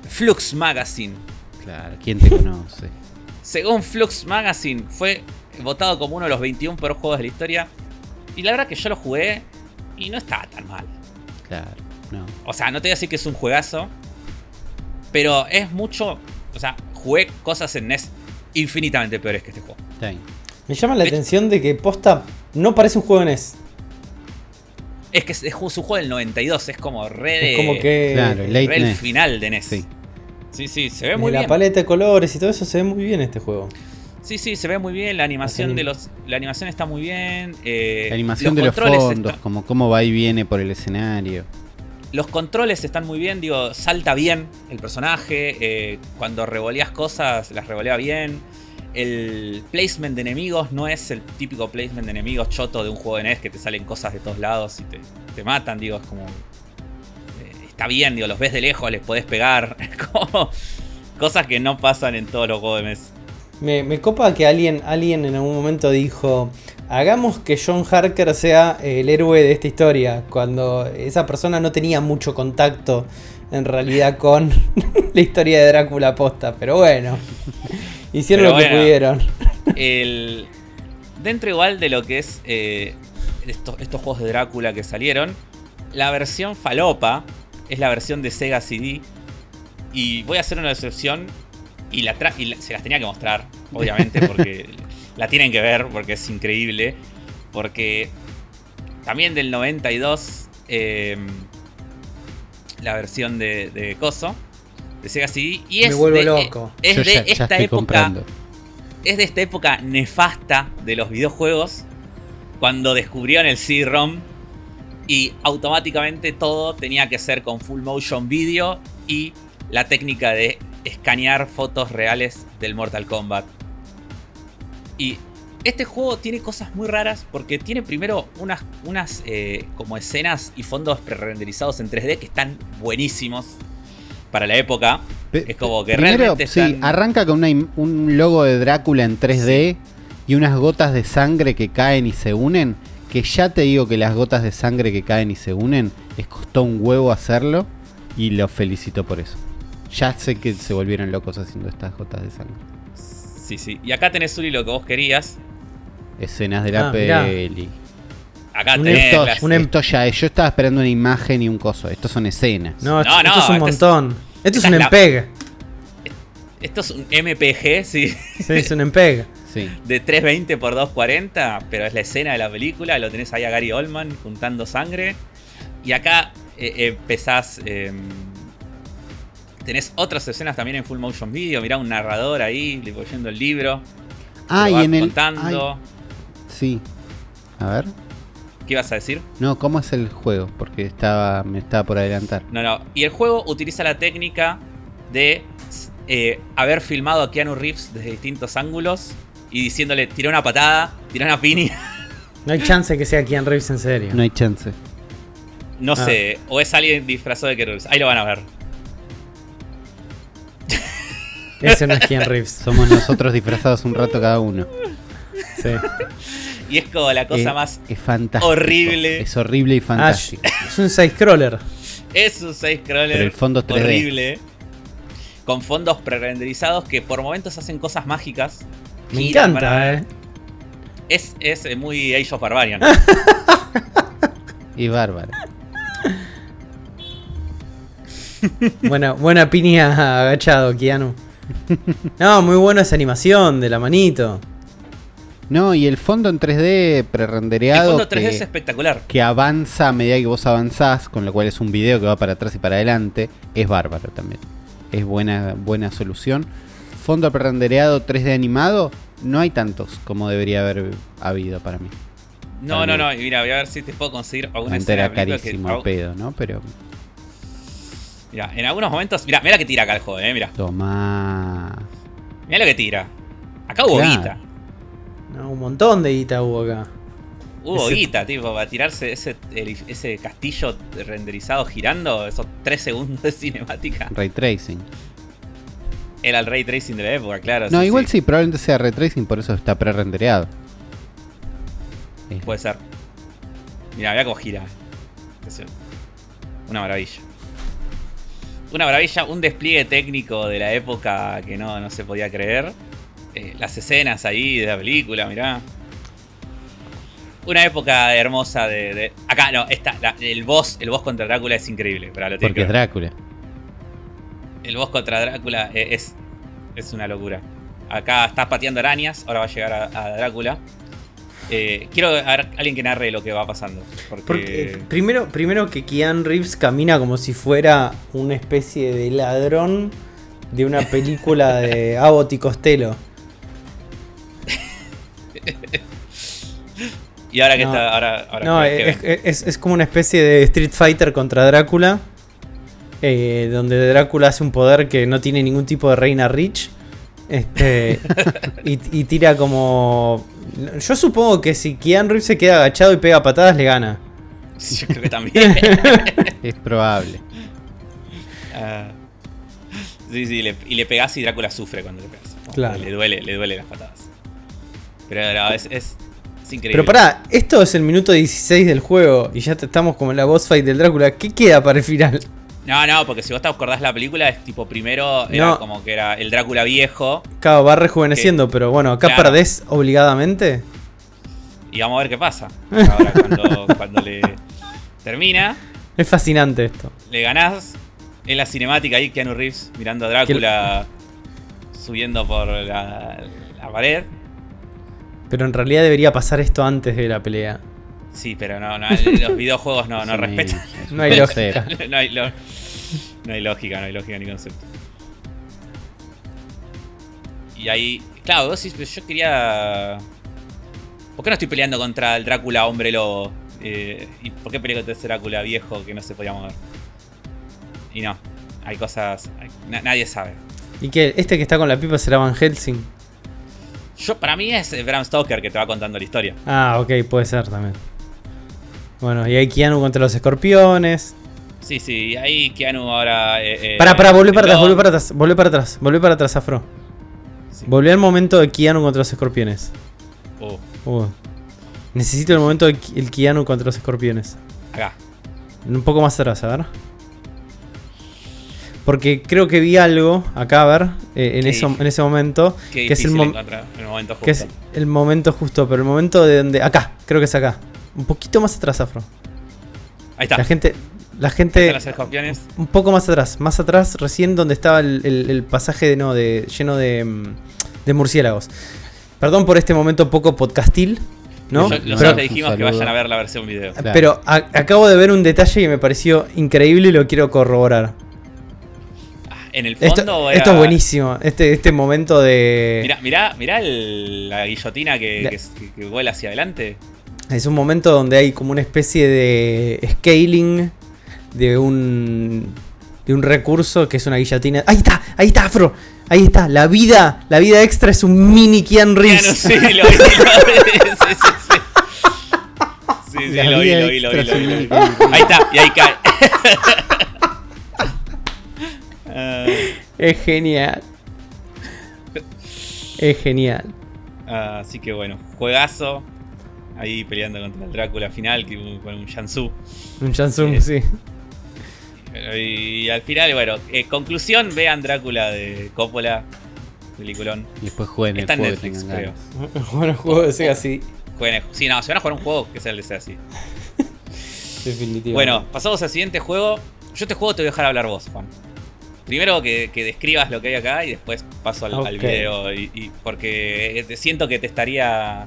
Flux Magazine. Claro, ¿quién te conoce? Según Flux Magazine, fue votado como uno de los 21 peores juegos de la historia. Y la verdad que yo lo jugué y no estaba tan mal. Claro, no. O sea, no te voy a decir que es un juegazo. Pero es mucho. O sea, jugué cosas en NES infinitamente peores que este juego. Me llama la Es- atención de que posta no parece un juego en NES. Es que es, es un juego del 92, es como re. Es como que Claro, el late re el NES. final de NES. Sí. Sí, sí, se ve de muy la bien. paleta de colores y todo eso se ve muy bien este juego. Sí, sí, se ve muy bien. La animación anim- de los. La animación está muy bien. eh, La animación de los controles fondos, como cómo va y viene por el escenario. Los controles están muy bien, digo, salta bien el personaje. eh, cuando revoleas cosas, las revolea bien. El placement de enemigos no es el típico placement de enemigos choto de un juego de NES que te salen cosas de todos lados y te, te matan, digo, es como. eh, está bien, digo, los ves de lejos, les podés pegar. Cosas que no pasan en todos los juegos de NES. Me, me copa que alguien, alguien en algún momento dijo, hagamos que John Harker sea el héroe de esta historia, cuando esa persona no tenía mucho contacto en realidad con la historia de Drácula posta, pero bueno, hicieron Pero lo que bueno. pudieron. el dentro igual de lo que es eh, estos, estos juegos de Drácula que salieron, la versión falopa es la versión de Sega CD. Y voy a hacer una excepción y, la tra- y la- se las tenía que mostrar, obviamente, porque la tienen que ver, porque es increíble. Porque también del 92, eh, la versión de, de Coso, de Sega CD. Y es Me vuelvo de, loco. Es Yo de ya, ya esta estoy época comprando. es de esta época nefasta de los videojuegos, cuando descubrieron el CD-ROM y automáticamente todo tenía que ser con full motion video y la técnica de escanear fotos reales del Mortal Kombat. Y este juego tiene cosas muy raras porque tiene primero unas, unas eh, como escenas y fondos pre-renderizados en 3D que están buenísimos para la época. Pe- Es como que Primero, realmente sí, están- arranca con una un logo de Drácula en 3D y unas gotas de sangre que caen y se unen. Que ya te digo que las gotas de sangre que caen y se unen, les costó un huevo hacerlo y los felicito por eso. Ya sé que se volvieron locos haciendo estas gotas de sangre. Sí, sí. Y acá tenés, Uli, lo que vos querías. Escenas de la Ah, mirá. Acá Un tenés las- un em- ya es. Yo estaba esperando una imagen y un coso. Estos son escenas. No, esto, No, esto es un este es- montón. Esto es un es la- empeg. Esto es un MPG, sí. Sí, es un empeg. Sí. De 320 por 240, pero es la escena de la película. Lo tenés ahí a Gary Oldman juntando sangre. Y acá eh, empezás. eh, tenés otras escenas también en full motion video. Mirá un narrador ahí leyendo el libro. Ah, y en el. contando. ay, sí. A ver. ¿Qué ibas a decir? No, ¿cómo es el juego? Porque estaba, me estaba por adelantar. No, no. Y el juego utiliza la técnica de eh, haber filmado a Keanu Reeves desde distintos ángulos y diciéndole, tira una patada, tira una piña. No hay chance que sea Keanu Reeves en serio. No hay chance. No Ah. sé, o es alguien disfrazado de Keanu Reeves. Ahí lo van a ver. Ese no es Keanu Reeves. Somos nosotros disfrazados un rato cada uno. Sí. Y es como la cosa Eh, más. Es fantástico. horrible. Es horrible y Ah, fantástico. es un side-scroller. Es un side-scroller el fondo es 3D. horrible. Con fondos pre-renderizados que por momentos hacen cosas mágicas. Me para encanta, eh. Es, es eh, muy Age of Barbarian. Y bárbaro. Buena, buena piña agachado, Keanu. No, muy buena esa animación de la manito. No, y el fondo en 3D El prerendereado fondo 3D que, es espectacular. que avanza a medida que vos avanzás, con lo cual es un video que va para atrás y para adelante, es bárbaro también. Es buena, buena solución. Fondo prerendereado 3D animado, no hay tantos como debería haber habido para mí. No, no, no. Y mira, voy a ver si te puedo conseguir alguna Antes era película que- carísimo el pedo, ¿no? Pero Mira, en algunos momentos. Mira, mira que tira acá el juego, eh. Mira. toma. Mira lo que tira. Acá hubo Claro. guita. No, un montón de guita hubo acá. Hubo Ese- guita, tipo, para tirarse ese, el- ese castillo renderizado girando, esos 3 segundos de cinemática. Ray tracing. Era el ray tracing de la época, claro. No, igual sí. probablemente sea ray tracing, por eso está pre-rendereado. Eh, Puede ser. Mira, mira cómo gira. Una maravilla. Una maravilla, un despliegue técnico de la época que no, no se podía creer. Eh, las escenas ahí de la película, mirá. Una época hermosa de. de- Acá, no, esta, la- el boss, el boss contra Drácula es increíble. Pero lo porque que es. Drácula. El boss contra Drácula e- es, es una locura. Acá está pateando arañas, ahora va a llegar a, a Drácula. Eh, quiero a ver alguien que narre lo que va pasando. Porque, Porque, eh, primero, primero que Keanu Reeves camina como si fuera una especie de ladrón de una película de Abbott y Costello. y ahora que no. está. Ahora, ahora No, que- es, es- es como una especie de Street Fighter contra Drácula. eh, donde Drácula hace un poder que no tiene ningún tipo de reina Rich. Este, y, y tira como. Yo supongo que si Keanu Reeves se queda agachado y pega patadas, le gana. Yo creo que también. Es probable. Ah. sí, sí, le- y le pegás y Drácula sufre cuando le pegas. Claro. Le duele, le duele las patadas. Pero no, es, es, es increíble. Pero pará, esto es el minuto 16 del juego y ya estamos como en la boss fight del Drácula. ¿Qué queda para el final? No, no, porque si vos te acordás la película, es tipo primero era No. como que era el Drácula viejo. Claro, va rejuveneciendo, pero bueno, acá Claro. perdés obligadamente. Y vamos a ver qué pasa. Ahora cuando, cuando le termina, Es fascinante esto. le ganás. En la cinemática ahí, Keanu Reeves mirando a Drácula subiendo por la, la pared. Pero en realidad debería pasar esto antes de la pelea. Sí, pero no, no los videojuegos no, no Sí, respetan. es No hay lógica. no, hay lo- no hay lógica, no hay lógica ni concepto. Y ahí, claro, vos decís, pero yo quería. ¿Por qué no estoy peleando contra el Drácula hombre lobo? Eh, ¿Y por qué peleé contra ese Drácula viejo que no se podía mover? Y no, hay cosas. hay- na- nadie sabe. ¿Y qué? ¿Este que está con la pipa será Van Helsing? Yo, para mí es Bram Stoker que te va contando la historia. Ah, ok, puede ser también. Bueno, y hay Keanu contra los escorpiones. Sí, sí, ahí Keanu ahora. Eh, eh, Pará, pará, volvé para atrás, volvé para atrás, volvé para atrás, volvé para atrás, Afro. Sí. Volvé al momento de Keanu contra los escorpiones. Uh, Uh. Necesito el momento del el Keanu contra los escorpiones. acá. Un poco más atrás, a ver. Porque creo que vi algo acá, a ver, eh, en, eso, en ese momento. Qué que es el, mom- momento justo. que es el momento justo, pero el momento de donde. Acá, creo que es acá. Un poquito más atrás, Afro. Ahí está. La gente. La gente. escorpiones. Un poco más atrás, más atrás, recién donde estaba el, el- el pasaje de, no, de, lleno de, mm, de murciélagos. Perdón por este momento poco podcastil, ¿no? Nosotros le dijimos que vayan a ver la versión video. Claro. Pero a- acabo de ver un detalle que me pareció increíble y lo quiero corroborar. En el fondo Esto, era- esto es buenísimo, este, este momento de... Mirá, mirá, mirá el- la guillotina que, La- que, vuela hacia adelante. Es un momento donde hay como una especie de scaling de un de un recurso que es una guillotina. Ahí está, ahí está, Afro. Ahí está, la vida, la vida extra es un mini Ya Reeves. sé, lo vi, lo vi. Sí, sí, sí. Sí, sí, lo vi, lo vi, lo vi, Ahí está, y ahí cae. Ah, Es genial. Es genial. ah, así que bueno, juegazo. Ahí peleando contra el Drácula final que, con un Shansu. Un Shansung, sí. Pero, Y al final, bueno, eh, conclusión, vean Drácula de Coppola, peliculón. Y después jueguen Está el en juego Netflix, creo. ganas. Bueno, juego de Sega sí. Jueguen, sí, no, si van a jugar un juego, que sea el de Sega, sí. Definitivamente. Bueno, pasamos al siguiente juego. Yo este juego te voy a dejar hablar vos, Juan. Primero que, que describas lo que hay acá y después paso al, video. Y, y- porque te siento que te estaría.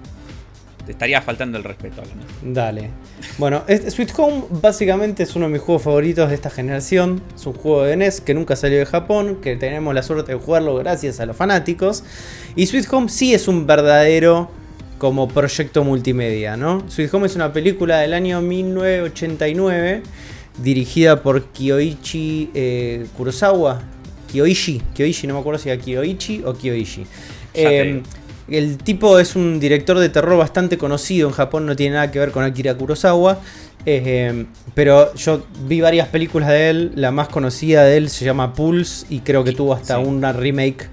Te estaría faltando el respeto. hablando. Dale. Bueno, Sweet Home básicamente es uno de mis juegos favoritos de esta generación. Es un juego de NES que nunca salió de Japón, que tenemos la suerte de jugarlo gracias a los fanáticos. Y Sweet Home sí es un verdadero como proyecto multimedia, ¿no? Sweet Home es una película del año 1989 dirigida por Kyoichi eh, Kurosawa. Kyoichi, Kyoichi, no me acuerdo si era Kyoichi o te Eh, el tipo es un director de terror bastante conocido en Japón, no tiene nada que ver con Akira Kurosawa. eh, pero yo vi varias películas de él, la más conocida de él se llama Pulse y creo que tuvo hasta Sí. una remake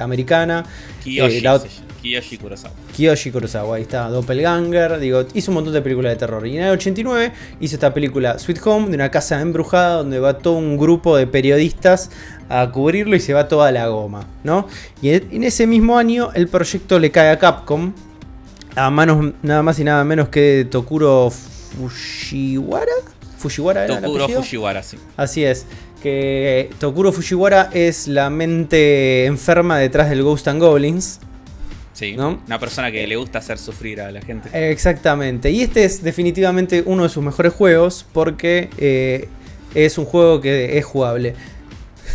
americana. Kiyoshi, la ot- se llama, Kiyoshi Kurosawa. Kiyoshi Kurosawa, ahí está, Doppelganger, digo, hizo un montón de películas de terror. Y en el 89 hizo esta película Sweet Home, de una casa embrujada donde va todo un grupo de periodistas a cubrirlo y se va toda la goma, ¿no? Y en ese mismo año el proyecto le cae a Capcom, a manos nada más y nada menos que de Tokuro Fujiwara. ¿Fujiwara era Tokuro? Fujiwara, sí. Así es. Que Tokuro Fujiwara es la mente enferma detrás del Ghost and Goblins. Sí, ¿No? Una persona que le gusta hacer sufrir a la gente. Exactamente. Y este es definitivamente uno de sus mejores juegos porque eh, es un juego que es jugable.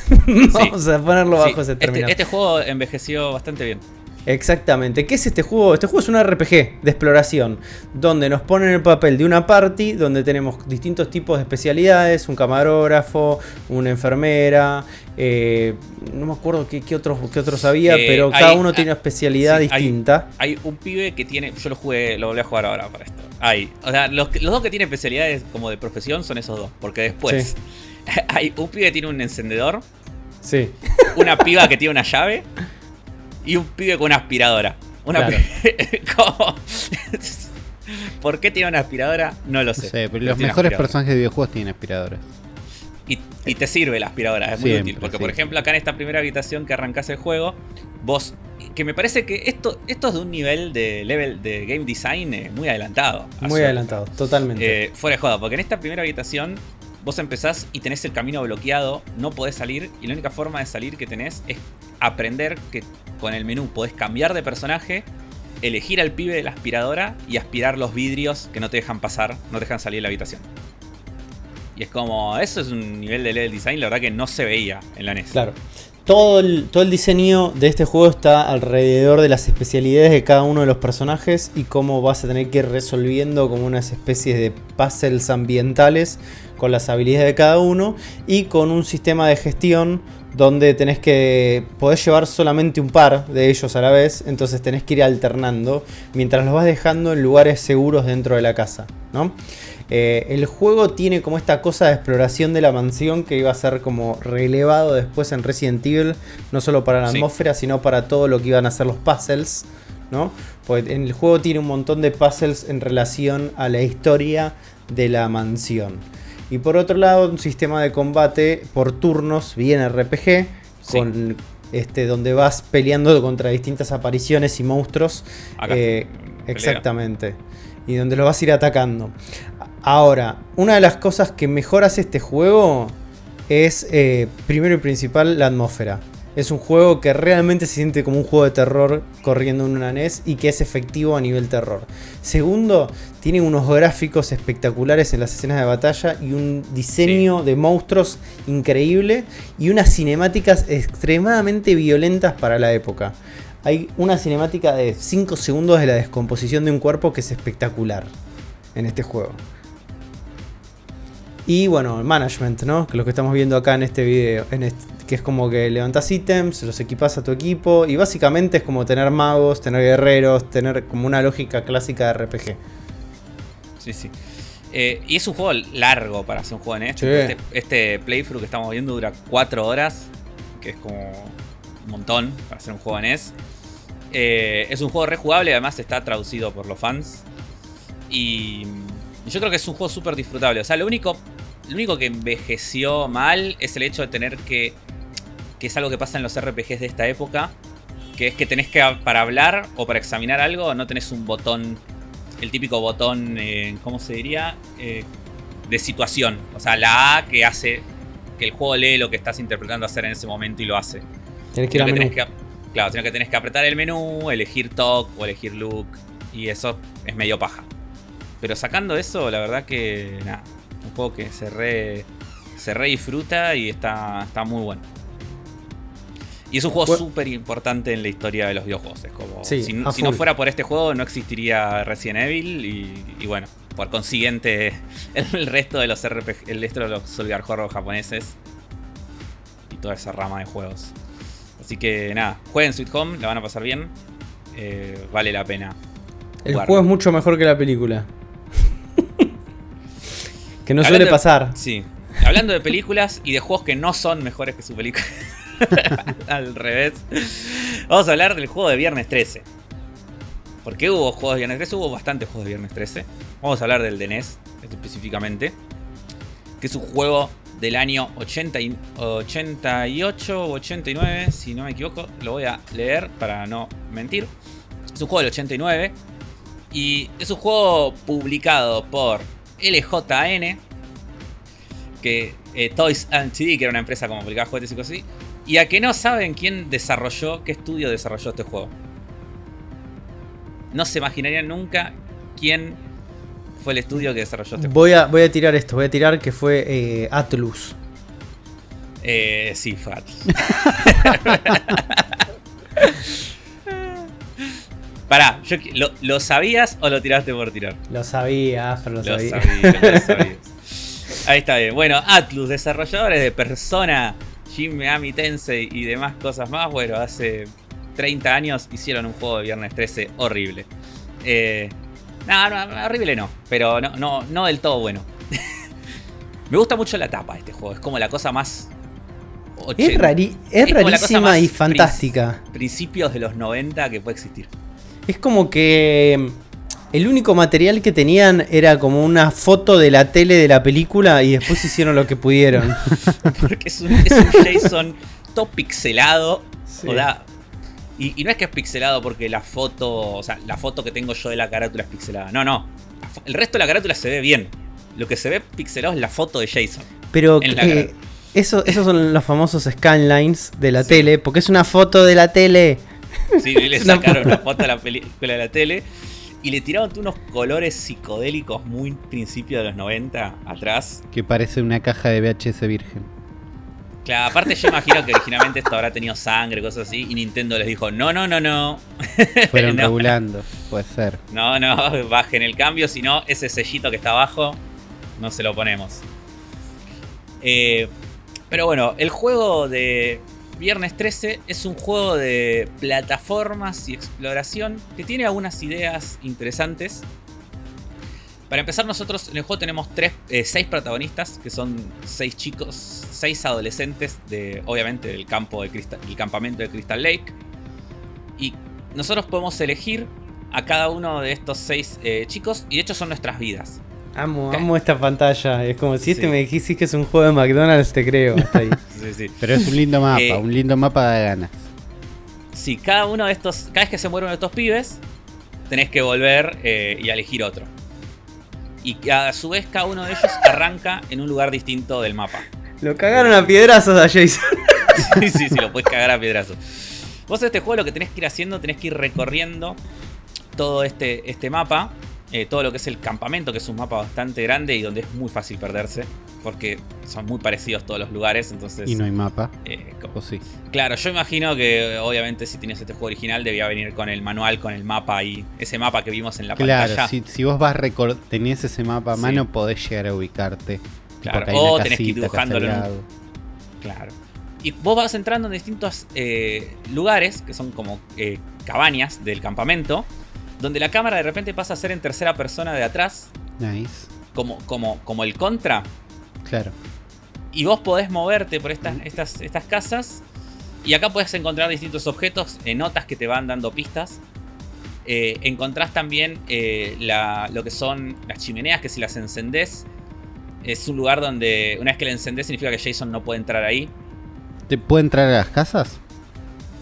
Vamos a ponerlo Sí, bajo ese este, término. este juego envejeció bastante bien. Exactamente. ¿Qué es este juego? Este juego es un RPG de exploración, donde nos ponen el papel de una party, donde tenemos distintos tipos de especialidades, un camarógrafo, una enfermera, eh, no me acuerdo qué, qué otros, qué otros había, Eh, pero hay- cada uno tiene una especialidad sí, distinta. Hay un pibe que tiene. Yo lo jugué, lo volví a jugar ahora para esto. Hay. O sea, los dos que tienen especialidades como de profesión son esos dos. Porque después. Hay un pibe que tiene un encendedor. Sí. Una piba que tiene una llave. Y un pibe con una aspiradora. Una Claro. ¿Cómo? ¿Por qué tiene una aspiradora? No lo No sé. pero Pero los mejores personajes de videojuegos tienen aspiradoras. Y, y te sirve la aspiradora, es muy Siempre, útil. Porque, sí. por ejemplo, acá en esta primera habitación que arrancás el juego, vos. Que me parece que esto, esto es de un nivel de level de game design eh, muy adelantado. Muy adelantado, totalmente. Eh, fuera de joda, porque en esta primera habitación vos empezás y tenés el camino bloqueado, no podés salir y la única forma de salir que tenés es aprender que con el menú podés cambiar de personaje, elegir al pibe de la aspiradora y aspirar los vidrios que no te dejan pasar, no te dejan salir de la habitación. Y es como, eso es un nivel de level design, la verdad que no se veía en la NES. Claro. Todo el, todo el diseño de este juego está alrededor de las especialidades de cada uno de los personajes y cómo vas a tener que ir resolviendo como unas especies de puzzles ambientales con las habilidades de cada uno y con un sistema de gestión donde tenés que podés llevar solamente un par de ellos a la vez, entonces tenés que ir alternando mientras los vas dejando en lugares seguros dentro de la casa, ¿no? Eh, el juego tiene como esta cosa de exploración de la mansión que iba a ser como relevado después en Resident Evil, no solo para la Sí. atmósfera, sino para todo lo que iban a ser los puzzles, ¿no? Porque en el juego tiene un montón de puzzles en relación a la historia de la mansión. Y por otro lado, un sistema de combate por turnos, bien RPG, Sí. con este donde vas peleando contra distintas apariciones y monstruos. Acá. Eh, exactamente. Y donde lo vas a ir atacando. Ahora, una de las cosas que mejor hace este juego es, eh, primero y principal, la atmósfera. Es un juego que realmente se siente como un juego de terror corriendo en una NES y que es efectivo a nivel terror. Segundo, tiene unos gráficos espectaculares en las escenas de batalla y un diseño de monstruos increíble y unas cinemáticas extremadamente violentas para la época. Hay una cinemática de 5 segundos de la descomposición de un cuerpo que es espectacular en este juego. Y bueno, el management, ¿no? Que es lo que estamos viendo acá en este video. En este- que es como que levantas ítems, los equipas a tu equipo. Y básicamente es como tener magos, tener guerreros, tener como una lógica clásica de RPG. Sí, sí. Eh, y es un juego largo para hacer un juego en. Sí. Este, este playthrough que estamos viendo dura 4 horas, que es como un montón para hacer un juego en NES. Eh, es un juego rejugable, además está traducido por los fans. Y yo creo que es un juego súper disfrutable. O sea, lo único, lo único que envejeció mal es el hecho de tener que. que es algo que pasa en los RPGs de esta época. Que es que tenés que, para hablar o para examinar algo, no tenés un botón el típico botón, eh, ¿cómo se diría? Eh, de situación. O sea, la A que hace que el juego lee lo que estás interpretando hacer en ese momento y lo hace. Tenés que ir al menú. que- claro, sino que tenés que apretar el menú, elegir talk o elegir look. Y eso es medio paja. Pero sacando eso, la verdad que nada. Un juego que se re, se re disfruta y está, está muy bueno. Y es un juego súper importante en la historia de los videojuegos. Es como, Sí, si, no fuera por este juego, no existiría Resident Evil. Y, y bueno, por consiguiente, el resto de los RPG, el resto de los Solgar Horror japoneses. Y toda esa rama de juegos. Así que nada, jueguen Sweet Home, la van a pasar bien. Eh, vale la pena. El jugarlo. juego es mucho mejor que la película. Que no Hablando suele de- pasar. Sí. Hablando de películas y de juegos que no son mejores que su película. Al revés. Vamos a hablar del juego de Viernes 13. ¿Por qué hubo juegos de Viernes 13? Hubo bastantes juegos de Viernes 13. Vamos a hablar del de NES específicamente. Que es un juego del año 80 y- 88 o 89, si no me equivoco. Lo voy a leer para no mentir. Es un juego del 89. Y es un juego publicado por LJN. Que eh, Toys and que era una empresa como publicaba juguetes y cosas así. Y a que no saben quién desarrolló, qué estudio desarrolló este juego. No se imaginarían nunca quién fue el estudio que desarrolló este juego. Voy a, voy a tirar esto, voy a tirar que fue eh, Atlus. Eh, sí, fue Atlus. Pará, yo ¿lo, lo sabías o lo tiraste por tirar? Lo sabía, Afro, lo, Lo sabía. sabías, lo sabías. Ahí está bien. Bueno, Atlus, desarrolladores de Persona, Shin Megami Tensei y demás cosas más. Bueno, hace 30 años hicieron un juego de Viernes 13 horrible. Eh, no, no, horrible no, pero no, no, no del todo bueno. Me gusta mucho la tapa de este juego, es como la cosa más... Es, rari- es rarísima y fantástica. Principios de los 90 que puede existir. Es como que mm, el único material que tenían era como una foto de la tele de la película y después hicieron lo que pudieron. Porque es un, es un JSON todo pixelado. Sí. o y, y no es que es pixelado porque la foto, o sea, la foto que tengo yo de la carátula es pixelada. No, no. El resto de la carátula se ve bien. Lo que se ve pixelado es la foto de Jason. Pero eh, eso, esos son los famosos scanlines de la tele, porque es una foto de la tele. Sí, y le sacaron una foto a la película de la tele. Y le tiraron unos colores psicodélicos muy principio de los 90 atrás. Que parece una caja de VHS virgen. Claro, aparte yo imagino que originalmente esto habrá tenido sangre, cosas así. Y Nintendo les dijo, no, no, no, no. Fueron No. regulando, puede ser. No, no, bajen el cambio, si no, ese sellito que está abajo, no se lo ponemos. Eh, pero bueno, el juego de Viernes 13 es un juego de plataformas y exploración que tiene algunas ideas interesantes. Para empezar, nosotros en el juego tenemos tres, eh, seis protagonistas, que son seis chicos, seis adolescentes de, obviamente, del campo del campamento de Crystal Lake. Y nosotros podemos elegir a cada uno de estos seis eh, chicos, y de hecho son nuestras vidas. Amo, ¿Qué? amo esta pantalla. Es como si este Sí. me dijiste que es un juego de McDonald's, te creo. Hasta ahí. Sí, sí. Pero es un lindo mapa, Eh, un lindo mapa de ganas. Sí, cada uno de estos, cada vez que se muere uno de estos pibes, tenés que volver eh, y elegir otro. Y a su vez cada uno de ellos arranca en un lugar distinto del mapa. Lo cagaron a piedrazos a Jason. sí, sí, sí, lo puedes cagar a piedrazos. Vos en este juego lo que tenés que ir haciendo, tenés que ir recorriendo todo este, este mapa, eh, todo lo que es el campamento, que es un mapa bastante grande y donde es muy fácil perderse, porque son muy parecidos todos los lugares, entonces... Y no hay mapa. eh, como- O sí. Claro, yo imagino que obviamente si tienes este juego original debía venir con el manual, con el mapa ahí, ese mapa que vimos en la Claro, pantalla. si, si vos vas tenés ese mapa a Sí. mano, podés llegar a ubicarte. Claro, o tenés que ir dibujándolo en un- lado. Claro. Y vos vas entrando en distintos eh, lugares, que son como cabañas del campamento, donde la cámara de repente pasa a ser en tercera persona de atrás, Nice. como, como, como el contra, Claro. y vos podés moverte por estas, estas, estas casas, y acá podés encontrar distintos objetos, eh, notas que te van dando pistas. Eh, encontrás también eh, la- lo que son las chimeneas, que si las encendés, es un lugar donde una vez que la encendés significa que Jason no puede entrar ahí. ¿Te puede entrar a las casas?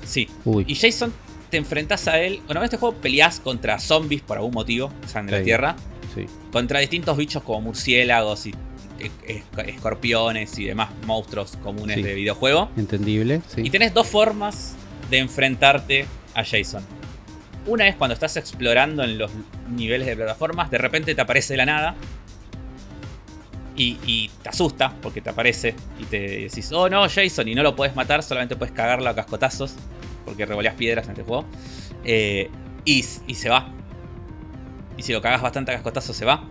Sí, Uy. Y Jason, te enfrentás a él. Bueno, en este juego peleás contra zombies por algún motivo, salen de la Sí. tierra. Sí. Contra distintos bichos como murciélagos y eh, esc- escorpiones y demás monstruos comunes Sí. de videojuego. Entendible, sí. Y tenés dos formas de enfrentarte a Jason. Una es cuando estás explorando en los niveles de plataformas, de repente te aparece de la nada. Y, y te asusta porque te aparece y te decís, oh no, Jason, y no lo puedes matar, solamente puedes cagarlo a cascotazos porque revoleas piedras en este juego. Eh, y, y se va. Y si lo cagas bastante a cascotazos, se va.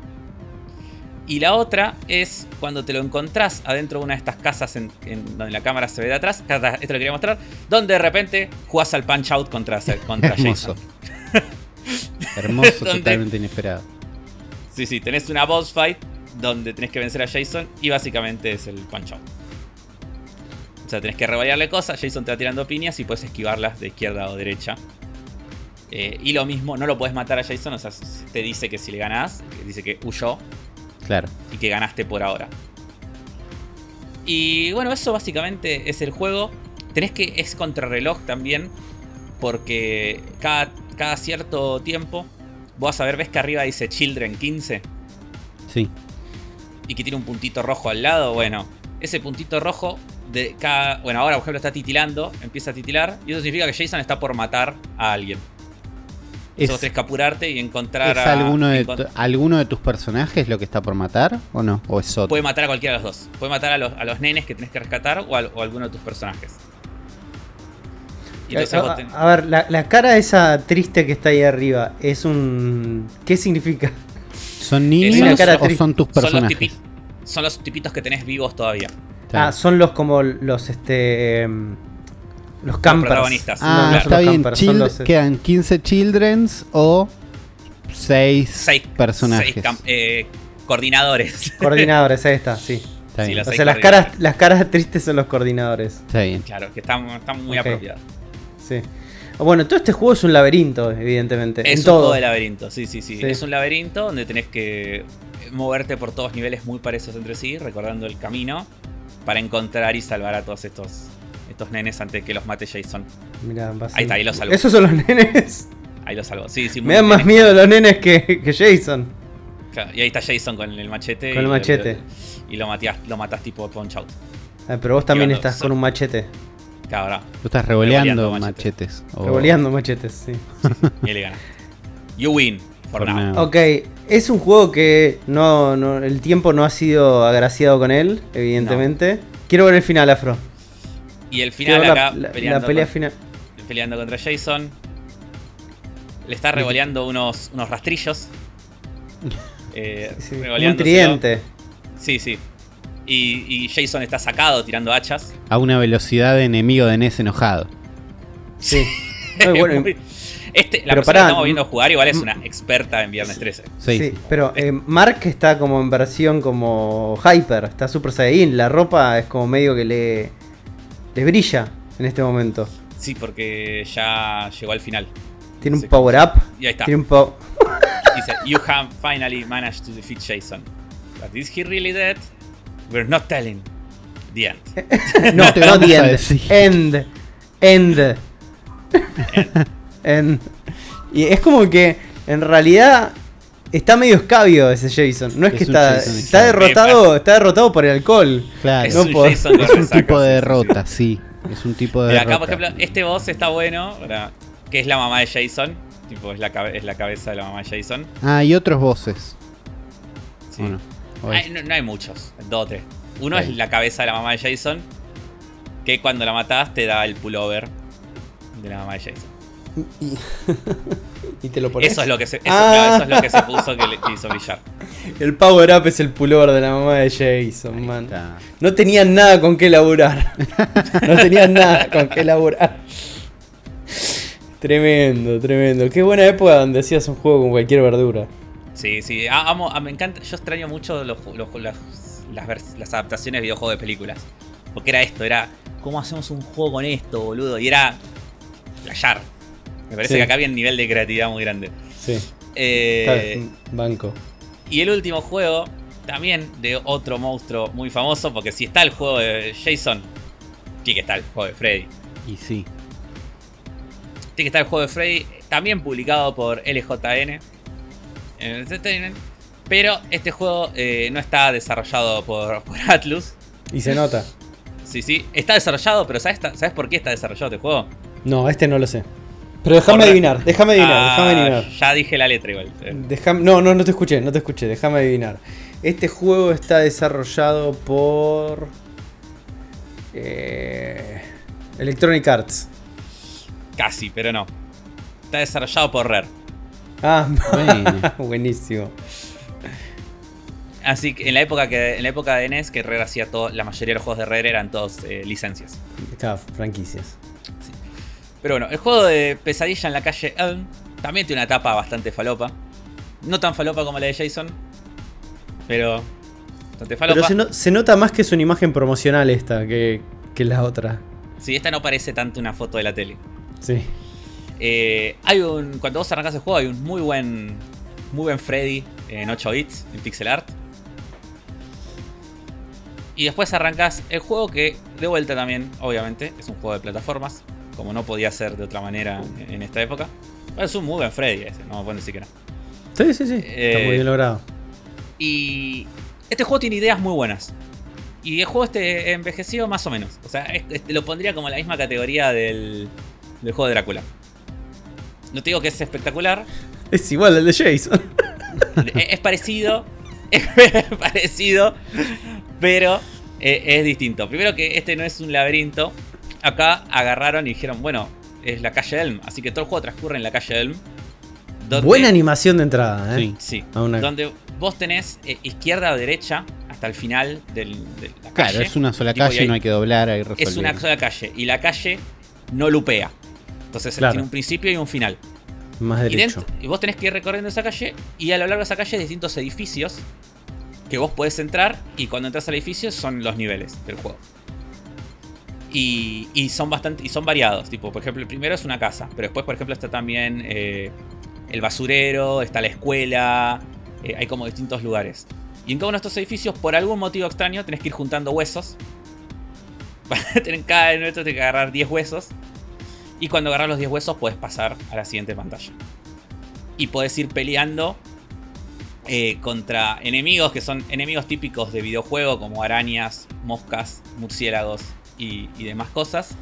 Y la otra es cuando te lo encontrás adentro de una de estas casas en, en donde la cámara se ve de atrás. Esto lo quería mostrar. Donde de repente jugás al punch out contra, contra Hermoso. Jason. Hermoso, totalmente inesperado. Sí, sí, tenés una boss fight donde tenés que vencer a Jason y básicamente es el punch out. O sea, tenés que revolearle cosas, Jason te va tirando piñas y puedes esquivarlas de izquierda o derecha. Eh, y lo mismo, no lo puedes matar a Jason, o sea, te dice que si le ganás, dice que huyó Claro. y que ganaste por ahora. Y bueno, eso básicamente es el juego. Tenés que. Es contrarreloj también. Porque cada, cada cierto tiempo. Vos a ver, ves que arriba dice Children 15. Sí. Y que tiene un puntito rojo al lado. Bueno, ese puntito rojo. De cada, bueno, ahora por ejemplo está titilando. Empieza a titilar. Y eso significa que Jason está por matar a alguien. ¿Es, Solo tenés que apurarte y encontrar es a. alguno, de encont- alguno de tus personajes lo que está por matar o no? ¿O es otro? Puede matar a cualquiera de los dos. Puede matar a los, a los nenes que tenés que rescatar o a, o a alguno de tus personajes. Y entonces a, vos ten- a ver, la, la cara esa triste que está ahí arriba es un. ¿Qué significa? ¿Son niños o son tus son, los personajes? tipi- son los tipitos que tenés vivos todavía. Está Ah, bien. son los como los este. em, Los campers. protagonistas. Ah, No, no son está los bien. campers, son Child- los- eh, Quedan 15 childrens o 6 Seis personajes. seis cam- eh, coordinadores. Coordinadores, ahí está, sí. Está Sí, bien. los- O sea, las caras, las caras tristes son los coordinadores. Está bien. claro, que están, están muy Ok. apropiados. Sí. Bueno, todo este juego es un laberinto, evidentemente. Es en un todo. juego de laberinto, sí, sí, sí, Sí. Es un laberinto donde tenés que moverte por todos niveles muy parecidos entre sí, recordando el camino, para encontrar y salvar a todos estos, estos nenes antes de que los mate Jason. Mirá, Ahí está, ahí lo salvo. Esos son los nenes. Ahí lo salvo. Sí, sí, Me dan más miedo los nenes que, que Jason. Claro, y ahí está Jason con el machete. Con el y machete. Lo, y lo, matías, lo matas tipo punch out. Ah, pero vos también estás con un machete. Claro, Tú estás revoleando machetes. o- Revoleando machetes, sí. y le gana. You win, for, For now. now. Ok, es un juego que no, no- el tiempo no ha sido agraciado con él, evidentemente. Quiero ver el final, Afro. Y el final acá, la, la- peleando, la pelea con- final. peleando contra Jason. Le está revoleando unos, unos rastrillos. Eh, Sí, un tridente. Sí, sí. Y, y Jason está sacado tirando hachas. A una velocidad de enemigo de Ness enojado. Sí. Muy bueno. Muy- este, la Pero persona pará, que estamos viendo jugar igual es una experta en Viernes 13. Sí. Sí, pero eh, Mark está como en versión como Hyper, está Super Saiyan, la ropa es como medio que le, le brilla en este momento. Sí, porque ya llegó al final. Tiene un power up. Y ahí está. Tiene un po- Dice, you have finally managed to defeat Jason. But is he really dead? We're not telling. The end. No, no the end. End. End. Y es como que en realidad está medio escabio ese Jason. No es, Es que está, Jason está derrotado, está derrotado por el alcohol. Claro. Es no un Jason Es tipo de derrota, sí. Es un tipo de Mira, derrota. acá, por ejemplo, este boss está bueno, ¿verdad? que es la mamá de Jason. Tipo, es la, es la cabeza de la mamá de Jason. Ah, hay otros voces. Sí. ¿o no? ¿O Ay, es- no, no hay muchos, dos o tres. Uno Ahí. es la cabeza de la mamá de Jason, que cuando la matás te da el pullover de la mamá de Jason. Y, y te lo pones. Eso es lo que se, eso, Ah. claro, eso es lo que se puso que le que hizo brillar. El power up es el pullover de la mamá de Jason, man. Está. No tenían nada con qué laburar. No tenían nada con qué laburar. Tremendo, tremendo. Qué buena época donde hacías un juego con cualquier verdura. Sí, sí, amo, me encanta, yo extraño mucho los, los- las, las, vers- las adaptaciones de videojuegos de películas. Porque era esto, era, ¿cómo hacemos un juego con esto, boludo? Y era flashear. Me parece Sí. que acá había un nivel de creatividad muy grande. Sí. Eh, banco. y el último juego, también de otro monstruo muy famoso, porque si está el juego de Jason, tiene que estar el juego de Freddy. Y sí. Tiene que estar el juego de Freddy, también publicado por LJN. En el Entertainment, Pero este juego eh, no está desarrollado por, por Atlus. Y se nota. Sí, sí, está desarrollado, pero ¿sabes, ¿sabes por qué está desarrollado este juego? No, este no lo sé. Pero déjame adivinar, déjame adivinar, Ah, déjame adivinar. Ya dije la letra igual. Déjame- no, no, no te escuché, no te escuché, déjame adivinar. Este juego está desarrollado por. eh, Electronic Arts. Casi, pero no. Está desarrollado por Rare. Ah, buenísimo. Así que en la época que en la época de NES, que Rare hacía todo, la mayoría de los juegos de Rare eran todos eh, licencias. Claro, franquicias. Pero bueno, el juego de Pesadilla en la calle Elm también tiene una etapa bastante falopa. No tan falopa como la de Jason, pero bastante falopa. Pero se, no- se nota más que es una imagen promocional esta que, que la otra. Sí, esta no parece tanto una foto de la tele. Sí. Eh, hay un. Cuando vos arrancás el juego, hay un muy buen. Muy buen Freddy en 8 bits, en pixel art. Y después arrancás el juego que, de vuelta también, obviamente, es un juego de plataformas. Como no podía ser de otra manera en esta época. Pero es un muy buen Freddy ese, no me pueden decir que no. Sí, sí, sí. Eh, Está muy bien logrado. Y este juego tiene ideas muy buenas. Y el juego este envejeció más o menos. O sea, es- es- lo pondría como en la misma categoría del, del juego de Drácula. No te digo que es espectacular. Es igual al de Jason. es, es parecido. Es parecido. Pero eh, es distinto. Primero que este no es un laberinto. Acá agarraron y dijeron, bueno, es la calle Elm. Así que todo el juego transcurre en la calle Elm. donde- Buena animación de entrada, ¿eh? Sí. Sí. A una- Donde vos tenés eh, izquierda o derecha hasta el final del- de la Claro, calle. es una sola Tipo, y calle, no hay que doblar, Es resolver. una sola calle. Y la calle no lupea. Entonces Claro. tiene un principio y un final. Más Y, derecho. dentro- y vos tenés que ir recorriendo esa calle. Y a lo largo de esa calle hay distintos edificios. Que vos podés entrar. Y cuando entras al edificio son los niveles del juego. Y, son bastante. Y son variados. Tipo, por ejemplo, el primero es una casa. Pero después, por ejemplo, está también eh, el basurero. Está la escuela. eh, hay como distintos lugares. Y en cada uno de estos edificios, por algún motivo extraño, tenés que ir juntando huesos. Tener cada uno de estos tenés que agarrar 10 huesos. Y cuando agarras los 10 huesos, puedes pasar a la siguiente pantalla. Y puedes ir peleando eh, contra enemigos que son enemigos típicos de videojuego, como arañas, moscas, murciélagos y, y demás cosas.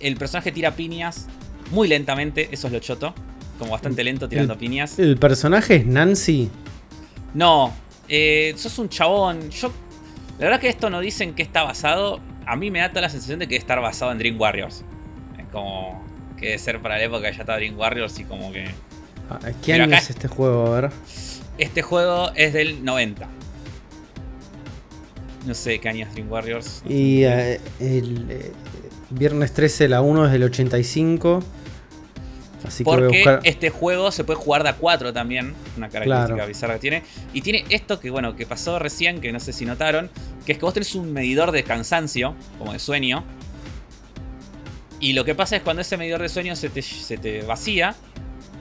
El personaje tira piñas muy lentamente, eso es lo choto. Como bastante lento tirando piñas. El personaje es Nancy. No, eh, sos un chabón. Yo, la verdad que esto no dicen que está basado. A mí me da toda la sensación de que debe estar basado en Dream Warriors. Es como que debe ser para la época que ya estaba Dream Warriors y como que. Ah, ¿Qué año es este juego? A ver. Este juego es del 90. No sé qué año es Dream Warriors. Y eh, el eh, viernes 13, la 1 es del 85. Así que voy a buscar. este juego se puede jugar de a 4 también, una característica Claro. bizarra que tiene. Y tiene esto que, bueno, que pasó recién, que no sé si notaron, que es que vos tenés un medidor de cansancio, como de sueño. Y lo que pasa es cuando ese medidor de sueño se te, se te vacía,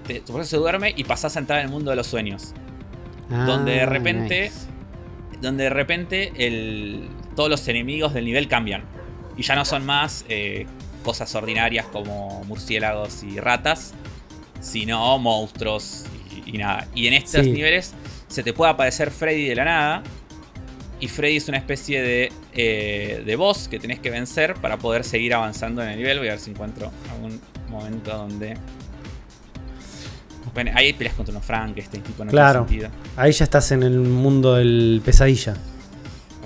te, tu cuerpo se duerme y pasás a entrar en el mundo de los sueños. donde de Ah, repente, nice. Donde de repente el, todos los enemigos del nivel cambian. Y ya no son más eh, cosas ordinarias como murciélagos y ratas, sino monstruos y, y nada. Y en estos Sí. niveles se te puede aparecer Freddy de la nada. Y Freddy es una especie de, eh, de boss que tenés que vencer para poder seguir avanzando en el nivel. Voy a ver si encuentro algún momento donde... Bueno, ahí peleas contra unos Frankenstein, tipo no Claro. sentido. Ahí ya estás en el mundo del pesadilla.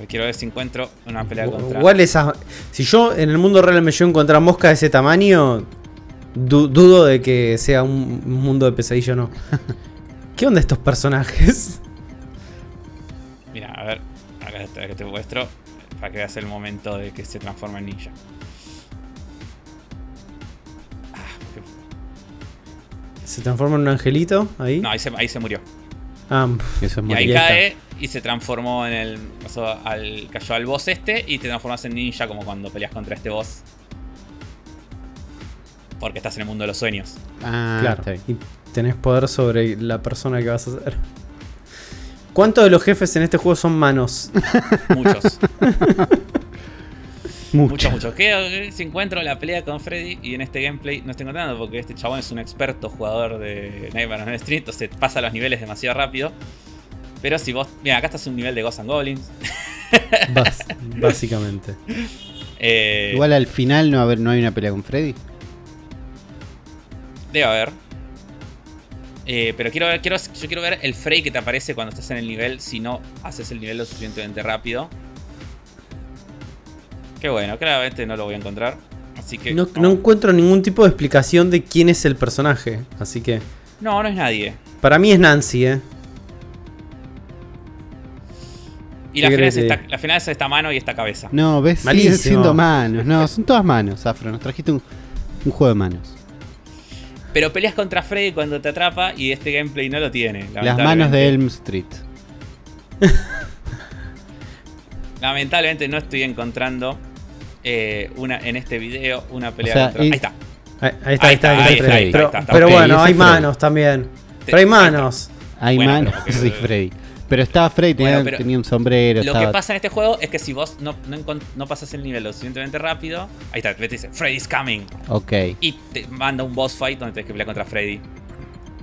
Quiero ver si encuentro una pelea contra. Igual esas. Si yo en el mundo real me llevo a encontrar mosca de ese tamaño, du- dudo de que sea un mundo de pesadilla o no. ¿Qué onda estos personajes? Mira, a ver, acá acá te muestro para que veas el momento de que se transforma en ninja. Se transforma en un angelito ahí. No, ahí se, ahí se murió. Ah, Eso es Y ahí cae y se transformó en el. pasó al, cayó al boss este y te transformas en ninja como cuando peleas contra este boss. Porque estás en el mundo de los sueños. Ah, claro. está bien. Y tenés poder sobre la persona que vas a ser. ¿Cuántos de los jefes en este juego son manos? Muchos. Muchos. Muchos, muchos. Que si encuentro la pelea con Freddy y en este gameplay no estoy encontrando porque este chabón es un experto jugador de Nightmare on Elm Street, entonces pasa los niveles demasiado rápido. Pero si vos. Mira, acá estás en un nivel de Ghosts and Goblins. Básicamente. Eh, Igual al final no, haber, no hay una pelea con Freddy. Debe haber. Eh, pero quiero ver, quiero, yo quiero ver el fray que te aparece cuando estás en el nivel si no haces el nivel lo suficientemente rápido. Qué bueno, claramente no lo voy a encontrar. Así que. No, no encuentro ningún tipo de explicación de quién es el personaje. Así que. no, no es nadie. Para mí es Nancy, ¿eh? Y ¿Qué la final, querés es que esta, la final es esta mano y esta cabeza. No, ves, Malísimo. siguen siendo manos. No, son todas manos, Afro. Nos trajiste un, un juego de manos. Pero peleas contra Freddy cuando te atrapa y este gameplay no lo tiene. Las manos de. Elm Street. Lamentablemente no estoy encontrando eh, una, en este video una pelea O sea, contra. y- Ahí está. Ahí, ahí está, Ahí ahí está, está, ahí ahí está, está, Freddy. ahí Pero, está, está. pero Ok, bueno, hay manos también. Te- Pero hay manos. Hay Bueno, manos y Freddy. Pero estaba Freddy, tenía, Bueno, pero tenía un sombrero. Lo que pasa en este juego es que si vos no, no, encon- no pasas el nivel lo suficientemente rápido, ahí está, te dice Freddy's coming. Ok, Y te manda un boss fight donde tenés que pelear contra Freddy.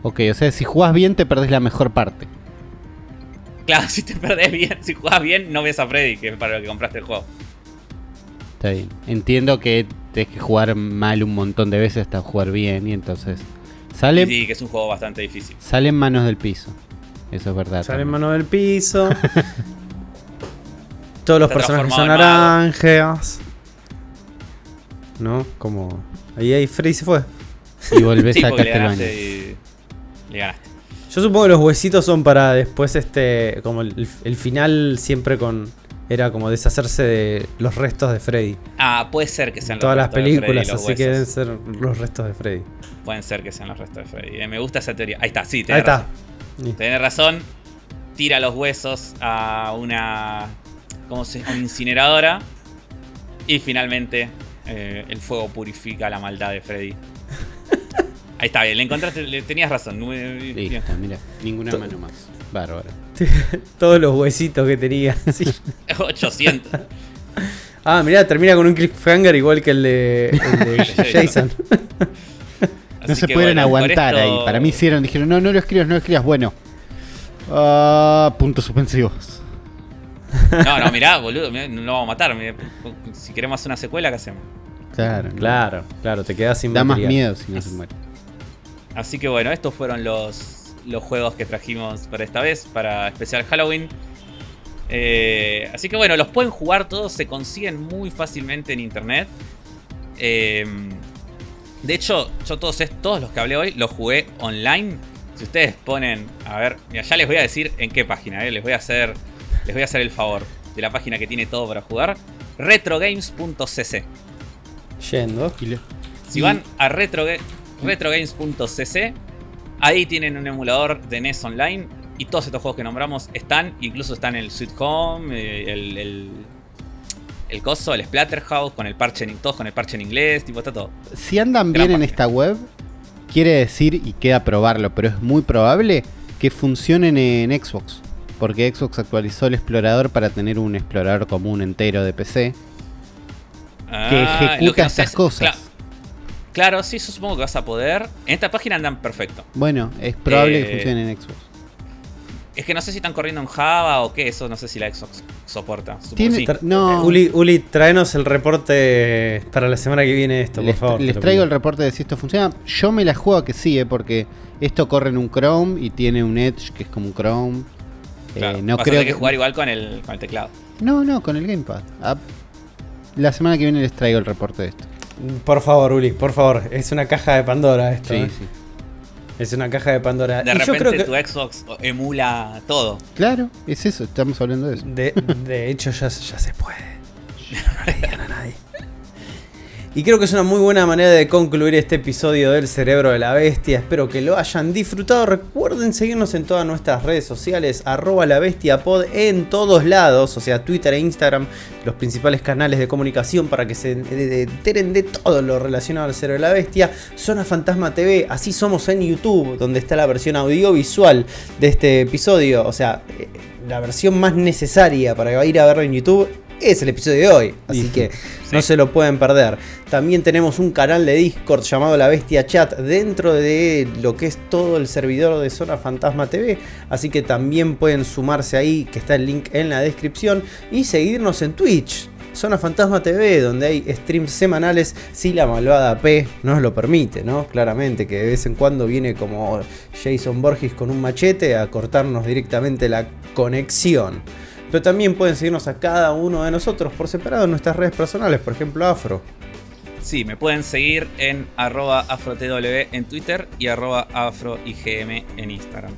ok. O sea, si jugás bien, te perdés la mejor parte. Claro, si te perdés bien, si jugás bien, no ves a Freddy, que es para lo que compraste el juego. Está bien. Entiendo que tenés que jugar mal un montón de veces hasta jugar bien. Y entonces. Sale, sí, que es un juego bastante difícil. salen manos del piso. Eso es verdad. Sale en también. mano del piso. Todos los Está personajes son naranjas. ¿No? Como. Ahí, ahí Freddy se fue. Y volvés Sí, a le Castlevania. ganaste y... Le ganaste. Yo supongo que los huesitos son para después este. Como el, el final siempre con. Era como deshacerse de los restos de Freddy. Ah, puede ser que sean En todas las restos de Freddy, películas, los así que deben ser los restos de Freddy. Pueden ser que sean los restos de Freddy. Eh, me gusta esa teoría. Ahí está, sí, Ahí tenés está. razón. Tenés razón. Tira los huesos a una. ¿Cómo se Una incineradora. Y finalmente eh, el fuego purifica la maldad de Freddy. Ahí está bien, le encontraste, le- tenías razón. Listo, mira. Ninguna mano más. Bárbaro. Todos los huesitos que tenía. sí. 800. Ah, mirá, termina con un cliffhanger igual que el de, el de Jason. No se pueden bueno, aguantar esto- ahí. Para mí hicieron, dijeron, no, no lo escribas, no lo escribas. Bueno. Ah, puntos suspensivos. No, no, mirá, boludo, mirá, no lo vamos a matar. mirá. Si queremos hacer una secuela, ¿qué hacemos? Claro. Claro, claro, te quedas sin Da más miedo si no se muere. Así que bueno, estos fueron los, los juegos que trajimos para esta vez, para especial Halloween. Eh, así que bueno, los pueden jugar todos, se consiguen muy fácilmente en internet. Eh, de hecho, yo todos, todos los que hablé hoy los jugué online. Si ustedes ponen, a ver, mira, ya les voy a decir en qué página, eh, les voy a hacer, les voy a hacer el favor de la página que tiene todo para jugar, retrogames.cc. Yendo. Si van a retroga- retrogames.cc, ahí tienen un emulador de NES Online y todos estos juegos que nombramos están, incluso están el Sweet Home, eh, el, el, el coso, el Splatterhouse, con el parche en, todos con el parche en inglés, tipo, está todo. Si andan Gran bien en esta web, quiere decir, y queda probarlo, pero es muy probable que funcionen en Xbox. Porque Xbox actualizó el explorador para tener un explorador común entero de PC que Ah, lo ejecuta no estas es- cosas. cla- claro, sí, eso supongo que vas a poder. En esta página andan perfecto. Bueno, es probable Eh, que funcionen en Xbox. Es que no sé si están corriendo en Java o qué, eso no sé si la Xbox soporta. Tiene- sí. No. eh, Uli, Uli, tráenos el reporte para la semana que viene esto, Les, por favor. les traigo el reporte de si esto funciona. Yo me la juego a que sí, eh, porque esto corre en un Chrome y tiene un Edge que es como un Chrome. Eh, Claro, no vas a creo tener que jugar igual con el, con el teclado. No, no, con el Gamepad. Ah, la semana que viene les traigo el reporte de esto. Por favor, Uli, por favor. Es una caja de Pandora esto. Sí, eh. sí. Es una caja de Pandora. De Y yo repente creo que, tu Xbox emula todo. Claro, es eso, estamos hablando de eso. de, de hecho, ya, ya se puede. No le digan a nadie. Y creo que es una muy buena manera de concluir este episodio del Cerebro de la Bestia. Espero que lo hayan disfrutado. Recuerden seguirnos en todas nuestras redes sociales, arroba la bestia pod en todos lados, o sea, Twitter e Instagram, los principales canales de comunicación para que se enteren de todo lo relacionado al Cerebro de la Bestia. Zona Fantasma TV, así somos en YouTube, donde está la versión audiovisual de este episodio, o sea, eh, la versión más necesaria para ir a verlo en YouTube es el episodio de hoy. Así sí. que no se lo pueden perder. También tenemos un canal de Discord llamado La Bestia Chat dentro de lo que es todo el servidor de Zona Fantasma TV. Así que también pueden sumarse ahí, que está el link en la descripción. Y seguirnos en Twitch. Zona Fantasma TV, donde hay streams semanales si la malvada P nos lo permite, ¿no? Claramente, que de vez en cuando viene como Jason Borges con un machete a cortarnos directamente la conexión. Pero también pueden seguirnos a cada uno de nosotros por separado en nuestras redes personales, por ejemplo Afro. Sí, me pueden seguir en arroba afrotw en Twitter y arroba afroigm en Instagram.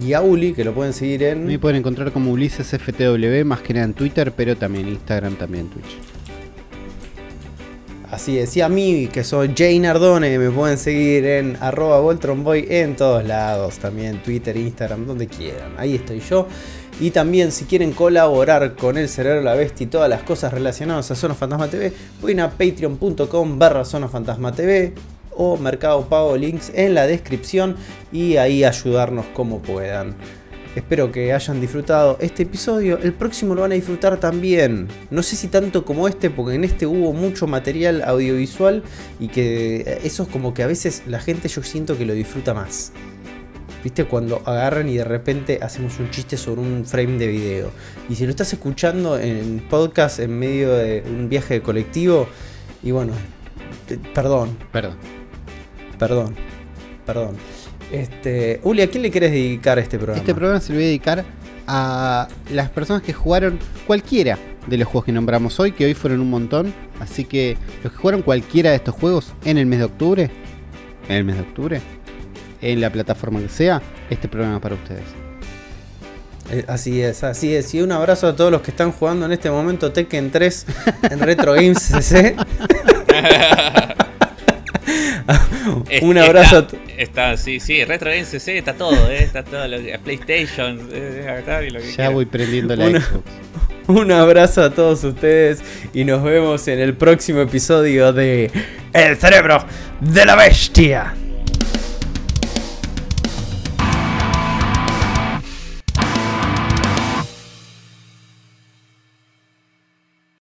Y a Uli, que lo pueden seguir en... Me pueden encontrar como Ulises FTW, más que nada en Twitter, pero también Instagram, también Twitch. Así es, y a mí, que soy Jay Nardone, me pueden seguir en arroba Voltronboy en todos lados, también Twitter, Instagram, donde quieran, ahí estoy yo. Y también si quieren colaborar con el Cerebro la Bestia y todas las cosas relacionadas a Zona Fantasma TV, pueden a patreon.com barra Zona Fantasma TV o Mercado Pago links en la descripción y ahí ayudarnos como puedan. Espero que hayan disfrutado este episodio. El próximo lo van a disfrutar también. No sé si tanto como este, porque en este hubo mucho material audiovisual y que eso es como que a veces la gente yo siento que lo disfruta más. ¿Viste? Cuando agarran y de repente hacemos un chiste sobre un frame de video. Y si lo estás escuchando en podcast en medio de un viaje de colectivo, y bueno, perdón, Perdón. perdón, perdón. Este, Uli, ¿a quién le quieres dedicar este programa? Este programa se lo voy a dedicar a las personas que jugaron cualquiera de los juegos que nombramos hoy, que hoy fueron un montón. Así que los que jugaron cualquiera de estos juegos en el mes de octubre, en el mes de octubre, en la plataforma que sea, este programa es para ustedes. Eh, Así es, así es. Y un abrazo a todos los que están jugando en este momento Tekken 3 en Retro Games CC. un abrazo. a Está, está, sí, sí, Retro Games CC está todo, eh, está todo lo que PlayStation, eh, Atari, lo que Ya voy prendiendo la Una- Xbox. Un abrazo a todos ustedes y nos vemos en el próximo episodio de El cerebro de la bestia.